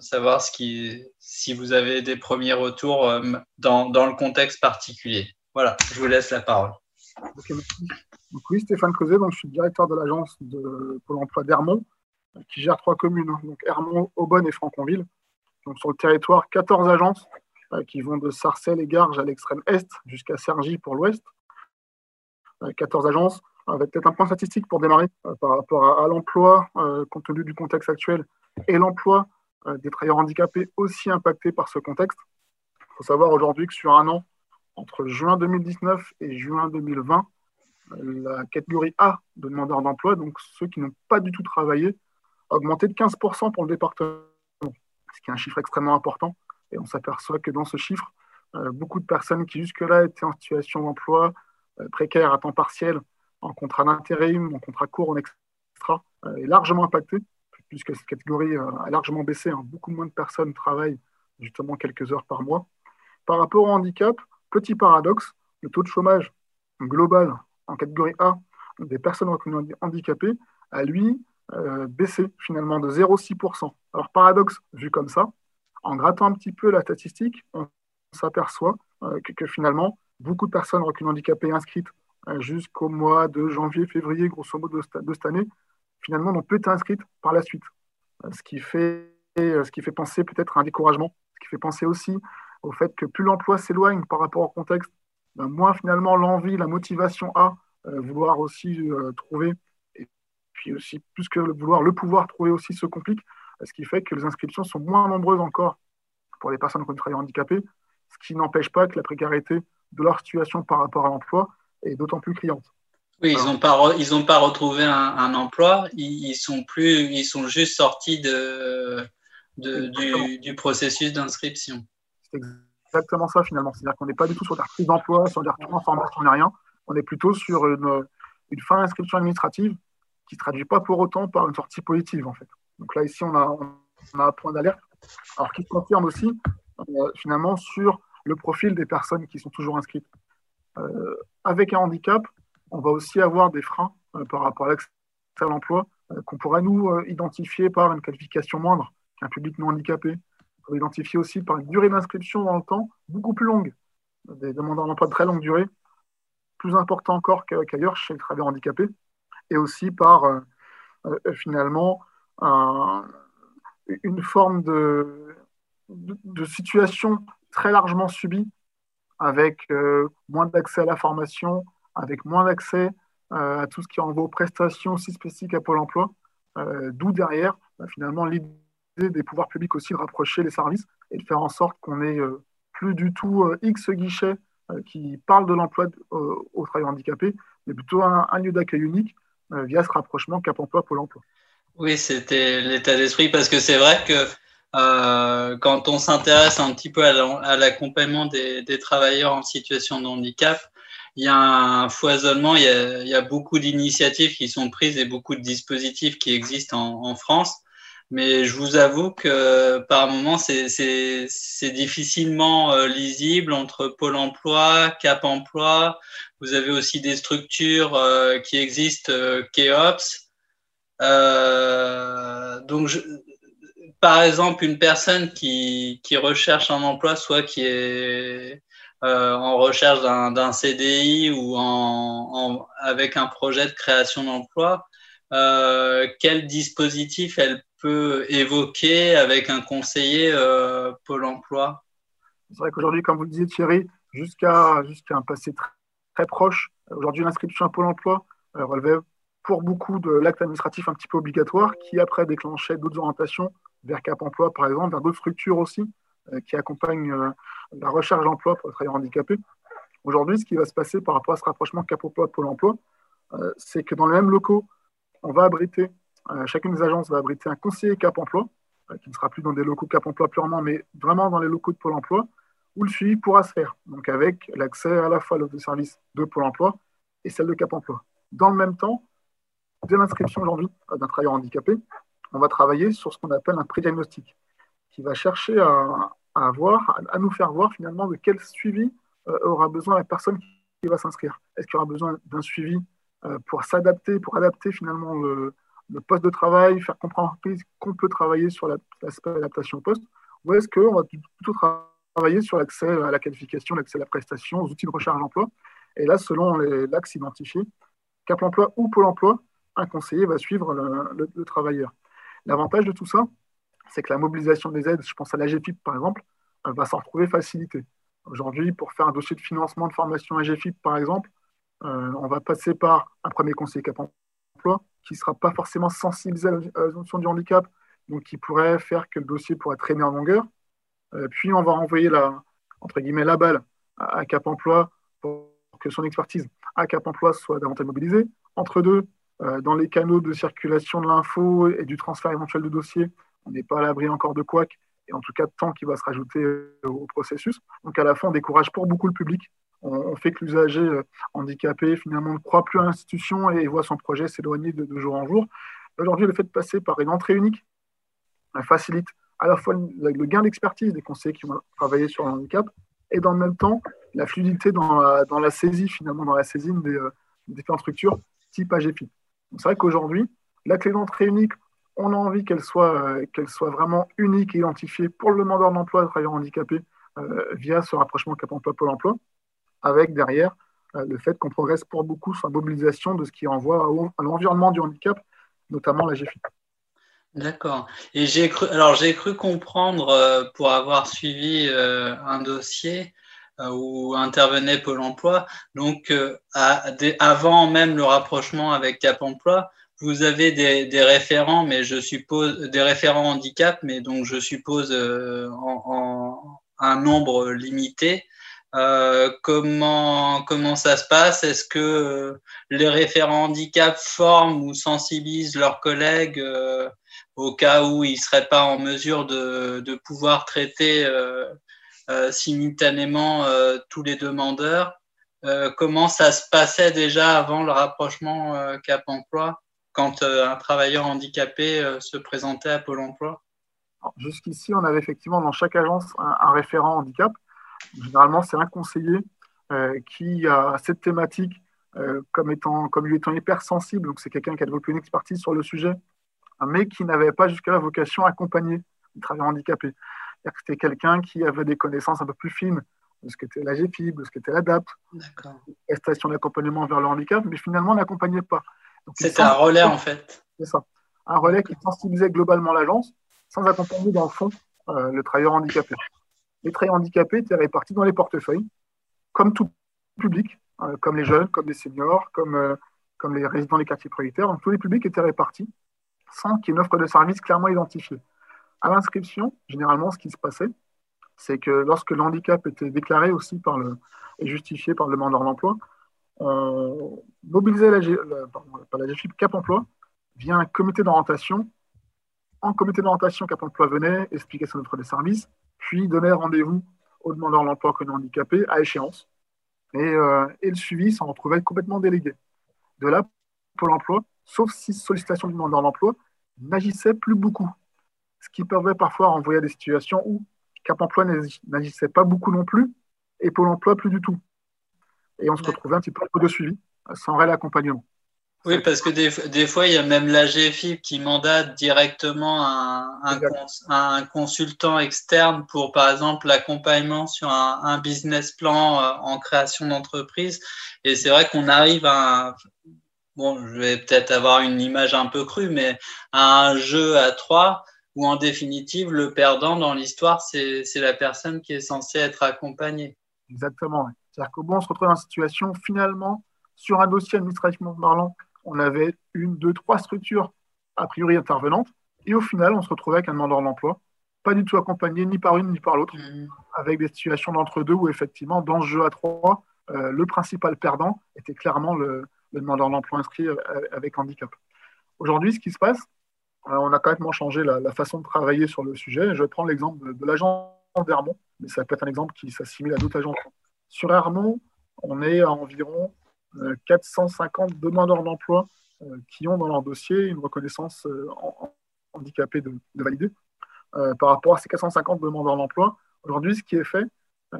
savoir ce qui, si vous avez des premiers retours dans, dans, le contexte particulier. Voilà, je vous laisse la parole. Donc, oui, Stéphane Creuset, donc je suis directeur de l'agence de Pôle emploi d'Hermont, qui gère trois communes, hein. donc Hermont, Aubonne et Franconville. Donc sur le territoire, 14 agences qui vont de Sarcelles et Garges à l'extrême est jusqu'à Cergy pour l'ouest. 14 euh, agences, avec peut-être un point statistique pour démarrer euh, par rapport à, l'emploi, compte tenu du contexte actuel, et l'emploi des travailleurs handicapés aussi impactés par ce contexte. Il faut savoir aujourd'hui que sur un an, entre juin 2019 et juin 2020, la catégorie A de demandeurs d'emploi, donc ceux qui n'ont pas du tout travaillé, a augmenté de 15% pour le département, ce qui est un chiffre extrêmement important. Et on s'aperçoit que dans ce chiffre, euh, beaucoup de personnes qui jusque-là étaient en situation d'emploi euh, précaire à temps partiel, en contrat d'intérim, en contrat court, en extra, euh, est largement impactée, puisque cette catégorie a largement baissé. Hein. Beaucoup moins de personnes travaillent justement quelques heures par mois. Par rapport au handicap, petit paradoxe, le taux de chômage global en catégorie A des personnes handicapées a lui baissé finalement de 0,6%. Alors paradoxe vu comme ça, en grattant un petit peu la statistique, on s'aperçoit euh, que, finalement, beaucoup de personnes reculées handicapées inscrites euh, jusqu'au mois de janvier, février, grosso modo, de, cette année, finalement, n'ont peu été inscrites par la suite. Euh, ce, qui fait, penser peut-être à un découragement, ce qui fait penser aussi au fait que plus l'emploi s'éloigne par rapport au contexte, ben, moins finalement l'envie, la motivation à vouloir aussi trouver, et puis aussi plus que vouloir, le pouvoir trouver aussi se complique ce qui fait que les inscriptions sont moins nombreuses encore pour les personnes qui travaillent handicapées, ce qui n'empêche pas que la précarité de leur situation par rapport à l'emploi est d'autant plus criante. Oui, ils n'ont pas, ils pas retrouvé un, emploi, ils, sont plus, ils sont juste sortis de, du, du, processus d'inscription. C'est exactement ça finalement. C'est-à-dire qu'on n'est pas du tout sur des reprise d'emploi, sur des retours en formation, rien. On est plutôt sur une, une fin d'inscription administrative qui ne se traduit pas pour autant par une sortie positive en fait. Donc là, ici, on a, un point d'alerte. Alors, qui confirme aussi, euh, finalement, sur le profil des personnes qui sont toujours inscrites. Euh, avec un handicap, on va aussi avoir des freins euh, par rapport à l'accès à l'emploi qu'on pourrait nous identifier par une qualification moindre qu'un public non handicapé. On peut identifier aussi par une durée d'inscription dans le temps beaucoup plus longue. Des demandeurs d'emploi de très longue durée, plus important encore qu'ailleurs chez les travailleurs handicapés. Et aussi par, finalement, une forme de, situation très largement subie, avec euh, moins d'accès à la formation, avec moins d'accès euh, à tout ce qui en vaut prestations aussi spécifiques à Pôle emploi, euh, d'où derrière, bah, finalement, l'idée des pouvoirs publics aussi de rapprocher les services et de faire en sorte qu'on ait plus du tout X guichets qui parlent de l'emploi aux travailleurs handicapés, mais plutôt un, un lieu d'accueil unique via ce rapprochement Cap emploi Pôle emploi. Oui, c'était l'état d'esprit parce que c'est vrai que euh, quand on s'intéresse un petit peu à l'accompagnement des, travailleurs en situation de handicap, il y a un foisonnement, il y a, beaucoup d'initiatives qui sont prises et beaucoup de dispositifs qui existent en, France. Mais je vous avoue que par moments, c'est difficilement euh, lisible entre Pôle emploi, Cap emploi. Vous avez aussi des structures euh, qui existent, KEOPS, euh, donc, par exemple, une personne qui, qui, recherche un emploi, soit qui est euh, en recherche d'un CDI ou avec un projet de création d'emploi, euh, quel dispositif elle peut évoquer avec un conseiller Pôle emploi? C'est vrai qu'aujourd'hui, comme vous le disiez Thierry, jusqu'à jusqu'à un passé très, très proche, aujourd'hui l'inscription à Pôle emploi relevait beaucoup de l'acte administratif un petit peu obligatoire qui après déclenchait d'autres orientations vers Cap Emploi par exemple, vers d'autres structures aussi qui accompagnent la recherche d'emploi pour les travailleurs handicapés. Aujourd'hui, ce qui va se passer par rapport à ce rapprochement Cap Emploi Pôle emploi, euh, c'est que dans les mêmes locaux, on va abriter, euh, chacune des agences va abriter un conseiller Cap Emploi, euh, qui ne sera plus dans des locaux Cap Emploi purement, mais vraiment dans les locaux de Pôle emploi, où le suivi pourra se faire, donc avec l'accès à la fois à l'offre de service de Pôle emploi et celle de Cap Emploi. Dans le même temps, dès l'inscription aujourd'hui d'un travailleur handicapé, on va travailler sur ce qu'on appelle un pré-diagnostic, qui va chercher à, voir, à nous faire voir finalement de quel suivi aura besoin la personne qui va s'inscrire. Est-ce qu'il y aura besoin d'un suivi euh, pour s'adapter, pour adapter finalement le, poste de travail, faire comprendre qu'on peut travailler sur l'aspect adaptation au poste, ou est-ce qu'on va plutôt travailler sur l'accès à la qualification, l'accès à la prestation, aux outils de recherche d'emploi? Et là, selon l'axe identifié, Cap emploi ou Pôle emploi, un conseiller va suivre le, travailleur. L'avantage de tout ça, c'est que la mobilisation des aides, je pense à l'AGFIP par exemple, va s'en retrouver facilitée. Aujourd'hui, pour faire un dossier de financement de formation AGFIP par exemple, euh, on va passer par un premier conseiller cap emploi qui ne sera pas forcément sensibilisé à la notion du handicap, donc qui pourrait faire que le dossier pourrait traîner en longueur. Euh, puis on va renvoyer la, entre guillemets, la balle à, Cap Emploi pour que son expertise à Cap Emploi soit davantage mobilisée. Entre deux, dans les canaux de circulation de l'info et du transfert éventuel de dossier, on n'est pas à l'abri encore de couac, et en tout cas de temps qui va se rajouter au processus. Donc à la fin, on décourage pour beaucoup le public on, fait que l'usager euh, handicapé finalement ne croit plus à l'institution et voit son projet s'éloigner de, jour en jour. Aujourd'hui, le fait de passer par une entrée unique facilite à la fois le, gain d'expertise des conseillers qui vont travailler sur le handicap et dans le même temps la fluidité dans la, saisie, finalement, dans la saisine des, euh, différentes structures type AGFI. C'est vrai qu'aujourd'hui, la clé d'entrée unique, on a envie qu'elle soit, euh, soit vraiment unique et identifiée pour le demandeur d'emploi, le travailleur handicapé, via ce rapprochement Cap Emploi Pôle Emploi avec derrière euh, le fait qu'on progresse pour beaucoup sur la mobilisation de ce qui envoie à l'environnement du handicap, notamment la GFI. D'accord. Et j'ai cru, alors j'ai cru comprendre euh, pour avoir suivi euh, un dossier où intervenait Pôle Emploi, donc avant même le rapprochement avec Cap Emploi, vous avez des, référents, mais je suppose des référents handicap, mais donc je suppose en, un nombre limité. Euh, comment, comment ça se passe? Est-ce que euh, les référents handicap forment ou sensibilisent leurs collègues euh, au cas où ils seraient pas en mesure de, de pouvoir traiter simultanément tous les demandeurs. Comment ça se passait déjà avant le rapprochement Cap Emploi quand un travailleur handicapé se présentait à Pôle Emploi? Jusqu'ici, on avait effectivement dans chaque agence un référent handicap. Généralement, c'est un conseiller euh, qui a cette thématique euh, comme, étant, comme lui étant hypersensible, donc c'est quelqu'un qui a développé une expertise sur le sujet, mais qui n'avait pas jusqu'à la vocation à accompagner les travailleurs handicapés. C'était quelqu'un qui avait des connaissances un peu plus fines de ce qu'était la GFIB, de ce qu'était l'ADAPT, la station d'accompagnement vers le handicap, mais finalement n'accompagnait pas. C'était un relais en fait. C'est ça. Un relais qui sensibilisait globalement l'agence sans accompagner dans le fond euh, le travailleur handicapé les travailleurs handicapés étaient répartis dans les portefeuilles, comme tout public, euh, comme les jeunes, comme les seniors, comme, euh, comme les résidents des quartiers prioritaires. Donc tous les publics étaient répartis sans qu'il y ait une offre de service clairement identifiée. À l'inscription, généralement, ce qui se passait, c'est que lorsque le handicap était déclaré aussi par le, et justifié par le demandeur d'emploi, on mobilisait la, la, la GFIP Cap Emploi via un comité d'orientation. En comité d'orientation, Cap Emploi venait expliquer son offre de service, puis donner rendez-vous au demandeur d'emploi que handicapé à échéance. Et, euh, et, le suivi s'en retrouvait complètement délégué. De là, Pôle emploi, sauf si sollicitation du demandeur d'emploi, n'agissait plus beaucoup. Ce qui pouvait parfois renvoyer à des situations où Cap emploi n'agissait pas beaucoup non plus et Pôle emploi plus du tout. Et on se retrouvait un petit peu de suivi, sans réel accompagnement. Oui, parce que des, des, fois, il y a même la GFIP qui mandate directement un, un, un, consultant externe pour, par exemple, l'accompagnement sur un, un, business plan euh, en création d'entreprise. Et c'est vrai qu'on arrive à bon, je vais peut-être avoir une image un peu crue, mais un jeu à trois où en définitive, le perdant dans l'histoire, c'est la personne qui est censée être accompagnée. Exactement. C'est-à-dire qu'au bon, on se retrouve dans une situation, finalement, sur un dossier administrativement parlant, on avait une, deux, trois structures a priori intervenantes, et au final, on se retrouvait avec un demandeur d'emploi, pas du tout accompagné ni par une ni par l'autre, mmh. avec des situations d'entre-deux où, effectivement, dans ce jeu à trois, euh, le principal perdant était clairement le, le demandeur d'emploi inscrit euh, avec handicap. Aujourd'hui, ce qui se passe, on a complètement changé la, façon de travailler sur le sujet. Je vais prendre l'exemple de, l'agence d'Hermont, mais ça peut être un exemple qui s'assimile à d'autres agences. Sur Hermont, on est à environ 450 demandeurs d'emploi qui ont dans leur dossier une reconnaissance handicapée de, de validée. par rapport à ces 450 demandeurs d'emploi, aujourd'hui, ce qui est fait,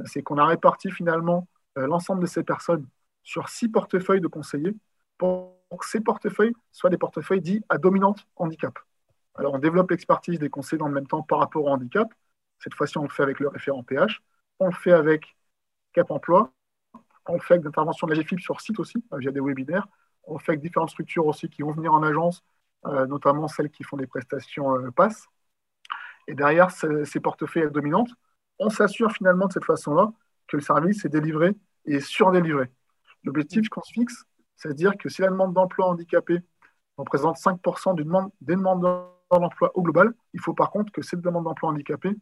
c'est qu'on a réparti finalement l'ensemble de ces personnes sur six portefeuilles de conseillers pour que ces portefeuilles soient des portefeuilles dits à dominante handicap. Alors, on développe l'expertise des conseillers dans le même temps par rapport au handicap. Cette fois-ci, on le fait avec le référent PH. On le fait avec Cap Emploi. On le fait avec l'intervention de la GFIP sur site aussi, euh, via des webinaires. On le fait avec différentes structures aussi qui vont venir en agence, euh, notamment celles qui font des prestations euh, PASS. Et derrière ces portefeuilles dominantes, on s'assure finalement de cette façon-là que le service est délivré et surdélivré. L'objectif qu'on se fixe, c'est à dire que si la demande d'emploi handicapé représente 5% des demandes d'emploi au global, il faut par contre que cette demande d'emploi handicapé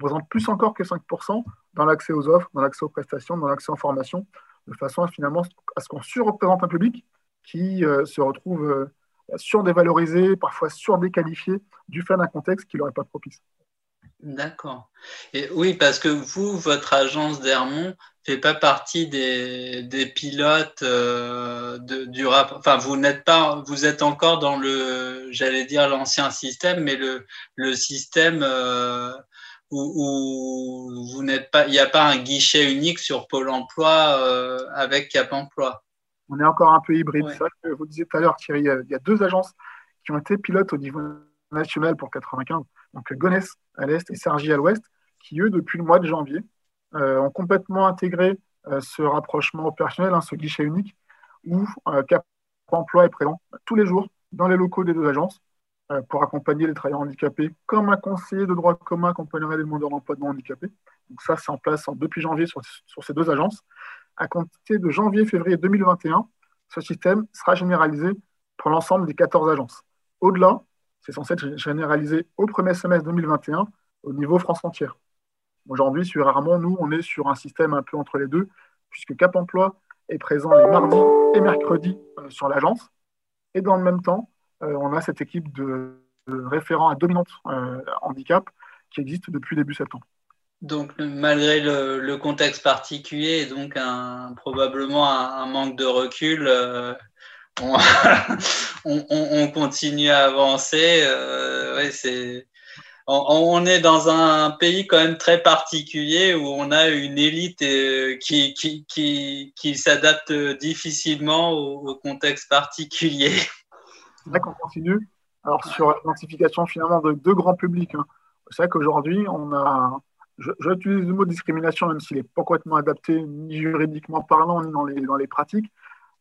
représente plus encore que 5% dans l'accès aux offres, dans l'accès aux prestations, dans l'accès aux formations, de façon à finalement à ce qu'on surreprésente un public qui euh, se retrouve euh, surdévalorisé, parfois surdéqualifié, du fait d'un contexte qui ne pas propice. D'accord. Et oui, parce que vous, votre agence d'Hermont fait pas partie des, des pilotes euh, de, du rap. Enfin, vous n'êtes pas, vous êtes encore dans le, j'allais dire l'ancien système, mais le, le système euh, où, où, vous n'êtes pas, il n'y a pas un guichet unique sur Pôle Emploi euh, avec Cap Emploi. On est encore un peu hybride. C'est vrai que vous disiez tout à l'heure, Thierry, il y a deux agences qui ont été pilotes au niveau national pour 95 donc Gonesse à l'est et Sergi à l'ouest, qui eux, depuis le mois de janvier, euh, ont complètement intégré euh, ce rapprochement opérationnel, hein, ce guichet unique, où euh, Cap Emploi est présent tous les jours dans les locaux des deux agences pour accompagner les travailleurs handicapés, comme un conseiller de droit commun accompagnerait les demandeurs d'emploi de handicapés. Donc ça, c'est en place depuis janvier sur, sur, ces deux agences. À compter de janvier-février 2021, ce système sera généralisé pour l'ensemble des 14 agences. Au-delà, c'est censé être généralisé au premier semestre 2021 au niveau France entière. Aujourd'hui, sur Armand, nous, on est sur un système un peu entre les deux, puisque Cap Emploi est présent les mardis et mercredis euh, sur l'agence. Et dans le même temps, euh, on a cette équipe de, référents à dominante euh, handicap qui existe depuis début septembre. Donc, malgré le, contexte particulier et donc probablement un, manque de recul, on, continue à avancer. Euh, c'est, on, est dans un pays quand même très particulier où on a une élite euh, qui, qui, qui, s'adapte difficilement au, contexte particulier. C'est vrai qu'on continue. Alors, sur l'identification finalement de deux grands publics, hein. c'est vrai qu'aujourd'hui, on a. J'utilise le mot discrimination, même s'il n'est pas complètement adapté, ni juridiquement parlant, ni dans les, dans les pratiques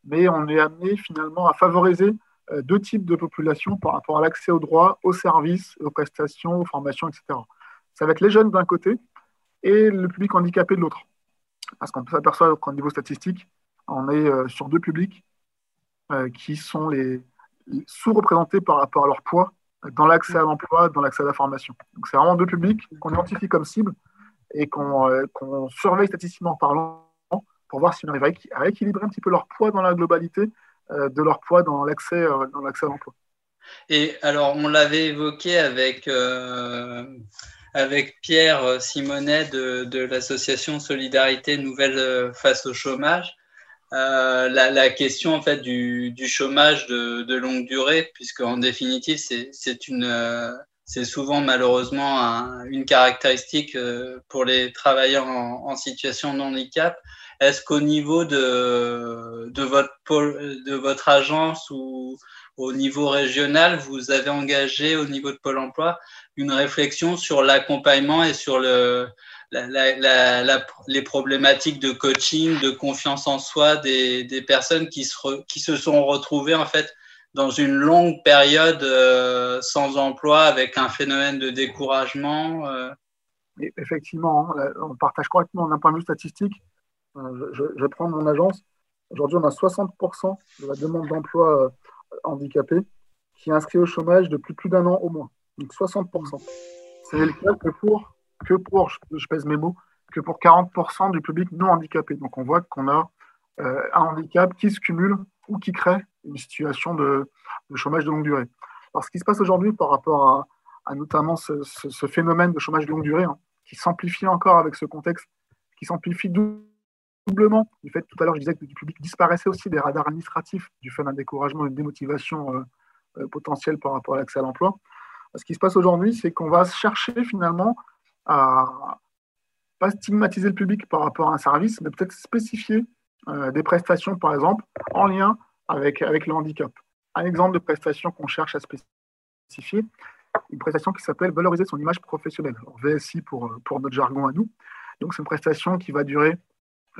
mais on est amené finalement à favoriser euh, deux types de populations par rapport à l'accès aux droits, aux services, aux prestations, aux formations, etc. Ça va être les jeunes d'un côté et le public handicapé de l'autre. Parce qu'on s'aperçoit qu'au niveau statistique, on est euh, sur deux publics euh, qui sont les sous-représentés par rapport à leur poids dans l'accès à l'emploi, dans l'accès à la formation. Donc c'est vraiment deux publics qu'on identifie comme cible et qu'on surveille statistiquement parlant pour voir si on arrive à équilibrer un petit peu leur poids dans la globalité euh, de leur poids dans l'accès euh, dans l'accès à l'emploi. Et alors, on l'avait évoqué avec, euh, avec Pierre Simonet de, de l'association Solidarité Nouvelle face au chômage. la, question en fait du, du chômage de, longue durée, puisque en définitive c'est souvent malheureusement une caractéristique pour les travailleurs en, situation de handicap. Est-ce qu'au niveau de, votre, agence ou au niveau régional, vous avez engagé au niveau de Pôle emploi une réflexion sur l'accompagnement et sur le, les problématiques de coaching, de confiance en soi des, personnes qui se, qui se sont retrouvées en fait dans une longue période euh, sans emploi avec un phénomène de découragement. Euh? Effectivement, hein, on partage correctement d'un point de vue statistique. Euh, je, je, prends mon agence. Aujourd'hui, on a 60% de la demande d'emploi handicapée qui est inscrit au chômage depuis plus d'un an au moins. Donc 60%. C'est le cas que pour, que pour, je pèse mes mots, que pour 40% du public non handicapé. Donc on voit qu'on a un handicap qui se cumule ou qui crée une situation de, chômage de longue durée. Alors, ce qui se passe aujourd'hui par rapport à, notamment ce, phénomène de chômage de longue durée, hein, qui s'amplifie encore avec ce contexte, qui s'amplifie doublement du fait, tout à l'heure, je disais que du public disparaissait aussi des radars administratifs du fait d'un découragement, d'une démotivation euh, euh, potentielle par rapport à l'accès à l'emploi. Ce qui se passe aujourd'hui, c'est qu'on va chercher finalement à pas stigmatiser le public par rapport à un service, mais peut-être spécifier euh, des prestations, par exemple, en lien avec, avec le handicap. Un exemple de prestation qu'on cherche à spécifier, une prestation qui s'appelle valoriser son image professionnelle, VSI pour, pour notre jargon à nous. Donc c'est une prestation qui va durer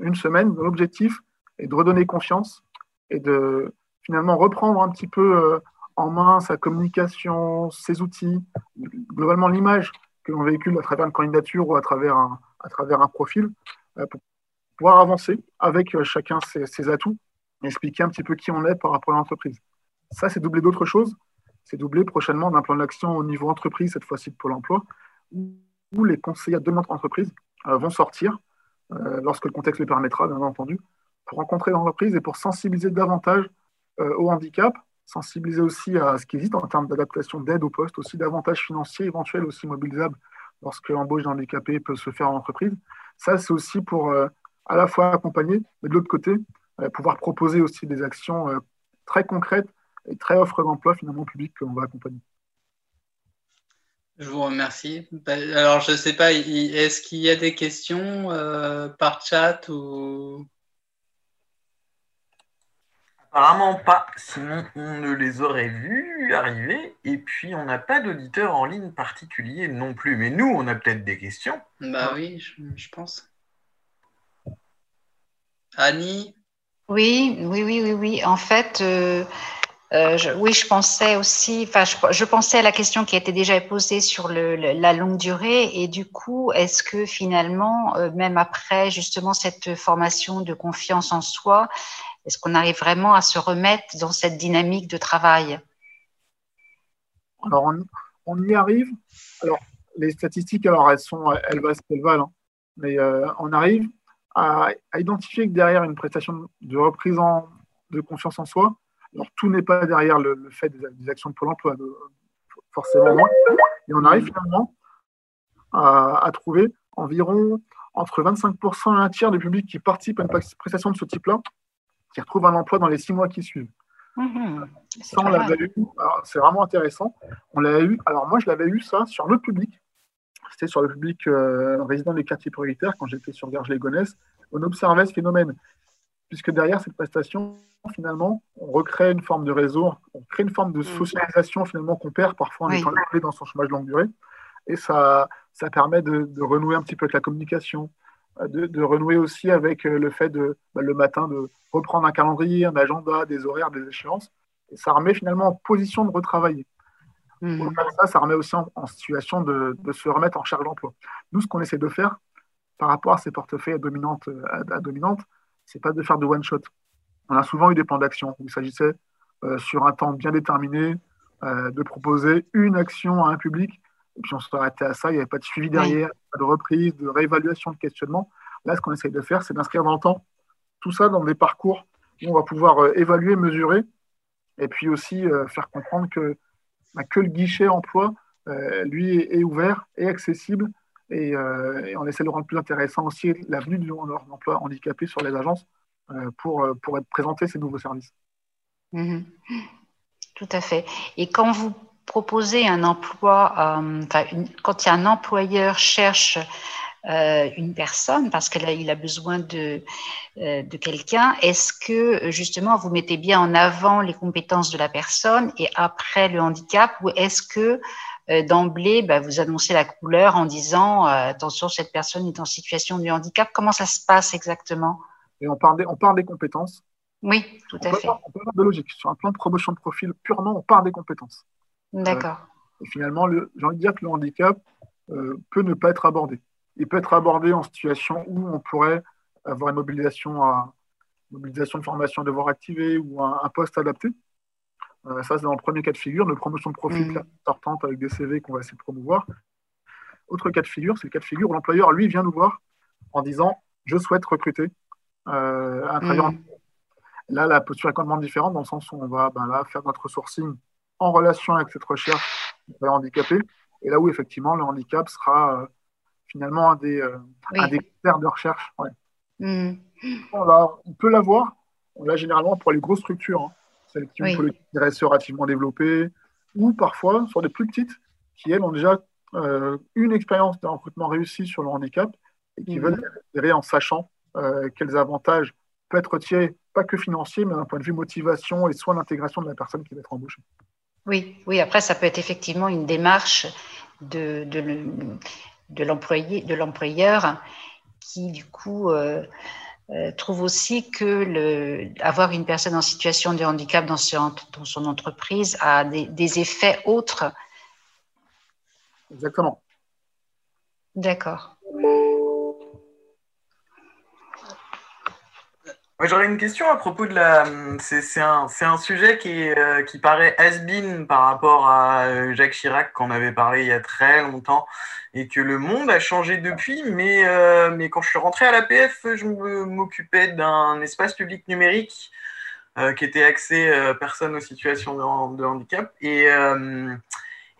une semaine. L'objectif est de redonner confiance et de finalement reprendre un petit peu euh, en main sa communication, ses outils, globalement l'image que l'on véhicule à travers une candidature ou à travers un, à travers un profil, euh, pour pouvoir avancer avec euh, chacun ses, ses atouts expliquer un petit peu qui on est par rapport à l'entreprise. Ça, c'est doublé d'autres choses. C'est doublé prochainement d'un plan d'action au niveau entreprise, cette fois-ci de Pôle emploi, où les conseillers de notre entreprise vont sortir, lorsque le contexte le permettra, bien entendu, pour rencontrer l'entreprise et pour sensibiliser davantage euh, au handicap, sensibiliser aussi à ce qui existe en termes d'adaptation d'aide au poste, aussi d'avantages financiers éventuels aussi mobilisables lorsque l'embauche d'handicapés peut se faire en entreprise. Ça, c'est aussi pour à la fois accompagner, mais de l'autre côté, euh, pouvoir proposer aussi des actions euh, très concrètes et très offres d'emploi finalement public qu'on va accompagner. Je vous remercie. Ben, alors, je ne sais pas, est-ce qu'il y a des questions euh, par chat ou? Apparemment pas, sinon on ne les aurait vus arriver. Et puis on n'a pas d'auditeur en ligne particulier non plus. Mais nous, on a peut-être des questions. Bah oui, je pense. Annie? Oui, oui, oui, oui, oui. En fait, euh, euh, oui, je pensais aussi, enfin, je, pensais à la question qui a été déjà posée sur la longue durée. Et du coup, est-ce que finalement, euh, même après justement cette formation de confiance en soi, est-ce qu'on arrive vraiment à se remettre dans cette dynamique de travail? Alors, on, y arrive. Alors, les statistiques, alors elles sont, elles valent valent, hein. mais on arrive à, identifier que derrière une prestation de reprise en, de confiance en soi, alors tout n'est pas derrière le, fait des, actions de Pôle emploi, forcément moins, et on arrive finalement à, trouver environ entre 25% et un tiers du public qui participe à une prestation de ce type-là, qui retrouve un emploi dans les six mois qui suivent. Mmh. c'est vraiment intéressant. On l'a eu. Alors moi, je l'avais eu ça sur notre public c'était sur le public euh, résident des quartiers prioritaires, quand j'étais sur les on observait ce phénomène. Puisque derrière cette prestation, finalement, on recrée une forme de réseau, on crée une forme de mm. socialisation finalement qu'on perd parfois en étant dans son chômage de longue durée. Et ça, ça permet de, renouer un petit peu avec la communication, de, renouer aussi avec euh, le fait de, bah, le matin, de reprendre un calendrier, un agenda, des horaires, des échéances. Et ça remet finalement en position de retravailler. Mmh. Ça, ça remet aussi en, situation de, se remettre en charge d'emploi. Nous, ce qu'on essaie de faire par rapport à ces portefeuilles à dominante, à, dominante c'est pas de faire de one-shot. On a souvent eu des plans d'action où il s'agissait euh, sur un temps bien déterminé euh, de proposer une action à un public, et puis on s'arrêtait à ça, il n'y avait pas de suivi derrière, pas de reprise, de réévaluation, de questionnement. Là, ce qu'on essaie de faire, c'est d'inscrire dans le temps tout ça dans des parcours où on va pouvoir euh, évaluer, mesurer, et puis aussi faire comprendre que bah, que le guichet emploi, lui, est, ouvert et accessible. Euh, et, on essaie de rendre plus intéressant aussi l'avenue du emploi handicapé sur les agences euh, pour, pour présenter ces nouveaux services. Mhm. Tout à fait. Et quand vous proposez un emploi, euh, quand y a un employeur cherche euh, une personne parce qu'il a besoin de, euh, de quelqu'un, est-ce que justement vous mettez bien en avant les compétences de la personne et après le handicap ou est-ce que d'emblée bah, vous annoncez la couleur en disant attention cette personne est en situation de handicap Comment ça se passe exactement? Et on part, des, on part des compétences. Oui, tout à fait. on peut avoir de logique. Sur un plan de promotion de profil, purement, on part des compétences. D'accord. et finalement, j'ai envie de dire que le handicap peut ne pas être abordé il peut être abordé en situation où on pourrait avoir une mobilisation, à, mobilisation de formation devoir activer ou un, poste adapté. Euh, ça, c'est dans le premier cas de figure, de promotion de profil mmh. sortante avec des CV qu'on va essayer de promouvoir. Autre cas de figure, c'est le cas de figure où l'employeur, lui, vient nous voir en disant Je souhaite recruter euh, un travailleur. Mmh. Là, la posture est complètement différente dans le sens où on va ben là, faire notre sourcing en relation avec cette recherche de handicapé. Et là où, effectivement, le handicap sera. Euh, finalement un des, euh, des critères de recherche. Mm. On, peut l'avoir, on l'a généralement pour les grosses structures, hein. Celles qui ont une politique relativement développée, ou parfois sur des plus petites qui, elles, ont déjà euh, une expérience de recrutement réussi sur le handicap et qui mm. veulent en sachant euh, quels avantages peuvent être tirés, pas que financiers, mais d'un point de vue motivation et soin d'intégration de la personne qui va être embauchée. Oui, oui, après, ça peut être effectivement une démarche de, de, de l'employé, de l'employeur, qui du coup euh, euh, trouve aussi que le, avoir une personne en situation de handicap dans, dans son entreprise a des, des effets autres. Exactement. D'accord. J'aurais une question à propos de la. C'est un, sujet qui, euh, qui paraît has-been par rapport à Jacques Chirac, qu'on avait parlé il y a très longtemps, et que le monde a changé depuis. Mais, euh, mais quand je suis rentré à l'APF, je m'occupais d'un espace public numérique euh, qui était axé euh, personnes aux situations de, handicap. Et,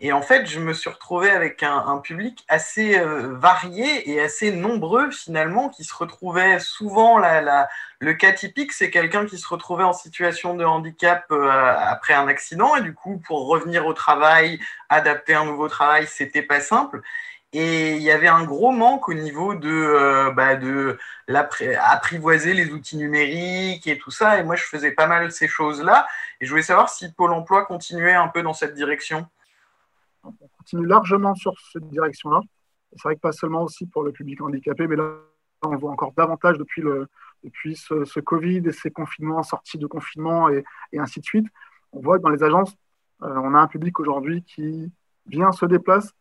et, en fait, je me suis retrouvé avec un, public assez varié et assez nombreux finalement, qui se retrouvait souvent, le cas typique, c'est quelqu'un qui se retrouvait en situation de handicap après un accident. Et du coup, pour revenir au travail, adapter un nouveau travail, c'était pas simple. Et il y avait un gros manque au niveau de, euh, bah, de les outils numériques et tout ça. Et moi, je faisais pas mal ces choses-là. Et je voulais savoir si Pôle emploi continuait un peu dans cette direction. On continue largement sur cette direction-là. C'est vrai que pas seulement aussi pour le public handicapé, mais là, on voit encore davantage depuis, le, depuis ce, Covid et ces confinements, sorties de confinement et, ainsi de suite. On voit que dans les agences, euh, on a un public aujourd'hui qui vient, se déplace,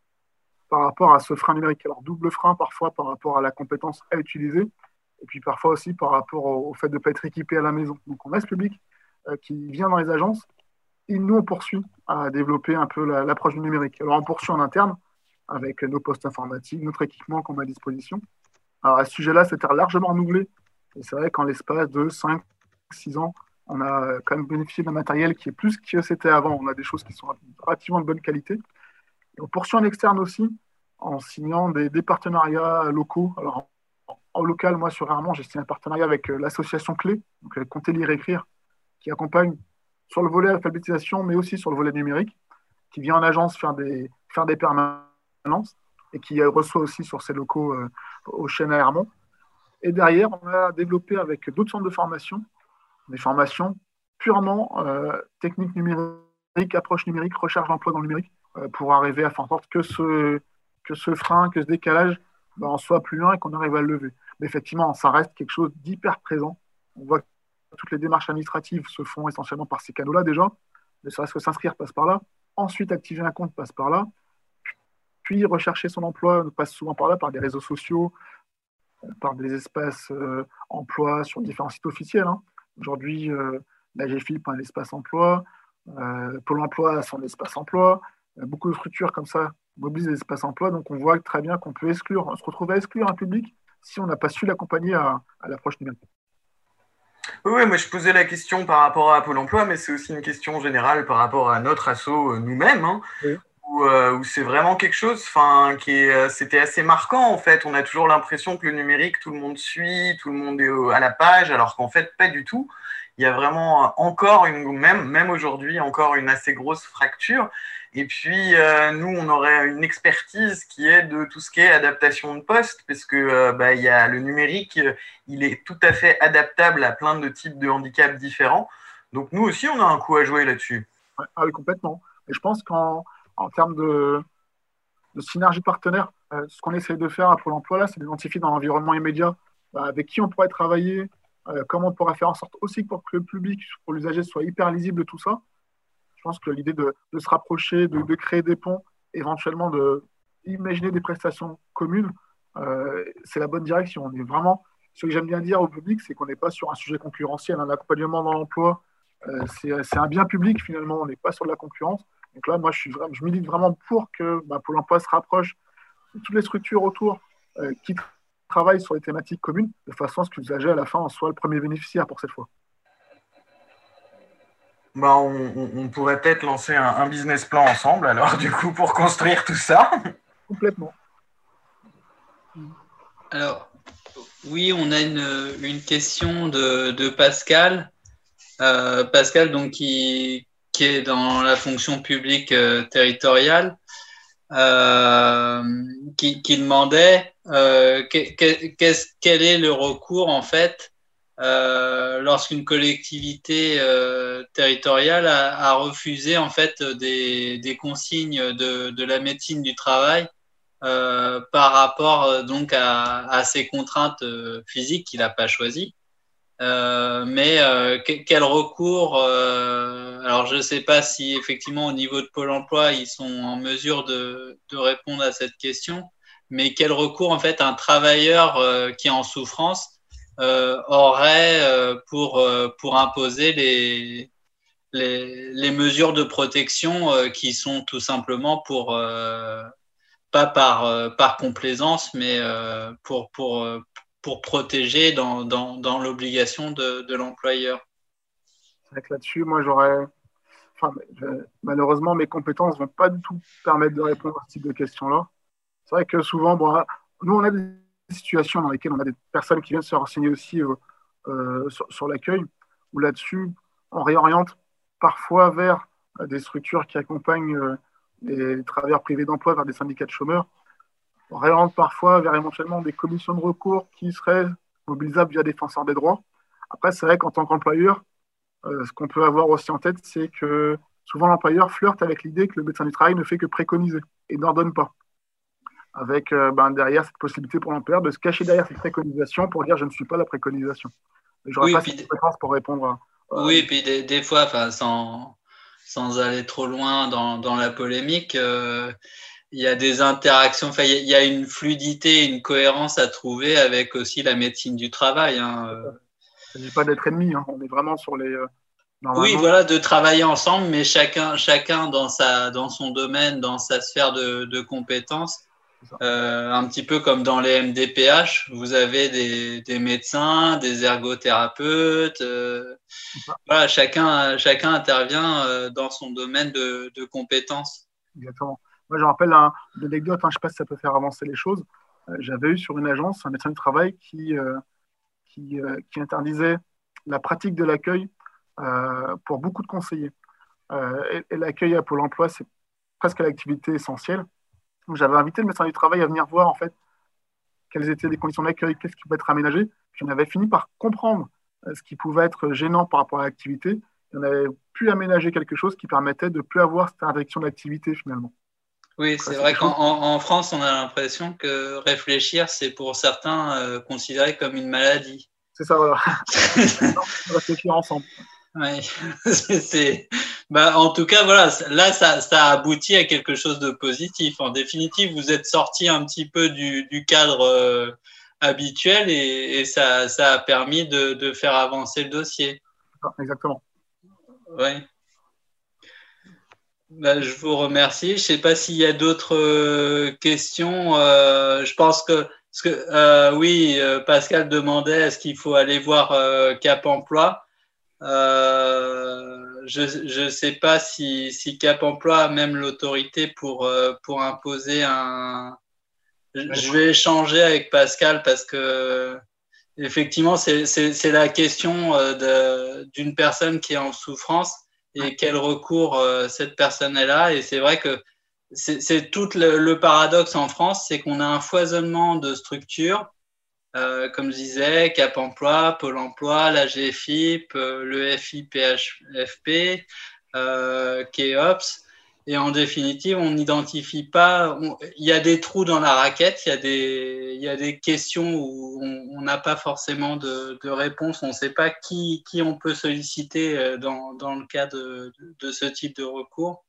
par rapport à ce frein numérique. Alors, double frein parfois par rapport à la compétence à utiliser, et puis parfois aussi par rapport au, fait de ne pas être équipé à la maison. Donc, on a ce public euh, qui vient dans les agences, et nous, on poursuit à développer un peu l'approche du numérique. Alors, on poursuit en interne avec nos postes informatiques, notre équipement qu'on met à disposition. Alors, à ce sujet-là, c'était largement renouvelé. Et c'est vrai qu'en l'espace de 5, 6 ans, on a quand même bénéficié d'un matériel qui est plus que c'était avant. On a des choses qui sont relativement de bonne qualité. On poursuit en externe aussi en signant des, partenariats locaux. Alors, en, local, moi, sur Armand, j'ai signé un partenariat avec euh, l'association Clé, donc euh, Compter, Lire, Écrire, qui accompagne sur le volet alphabétisation, mais aussi sur le volet numérique, qui vient en agence faire des, faire des permanences et qui euh, reçoit aussi sur ses locaux au chêne à Hermont. Et derrière, on a développé avec d'autres centres de formation des formations purement techniques numériques, approche numérique, recherche d'emploi dans le numérique, pour arriver à faire en sorte que ce, que ce frein, que ce décalage, ben, en soit plus loin et qu'on arrive à le lever. Mais effectivement, ça reste quelque chose d'hyper présent. On voit toutes les démarches administratives se font essentiellement par ces canaux-là déjà. Ne serait-ce que s'inscrire passe par là. Ensuite, activer un compte passe par là. Puis, rechercher son emploi passe souvent par là, par des réseaux sociaux, par des espaces euh, emploi sur différents sites officiels. Hein. Aujourd'hui, euh, la GFI prend un espace emploi, euh, Pôle emploi a son espace emploi. beaucoup de structures comme ça mobilise les espaces emploi. Donc on voit très bien qu'on peut exclure, on se retrouve à exclure un public si on n'a pas su l'accompagner à, l'approche numérique. Oui, moi je posais la question par rapport à Pôle emploi, mais c'est aussi une question générale par rapport à notre assaut euh, nous-mêmes, hein, euh, où, c'est vraiment quelque chose qui est, euh, c'était assez marquant en fait. On a toujours l'impression que le numérique, tout le monde suit, tout le monde est à la page, alors qu'en fait, pas du tout. il y a vraiment encore une, même, même aujourd'hui, encore une assez grosse fracture. Et puis, euh, nous, on aurait une expertise qui est de tout ce qui est adaptation de poste, parce que euh, bah, y a le numérique, il est tout à fait adaptable à plein de types de handicaps différents. Donc, nous aussi, on a un coup à jouer là-dessus. Ah oui, complètement. Et je pense qu'en en termes de, de synergie partenaire, euh, ce qu'on essaie de faire à Pôle emploi, c'est d'identifier dans l'environnement immédiat bah, avec qui on pourrait travailler, comment on pourrait faire en sorte aussi pour que le public, pour l'usager, soit hyper lisible tout ça. Je pense que l'idée de, se rapprocher, de, créer des ponts, éventuellement d'imaginer des prestations communes, euh, c'est la bonne direction. On est vraiment, ce que j'aime bien dire au public, c'est qu'on n'est pas sur un sujet concurrentiel. Un accompagnement dans l'emploi, euh, c'est un bien public finalement, on n'est pas sur de la concurrence. Donc là, moi, je, suis je milite vraiment pour que bah, Pôle emploi se rapproche de toutes les structures autour euh, qui travaillent sur les thématiques communes, de façon à ce que l'usager, à la fin, en soit le premier bénéficiaire pour cette fois bah, on, pourrait peut-être lancer un, business plan ensemble, alors, du coup, pour construire tout ça. Complètement. Alors, oui, on a une, question de, Pascal. Euh, Pascal, donc, qui, qui, est dans la fonction publique euh, territoriale, euh, qui, demandait quel est le recours, en fait, euh, lorsqu'une collectivité euh, territoriale a, refusé en fait des, consignes de, la médecine du travail euh, par rapport donc à, à ces contraintes physiques qu'il n'a pas choisies. mais quel recours Alors je ne sais pas si effectivement au niveau de Pôle Emploi ils sont en mesure de, de répondre à cette question, mais quel recours en fait un travailleur qui est en souffrance aurait euh, pour, euh, pour imposer les, les, mesures de protection qui sont tout simplement pour, pas par, par complaisance, mais pour, pour, pour protéger dans, dans, dans l'obligation de, de l'employeur. Là-dessus, moi, j'aurais. Malheureusement, mes compétences ne vont pas du tout permettre de répondre à ce type de questions-là. C'est vrai que souvent, bon, nous, on a des situations dans lesquelles on a des personnes qui viennent se renseigner aussi euh, euh, sur, l'accueil, où là-dessus, on réoriente parfois vers euh, des structures qui accompagnent les travailleurs privés d'emploi vers des syndicats de chômeurs. On réoriente parfois vers éventuellement des commissions de recours qui seraient mobilisables via défenseurs des droits. Après, c'est vrai qu'en tant qu'employeur, ce qu'on peut avoir aussi en tête, c'est que souvent l'employeur flirte avec l'idée que le médecin du travail ne fait que préconiser et n'ordonne pas avec euh, ben, derrière cette possibilité pour l'employeur de se cacher derrière cette préconisation pour dire je ne suis pas la préconisation. Je oui, pas cette pour répondre. Oui, et puis des, des fois, sans, sans aller trop loin dans, dans la polémique, euh, il y a des interactions, il y, a une fluidité, une cohérence à trouver avec aussi la médecine du travail. Hein. Il ne pas d'être ennemi, hein. on est vraiment sur les. Euh, oui, voilà, de travailler ensemble, mais chacun, chacun dans, sa, dans son domaine, dans sa sphère de, de compétences, euh, un petit peu comme dans les MDPH, vous avez des, des médecins, des ergothérapeutes. Euh, voilà, chacun, chacun intervient euh, dans son domaine de, de compétences. Exactement. Moi, je rappelle un, une anecdote, hein, je ne sais pas si ça peut faire avancer les choses. J'avais eu sur une agence un médecin de travail qui, qui, qui interdisait la pratique de l'accueil pour beaucoup de conseillers. et, et l'accueil à Pôle emploi, c'est presque l'activité essentielle j'avais invité le médecin du travail à venir voir en fait quelles étaient les conditions d'accueil, qu'est-ce qui pouvait être aménagé. Puis on avait fini par comprendre euh, ce qui pouvait être gênant par rapport à l'activité. On avait pu aménager quelque chose qui permettait de ne plus avoir cette interdiction d'activité finalement. Oui, c'est vrai qu'en France, on a l'impression que réfléchir, c'est pour certains euh, considéré comme une maladie. C'est ça, voilà. réfléchir ensemble. Oui, c'est. Bah, en tout cas, voilà, là, ça, ça aboutit à quelque chose de positif. En définitive, vous êtes sorti un petit peu du, du cadre euh, habituel et, et ça, ça, a permis de, de, faire avancer le dossier. Exactement. Oui. Bah, je vous remercie. Je ne sais pas s'il y a d'autres euh, questions. Euh, je pense que, parce que oui, Pascal demandait est-ce qu'il faut aller voir Cap Emploi. Euh, je ne sais pas si, si, Cap Emploi a même l'autorité pour, euh, pour imposer un. Je vais échanger avec Pascal parce que effectivement, c'est la question euh, d'une personne qui est en souffrance et quel recours euh, cette personne est là. Et c'est vrai que c'est tout le, paradoxe en France, c'est qu'on a un foisonnement de structures, euh, comme je disais, Cap Emploi, Pôle Emploi, la GFIP, le FIPHFP, euh, KEOPS. Et en définitive, on n'identifie pas. Il y a des trous dans la raquette, il y a des, y a des questions où on n'a pas forcément de, de réponse. On ne sait pas qui, qui on peut solliciter euh, dans, dans le cas de, de, ce type de recours.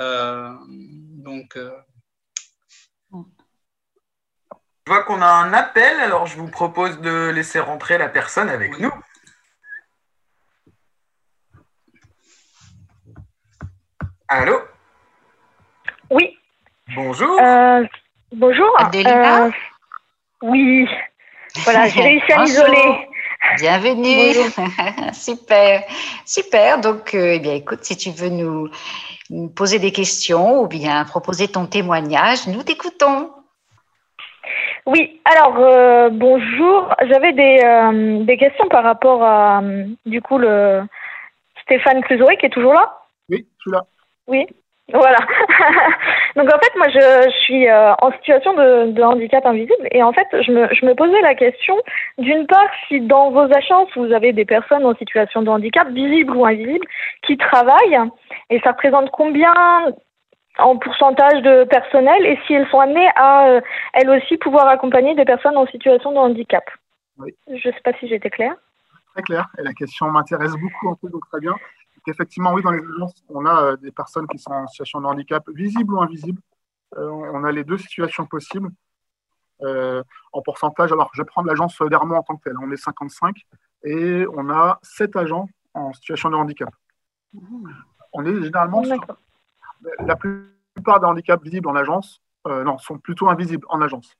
Euh, donc. Je vois qu'on a un appel, alors je vous propose de laisser rentrer la personne avec nous. Allô? Oui. Bonjour. Euh, bonjour. Euh, Oui. Voilà, j'ai réussi à m'isoler. Bienvenue. super. Super. Donc, euh, eh bien, écoute, si tu veux nous, poser des questions ou bien proposer ton témoignage, nous t'écoutons. Oui, alors bonjour. J'avais des, des, questions par rapport à du coup le Stéphane Clusoé qui est toujours là? Oui, je suis là. Oui. Voilà. Donc en fait, moi, je, suis euh, en situation de, de, handicap invisible et en fait, je me, je me posais la question, d'une part, si dans vos agences, vous avez des personnes en situation de handicap, visibles ou invisibles, qui travaillent, et ça représente combien en pourcentage de personnel, et si elles sont amenées à, euh, elles aussi, pouvoir accompagner des personnes en situation de handicap. Oui. Je ne sais pas si j'étais claire. Très clair, et la question m'intéresse beaucoup, en fait, donc très bien effectivement, oui, dans les agences, on a euh, des personnes qui sont en situation de handicap, visible ou invisible. Euh, on a les deux situations possibles. Euh, en pourcentage, alors je vais prendre l'agence d'Hermont en tant que telle. On est 55 et on a 7 agents en situation de handicap. On est généralement la plupart des handicaps visibles en agence, non, sont plutôt invisibles en agence.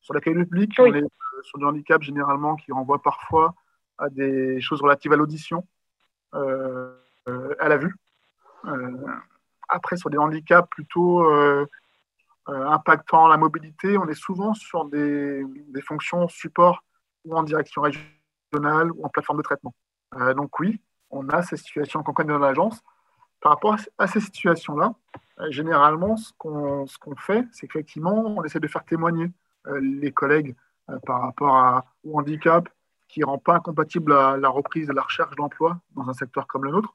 Sur la qualité publique, on est sur du handicap généralement qui renvoie parfois à des choses relatives à l'audition. Euh, à la vue. Euh, après, sur des handicaps plutôt euh, impactant la mobilité, on est souvent sur des, fonctions support ou en direction régionale ou en plateforme de traitement. donc oui, on a ces situations qu'on connaît dans l'agence. Par rapport à ces situations-là, généralement, ce qu'on fait, c'est qu'effectivement, on essaie de faire témoigner les collègues par rapport au handicap qui ne rend pas incompatible la, reprise de la recherche d'emploi dans un secteur comme le nôtre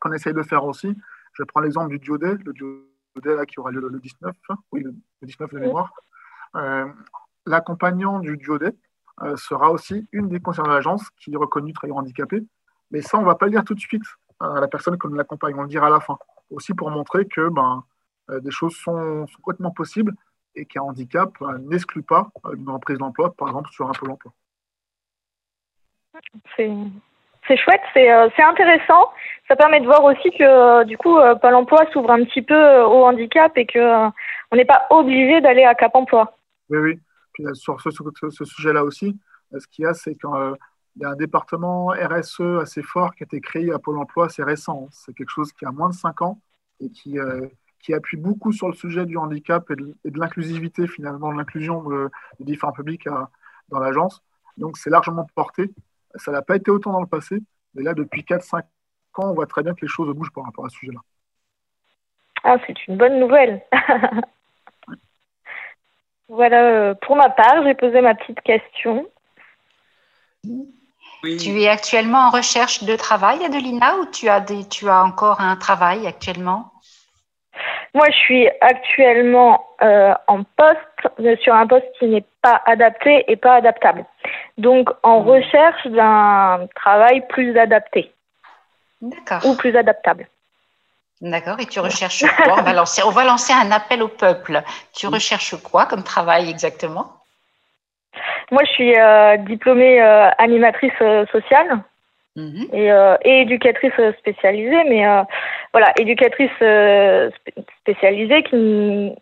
qu'on essaye de faire aussi. Je prends l'exemple du Diodet, le Diodet qui aura lieu le 19, oui, le 19 de mémoire. Euh, l'accompagnant du Diodet euh, sera aussi une des concernés de l'agence qui est reconnue travailleur handicapé. Mais ça, on ne va pas le dire tout de suite à la personne qu'on l'accompagne, on le dira à la fin. Aussi pour montrer que ben, euh, des choses sont, complètement possibles et qu'un handicap n'exclut pas une reprise d'emploi, par exemple sur un pôle emploi. C'est c'est chouette, euh, c'est intéressant. Ça permet de voir aussi que euh, du coup, euh, Pôle emploi s'ouvre un petit peu au handicap et qu'on on n'est pas obligé d'aller à Cap emploi. Oui, oui. Puis, sur ce, ce sujet-là aussi, ce qu'il y a, c'est qu'il y a un département RSE assez fort qui a été créé à Pôle emploi, c'est récent. C'est quelque chose qui a moins de 5 ans et qui, qui appuie beaucoup sur le sujet du handicap et de, l'inclusivité, finalement, de l'inclusion des différents publics dans l'agence. Donc, c'est largement porté. Ça n'a pas été autant dans le passé, mais là, depuis 4-5 ans, on voit très bien que les choses bougent par rapport à ce sujet-là. Ah, c'est une bonne nouvelle. voilà, euh, pour ma part, j'ai posé ma petite question. Tu es actuellement en recherche de travail, Adelina, ou tu as, des, tu as encore un travail actuellement? Moi, je suis actuellement euh, en poste, sur un poste qui n'est pas adapté et pas adaptable. Donc, en mmh. recherche d'un travail plus adapté. D'accord. Ou plus adaptable. D'accord. Et tu recherches quoi? On va, lancer, on va lancer un appel au peuple. Tu recherches quoi comme travail exactement? Moi, je suis euh, diplômée animatrice sociale. Mhm. et, euh, et, éducatrice spécialisée, mais euh, voilà, éducatrice euh, spécialisée qui,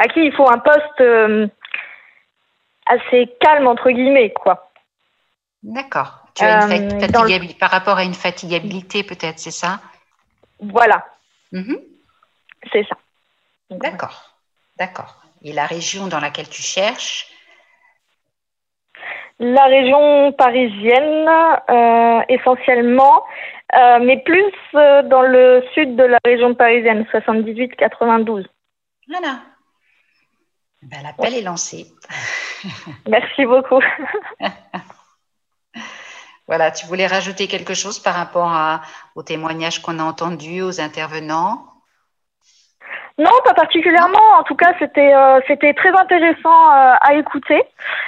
à qui il faut un poste assez calme, entre guillemets, quoi. D'accord. Tu as une fatigabilité, par rapport à une fatigabilité, peut-être, c'est ça? Voilà. Mhm. C'est ça. D'accord. D'accord. Et la région dans laquelle tu cherches? La région parisienne essentiellement, mais plus dans le sud de la région parisienne, 78-92. Voilà. Ben, L'appel est lancé. Merci beaucoup. voilà, tu voulais rajouter quelque chose par rapport à, aux témoignages qu'on a entendus, aux intervenants? Non, pas particulièrement. En tout cas, c'était euh, c'était très intéressant euh, à écouter.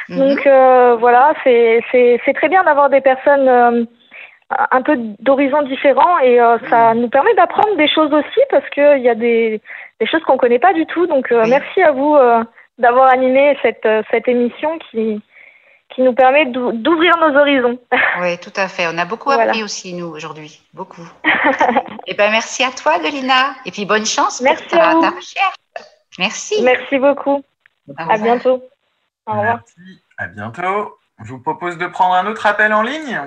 Mhm. Donc euh, voilà, c'est c'est c'est très bien d'avoir des personnes euh, un peu d'horizons différents et euh, ça nous permet d'apprendre des choses aussi parce que il y a des des choses qu'on connaît pas du tout. Donc euh, merci à vous euh, d'avoir animé cette cette émission qui qui nous permet d'ou- d'ouvrir nos horizons. Oui, tout à fait. On a beaucoup Voilà. appris aussi, nous, aujourd'hui. Beaucoup. Eh ben, merci à toi, Delina. Et puis, bonne chance Merci pour ta, à vous. ta recherche. Merci. Merci beaucoup. À bientôt. Au revoir. Merci. À bientôt. Je vous propose de prendre un autre appel en ligne.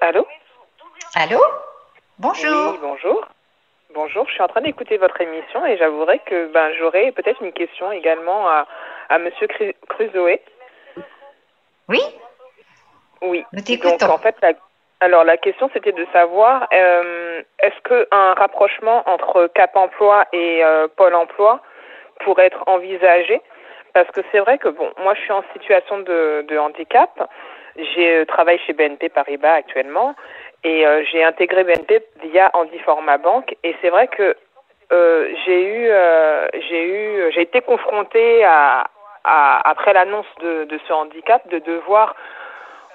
Allô? Allô? Bonjour. Oui, bonjour. Bonjour, je suis en train d'écouter votre émission et j'avouerai que ben, j'aurais peut-être une question également à, à Monsieur Cru- Crusoe. Oui Oui. Donc, en fait, la, alors la question c'était de savoir euh, est-ce qu'un rapprochement entre Cap Emploi et euh, Pôle Emploi pourrait être envisagé? Parce que c'est vrai que bon, moi je suis en situation de, de handicap. J'ai euh, travaille chez BNP Paribas actuellement et euh, j'ai intégré BNP via Handiforma Bank et c'est vrai que euh, j'ai eu euh, j'ai eu j'ai été confrontée à, à après l'annonce de, de ce handicap de devoir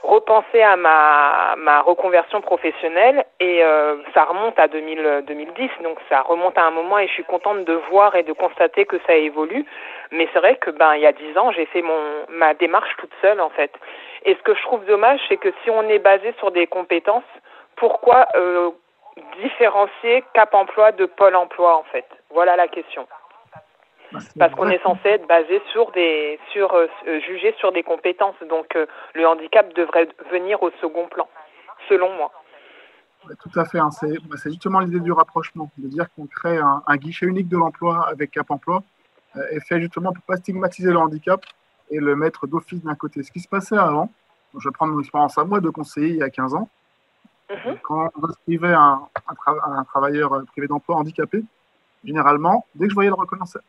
repenser à ma, ma reconversion professionnelle et euh, ça remonte à 2000, 2010 donc ça remonte à un moment et je suis contente de voir et de constater que ça évolue. Mais c'est vrai que ben il y a dix ans j'ai fait mon ma démarche toute seule en fait. Et ce que je trouve dommage c'est que si on est basé sur des compétences pourquoi euh, différencier Cap Emploi de Pôle Emploi en fait? Voilà la question parce qu'on est censé être basé sur des sur euh, euh, jugé sur des compétences donc euh, le handicap devrait venir au second plan selon moi Ouais, Tout à fait. hein. C'est bah, c'est justement l'idée du rapprochement, de dire qu'on crée un, un guichet unique de l'emploi avec Cap Emploi, euh, et fait justement pour pas stigmatiser le handicap et le mettre d'office d'un côté. Ce qui se passait avant, je vais prendre mon expérience à moi de conseiller il y a 15 ans, quand on inscrivait un, un, tra- un travailleur privé d'emploi handicapé, généralement, dès que je voyais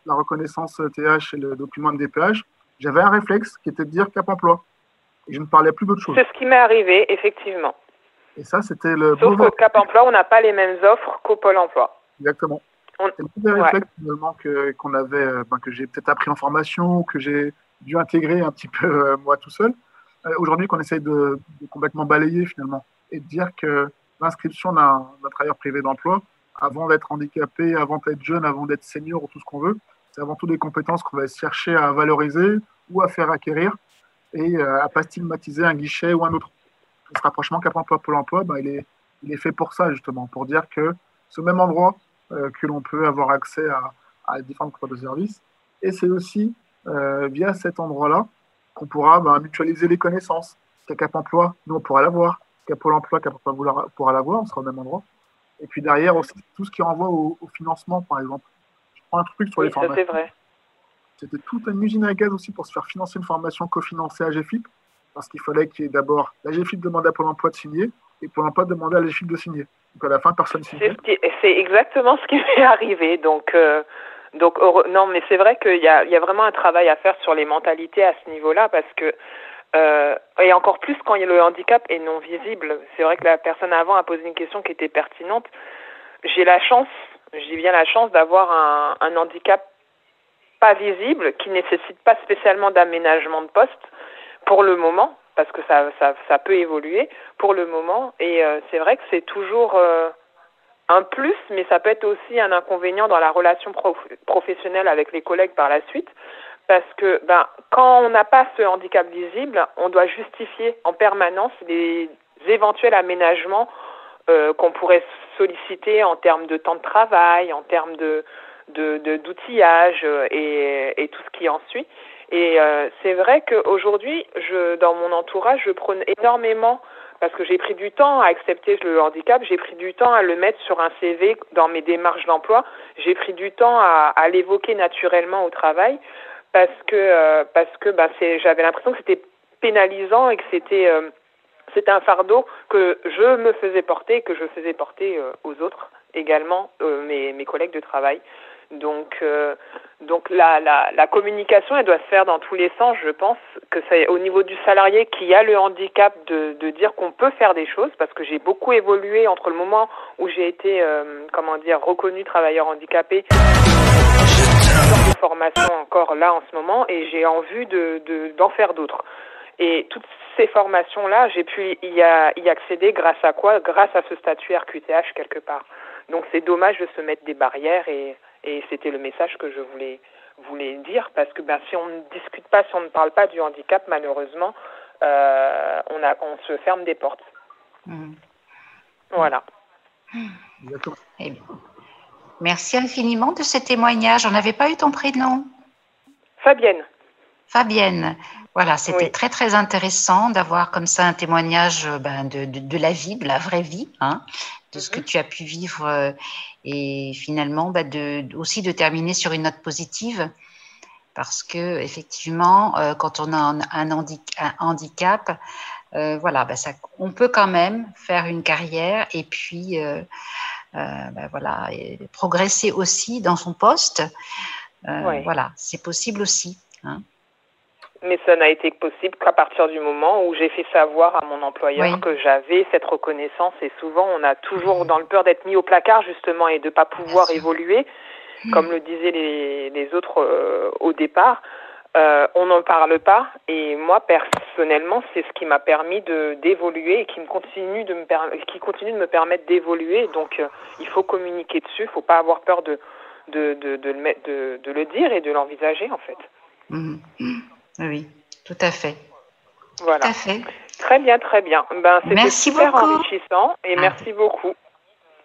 la reconnaissance, TH et le document de DPH, j'avais un réflexe qui était de dire Cap Emploi. Et je ne parlais plus d'autre chose. c'est ce qui m'est arrivé effectivement Et ça, c'était le sauf que Cap Emploi on n'a pas les mêmes offres qu'au Pôle Emploi Exactement. On- C'est le Ouais. réflexe finalement que- qu'on avait, euh, ben, que j'ai peut-être appris en formation, que j'ai dû intégrer un petit peu euh, moi tout seul. Euh, Aujourd'hui, qu'on essaye de, de complètement balayer finalement et de dire que l'inscription d'un d'un travailleur privé d'emploi, avant d'être handicapé, avant d'être jeune, avant d'être senior ou tout ce qu'on veut, c'est avant tout des compétences qu'on va chercher à valoriser ou à faire acquérir et euh, à pas stigmatiser un guichet ou un autre. Ce rapprochement Cap Emploi Pôle Emploi, ben, il, est, il est fait pour ça justement, pour dire que ce même endroit euh, que l'on peut avoir accès à, à différentes de services. Et c'est aussi euh, via cet endroit-là qu'on pourra ben, mutualiser les connaissances. Cap Emploi, nous, on pourra l'avoir. Qu'à Pôle Emploi, Cap Emploi pourra l'avoir, on sera au même endroit. Et puis derrière aussi, tout ce qui renvoie au, au financement, par exemple. Je prends un truc sur les oui formations. c'est vrai C'était toute une usine à gaz aussi pour se faire financer une formation cofinancée à GFIP, parce qu'il fallait qu'il y ait d'abord la GFIP demandait à Pôle emploi de signer, et Pôle emploi demandait à la GFIP de signer. Donc à la fin, personne C'est signait. c'est exactement ce qui m'est arrivé. Donc, euh, donc non, mais c'est vrai qu'il y a, il y a vraiment un travail à faire sur les mentalités à ce niveau-là, parce que euh, et encore plus quand le handicap est non visible. C'est vrai que la personne avant a posé une question qui était pertinente. J'ai la chance, j'ai bien la chance d'avoir un, handicap pas visible, qui nécessite pas spécialement d'aménagement de poste pour le moment, parce que ça, ça, ça peut évoluer pour le moment. Et euh, c'est vrai que c'est toujours euh, un plus, mais ça peut être aussi un inconvénient dans la relation prof- professionnelle avec les collègues par la suite, parce que ben, quand on n'a pas ce handicap visible, on doit justifier en permanence les éventuels aménagements euh, qu'on pourrait solliciter en termes de temps de travail, en termes de d'outillage euh, et, tout ce qui en suit. Et euh, c'est vrai qu'aujourd'hui, dans mon entourage, je prône énormément, parce que j'ai pris du temps à accepter le handicap, j'ai pris du temps à le mettre sur un CV dans mes démarches d'emploi, j'ai pris du temps à l'évoquer naturellement au travail, parce que, euh, parce que bah, j'avais l'impression que c'était pénalisant et que c'était c'était un fardeau que je me faisais porter que je faisais porter aux autres également, mes, mes collègues de travail. Donc, euh, donc la, la, la, communication, elle doit se faire dans tous les sens. Je pense que c'est au niveau du salarié qui a le handicap de, de dire qu'on peut faire des choses, parce que j'ai beaucoup évolué entre le moment où j'ai été, euh, comment dire, reconnu travailleur handicapé, de formation encore là en ce moment, et j'ai envie de d'en faire d'autres. Et toutes ces formations-là, j'ai pu y, y accéder grâce à quoi? Grâce à ce statut RQTH quelque part. Donc c'est dommage de se mettre des barrières et et c'était le message que je voulais, voulais dire, parce que ben, si on ne discute pas, si on ne parle pas du handicap, malheureusement, euh, on, a, on se ferme des portes. Mmh. Voilà. Eh merci infiniment de ce témoignage. On n'avait pas eu ton prénom Fabienne. Fabienne. Voilà, c'était très très intéressant d'avoir comme ça un témoignage ben, de, de, de, la vie, de la vraie vie, hein, de ce que mhm. tu as pu vivre euh, et finalement bah, de, aussi de terminer sur une note positive. Parce que effectivement euh, quand on a un, un, handicap euh, voilà bah, ça, on peut quand même faire une carrière et puis bah, voilà et progresser aussi dans son poste. Voilà c'est possible aussi hein mais ça n'a été possible qu'à partir du moment où j'ai fait savoir à mon employeur que j'avais cette reconnaissance. Et souvent, on a toujours dans le peur d'être mis au placard, justement, et de ne pas pouvoir évoluer, comme le disaient les, les autres euh, au départ. Euh, on n'en parle pas. Et moi personnellement c'est ce qui m'a permis de d'évoluer et qui me continue de me qui continue de me permettre d'évoluer. Donc euh, il faut communiquer dessus. Il faut pas avoir peur de de de, de, le, de, de le dire et de l'envisager en fait. Mmh. Oui, tout à fait. Voilà. Tout à fait. Très bien, très bien. Ben, C'était super beaucoup. enrichissant et ah. merci beaucoup.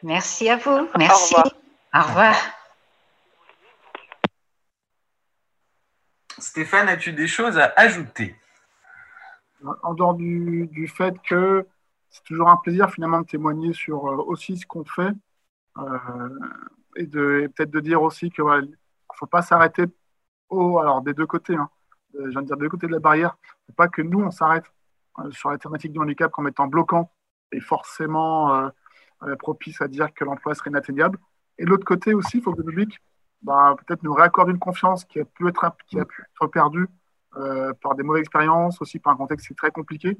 Merci à vous. Merci. Au revoir. Au revoir. Stéphane, as-tu des choses à ajouter? En dehors du, du fait que c'est toujours un plaisir finalement de témoigner sur euh, aussi ce qu'on fait euh, et, de, peut-être de dire aussi qu'il ne faut pas s'arrêter au, alors des deux côtés. Hein. Euh, je viens de dire, de côté de la barrière, pas que nous, on s'arrête euh, sur la thématique du handicap comme étant bloquant et forcément euh, propice à dire que l'emploi serait inatteignable. Et de l'autre côté aussi, il faut que le public bah, peut-être nous réaccorde une confiance qui a pu être, qui a pu être perdue par des mauvaises expériences, aussi par un contexte qui est très compliqué.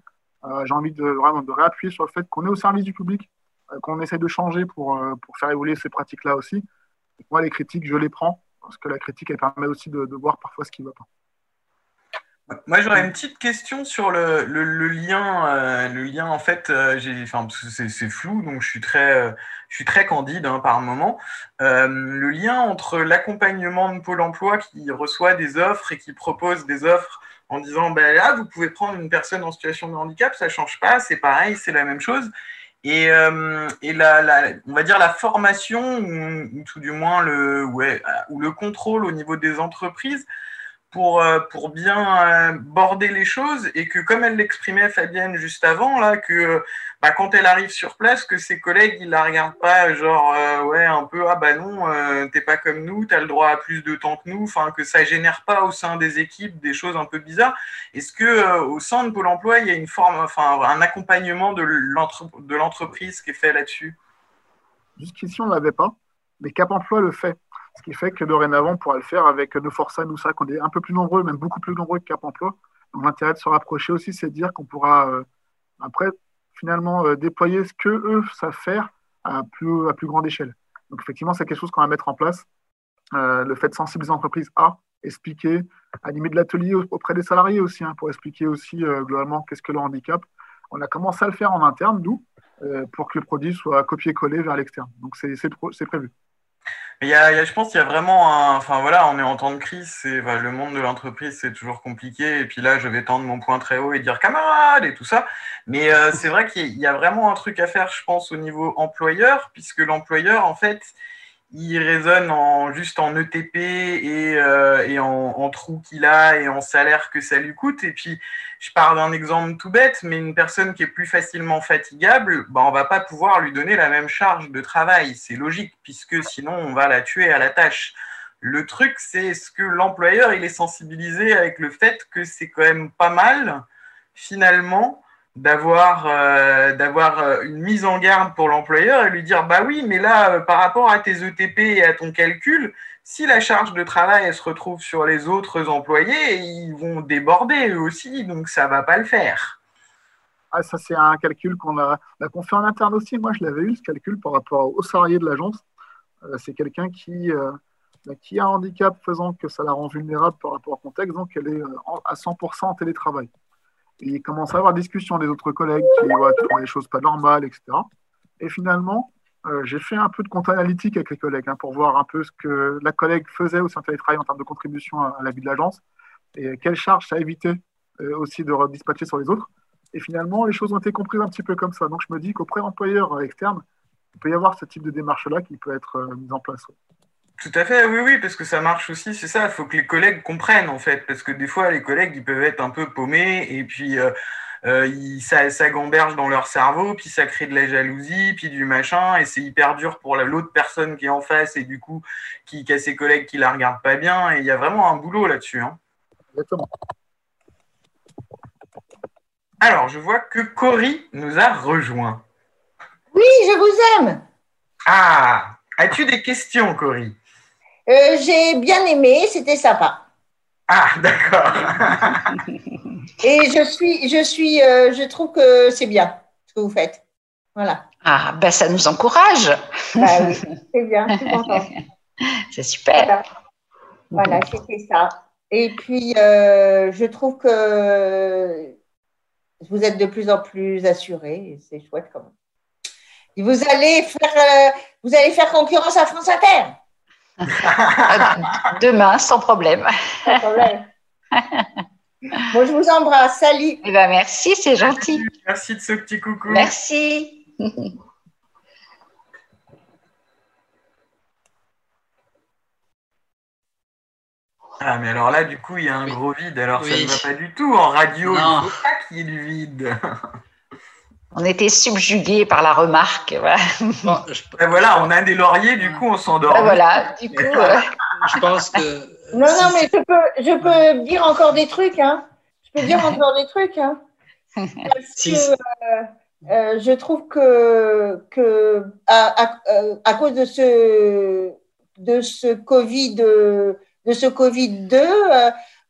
J'ai envie de, vraiment de réappuyer sur le fait qu'on est au service du public, qu'on essaie de changer pour, pour faire évoluer ces pratiques-là aussi. moi, les critiques, je les prends, parce que la critique, elle permet aussi de voir parfois ce qui ne va pas. Moi, j'aurais une petite question sur le, le, lien. Euh, le lien, en fait, euh, enfin, c'est, flou, donc je suis très, euh, je suis très candide hein, par moment. le lien entre l'accompagnement de Pôle Emploi qui reçoit des offres et qui propose des offres en disant, ben là, vous pouvez prendre une personne en situation de handicap, ça change pas, c'est pareil, c'est la même chose. Et, et la, la, on va dire la formation ou, tout du moins le, ouais, ou le contrôle au niveau des entreprises pour, euh, pour bien euh, border les choses et que, comme elle l'exprimait Fabienne juste avant, là, que bah, quand elle arrive sur place, que ses collègues, ils la regardent pas genre, euh, ouais, un peu, ah bah non, t'es pas comme nous, t'as le droit à plus de temps que nous, enfin, que ça génère pas au sein des équipes des choses un peu bizarres. Est-ce que au sein de Pôle emploi, il y a une forme, enfin, un accompagnement de l'entreprise qui est fait là-dessus? Jusqu'ici, on l'avait pas, mais Cap Emploi le fait. Ce qui fait que dorénavant, on pourra le faire avec nos Força, nous, ça, qu'on est un peu plus nombreux, même beaucoup plus nombreux que Cap Emploi. Donc l'intérêt de se rapprocher aussi, c'est de dire qu'on pourra euh, après finalement euh, déployer ce que eux savent faire à plus, à plus grande échelle. Donc effectivement, c'est quelque chose qu'on va mettre en place. Euh, le fait de sensibiliser l'entreprise à expliquer, animer de l'atelier auprès des salariés aussi, hein, pour expliquer aussi globalement qu'est-ce que le handicap. On a commencé à le faire en interne, nous, pour que le produit soit copié-collé vers l'externe. Donc c'est prévu. Il y a, je pense qu'il y a vraiment un. Enfin voilà, on est en temps de crise. C'est le monde de l'entreprise, c'est toujours compliqué. Et puis là, je vais tendre mon point très haut et dire camarades et tout ça. Mais euh, c'est vrai qu'il y a vraiment un truc à faire, je pense, au niveau employeur, puisque l'employeur, en fait, il raisonne en, juste en ETP et, euh, en, trou qu'il a et en salaire que ça lui coûte. Et puis, je pars d'un exemple tout bête, mais une personne qui est plus facilement fatigable, ben, on va pas pouvoir lui donner la même charge de travail. C'est logique, puisque sinon, on va la tuer à la tâche. Le truc, c'est ce que l'employeur il est sensibilisé avec le fait que c'est quand même pas mal finalement, d'avoir euh, euh, une mise en garde pour l'employeur et lui dire bah oui mais là euh, par rapport à tes ETP et à ton calcul si la charge de travail se retrouve sur les autres employés ils vont déborder eux aussi donc ça va pas le faire. Ah, ça c'est un calcul qu'on a, qu'on fait en interne aussi. Moi je l'avais eu ce calcul par rapport aux salariés de l'agence. C'est quelqu'un qui qui a un handicap faisant que ça la rend vulnérable par rapport au contexte donc elle est à 100% en télétravail il commence à avoir discussion des autres collègues qui, font les choses pas normales, etc. Et finalement, euh, j'ai fait un peu de compte analytique avec les collègues hein, pour voir un peu ce que la collègue faisait au sein de télétravail en termes de contribution à, la vie de l'agence et quelles charges ça évitait euh, aussi de redispatcher sur les autres. Et finalement, les choses ont été comprises un petit peu comme ça. Donc je me dis qu'auprès d'employeurs externes, il peut y avoir ce type de démarche-là qui peut être euh, mise en place. Tout à fait, oui, oui, parce que ça marche aussi, c'est ça, il faut que les collègues comprennent en fait, parce que des fois les collègues ils peuvent être un peu paumés et puis euh, euh, ils, ça, ça gamberge dans leur cerveau, puis ça crée de la jalousie, puis du machin, et c'est hyper dur pour l'autre personne qui est en face et du coup qui, a ses collègues qui la regardent pas bien, et il y a vraiment un boulot là-dessus. Hein. Exactement. Alors, je vois que Cory nous a rejoint. Oui, je vous aime. Ah, as-tu des questions, Cory? Euh, j'ai bien aimé, c'était sympa. Ah, d'accord. Et je suis, je suis, euh, je trouve que c'est bien ce que vous faites. Voilà. Ah, ben ça nous encourage. Bah oui, c'est bien, C'est super. Voilà, c'était ça. Et puis, euh, je trouve que vous êtes de plus en plus assuré, c'est chouette quand même. Et vous allez faire, vous allez faire concurrence à France Inter. Demain, sans problème. Sans problème. Bon, je vous embrasse. Salut. Eh ben, merci, c'est gentil. Merci de ce petit coucou. Merci. Ah, mais alors là, du coup, il y a un gros vide. Alors, ça ne va pas du tout. En radio, il ne faut pas qu'il y ait du vide. On était subjugués par la remarque. Voilà, on a des lauriers, du coup, on s'endort. voilà, du coup. Euh, je pense que. Non, non, mais je peux, je peux dire encore des trucs. Hein. Je peux dire encore des trucs. Hein. Parce que euh, euh, je trouve que, que à, à, cause de ce, de ce Covid, de ce Covid 2,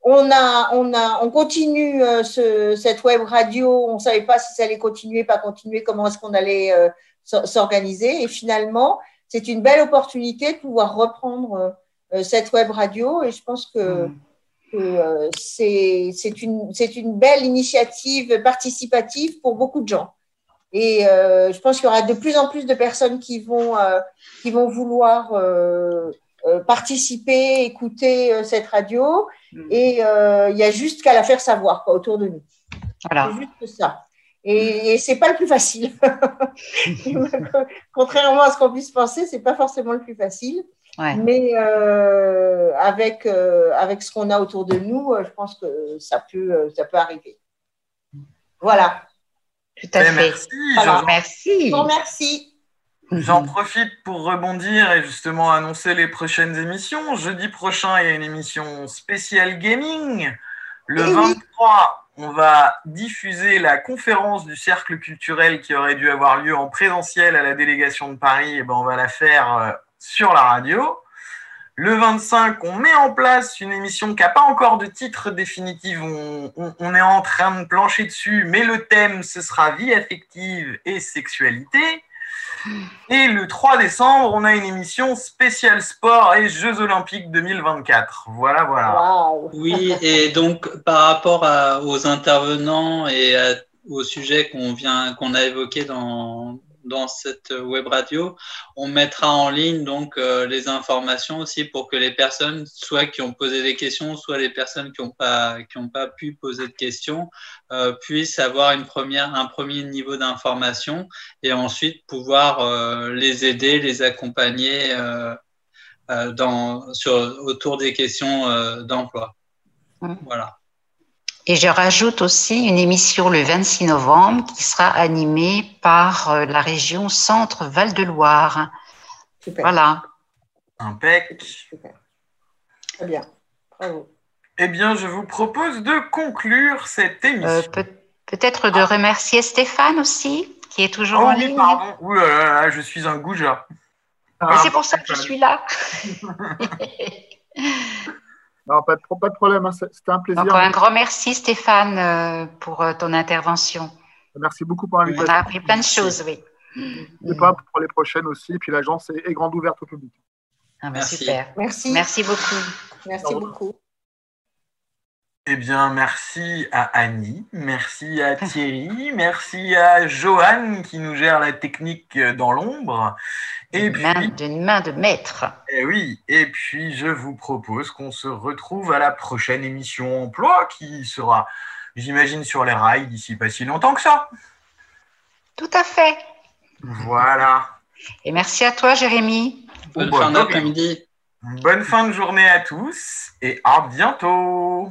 on a, on a, on continue euh, ce, cette web radio. On savait pas si ça allait continuer, pas continuer, comment est-ce qu'on allait euh, s'organiser. Et finalement, c'est une belle opportunité de pouvoir reprendre euh, cette web radio. Et je pense que, mmh. que c'est une, c'est une belle initiative participative pour beaucoup de gens. Et je pense qu'il y aura de plus en plus de personnes qui vont, qui vont vouloir participer, écouter cette radio. Mm. Et euh, il y a juste qu'à la faire savoir quoi, autour de nous. Voilà. C'est juste ça. Et, et c'est pas le plus facile. Contrairement à ce qu'on puisse penser, c'est pas forcément le plus facile. Mais euh, avec, euh, avec ce qu'on a autour de nous, je pense que ça peut, ça peut arriver. Voilà. Tout à fait. Merci. Merci. Merci. J'en profite pour rebondir et justement annoncer les prochaines émissions. Jeudi prochain, il y a une émission spéciale gaming. Le 23, on va diffuser la conférence du cercle culturel qui aurait dû avoir lieu en présentiel à la délégation de Paris. Et ben, on va la faire euh, sur la radio. Le 25, on met en place une émission qui n'a pas encore de titre définitif. On, on, est en train de plancher dessus, mais le thème, ce sera vie affective et sexualité. Et le 3 décembre, on a une émission spéciale sport et Jeux Olympiques 2024. Voilà, voilà. Oui, et donc par rapport aux intervenants et au sujet qu'on vient, qu'on a évoqué dans, dans cette web radio. On mettra en ligne donc euh, les informations aussi pour que les personnes, soit qui ont posé des questions, soit les personnes qui n'ont pas qui ont pas pu poser de questions, euh, puissent avoir une première un premier niveau d'information et ensuite pouvoir euh, les aider, les accompagner dans sur autour des questions d'emploi. Voilà. Et je rajoute aussi une émission le 26 novembre qui sera animée par euh, la région Centre Val-de-Loire. Voilà. Impec. Super. bien. Bravo. Eh bien, je vous propose de conclure cette émission. Euh, Peut-être de remercier Stéphane aussi, qui est toujours Oh en oui, ligne. pardon. Ouh là là là, je suis un goujat. Et c'est pour ça que je suis là. Non, pas de, pro- pas de problème, hein, c'était un plaisir. Donc, un grand merci Stéphane euh, pour euh, ton intervention. Merci beaucoup pour On l'invitation. a appris plein de choses, oui. N'hésitez pas pour les prochaines aussi. Et puis l'agence est, est grande ouverte au public. Ah, Merci. Super. Merci. Merci beaucoup. Merci beaucoup. Eh bien, merci à Annie, merci à Thierry, merci à Johan qui nous gère la technique dans l'ombre. Et puis, Main- D'une main de maître. eh oui, et puis je vous propose qu'on se retrouve à la prochaine émission emploi qui sera, j'imagine, sur les rails d'ici pas si longtemps que ça. Tout à fait. Voilà. Et merci à toi, Jérémy. Bonne Bon, fin bah, d'après-midi. Bonne fin de journée à tous et à bientôt.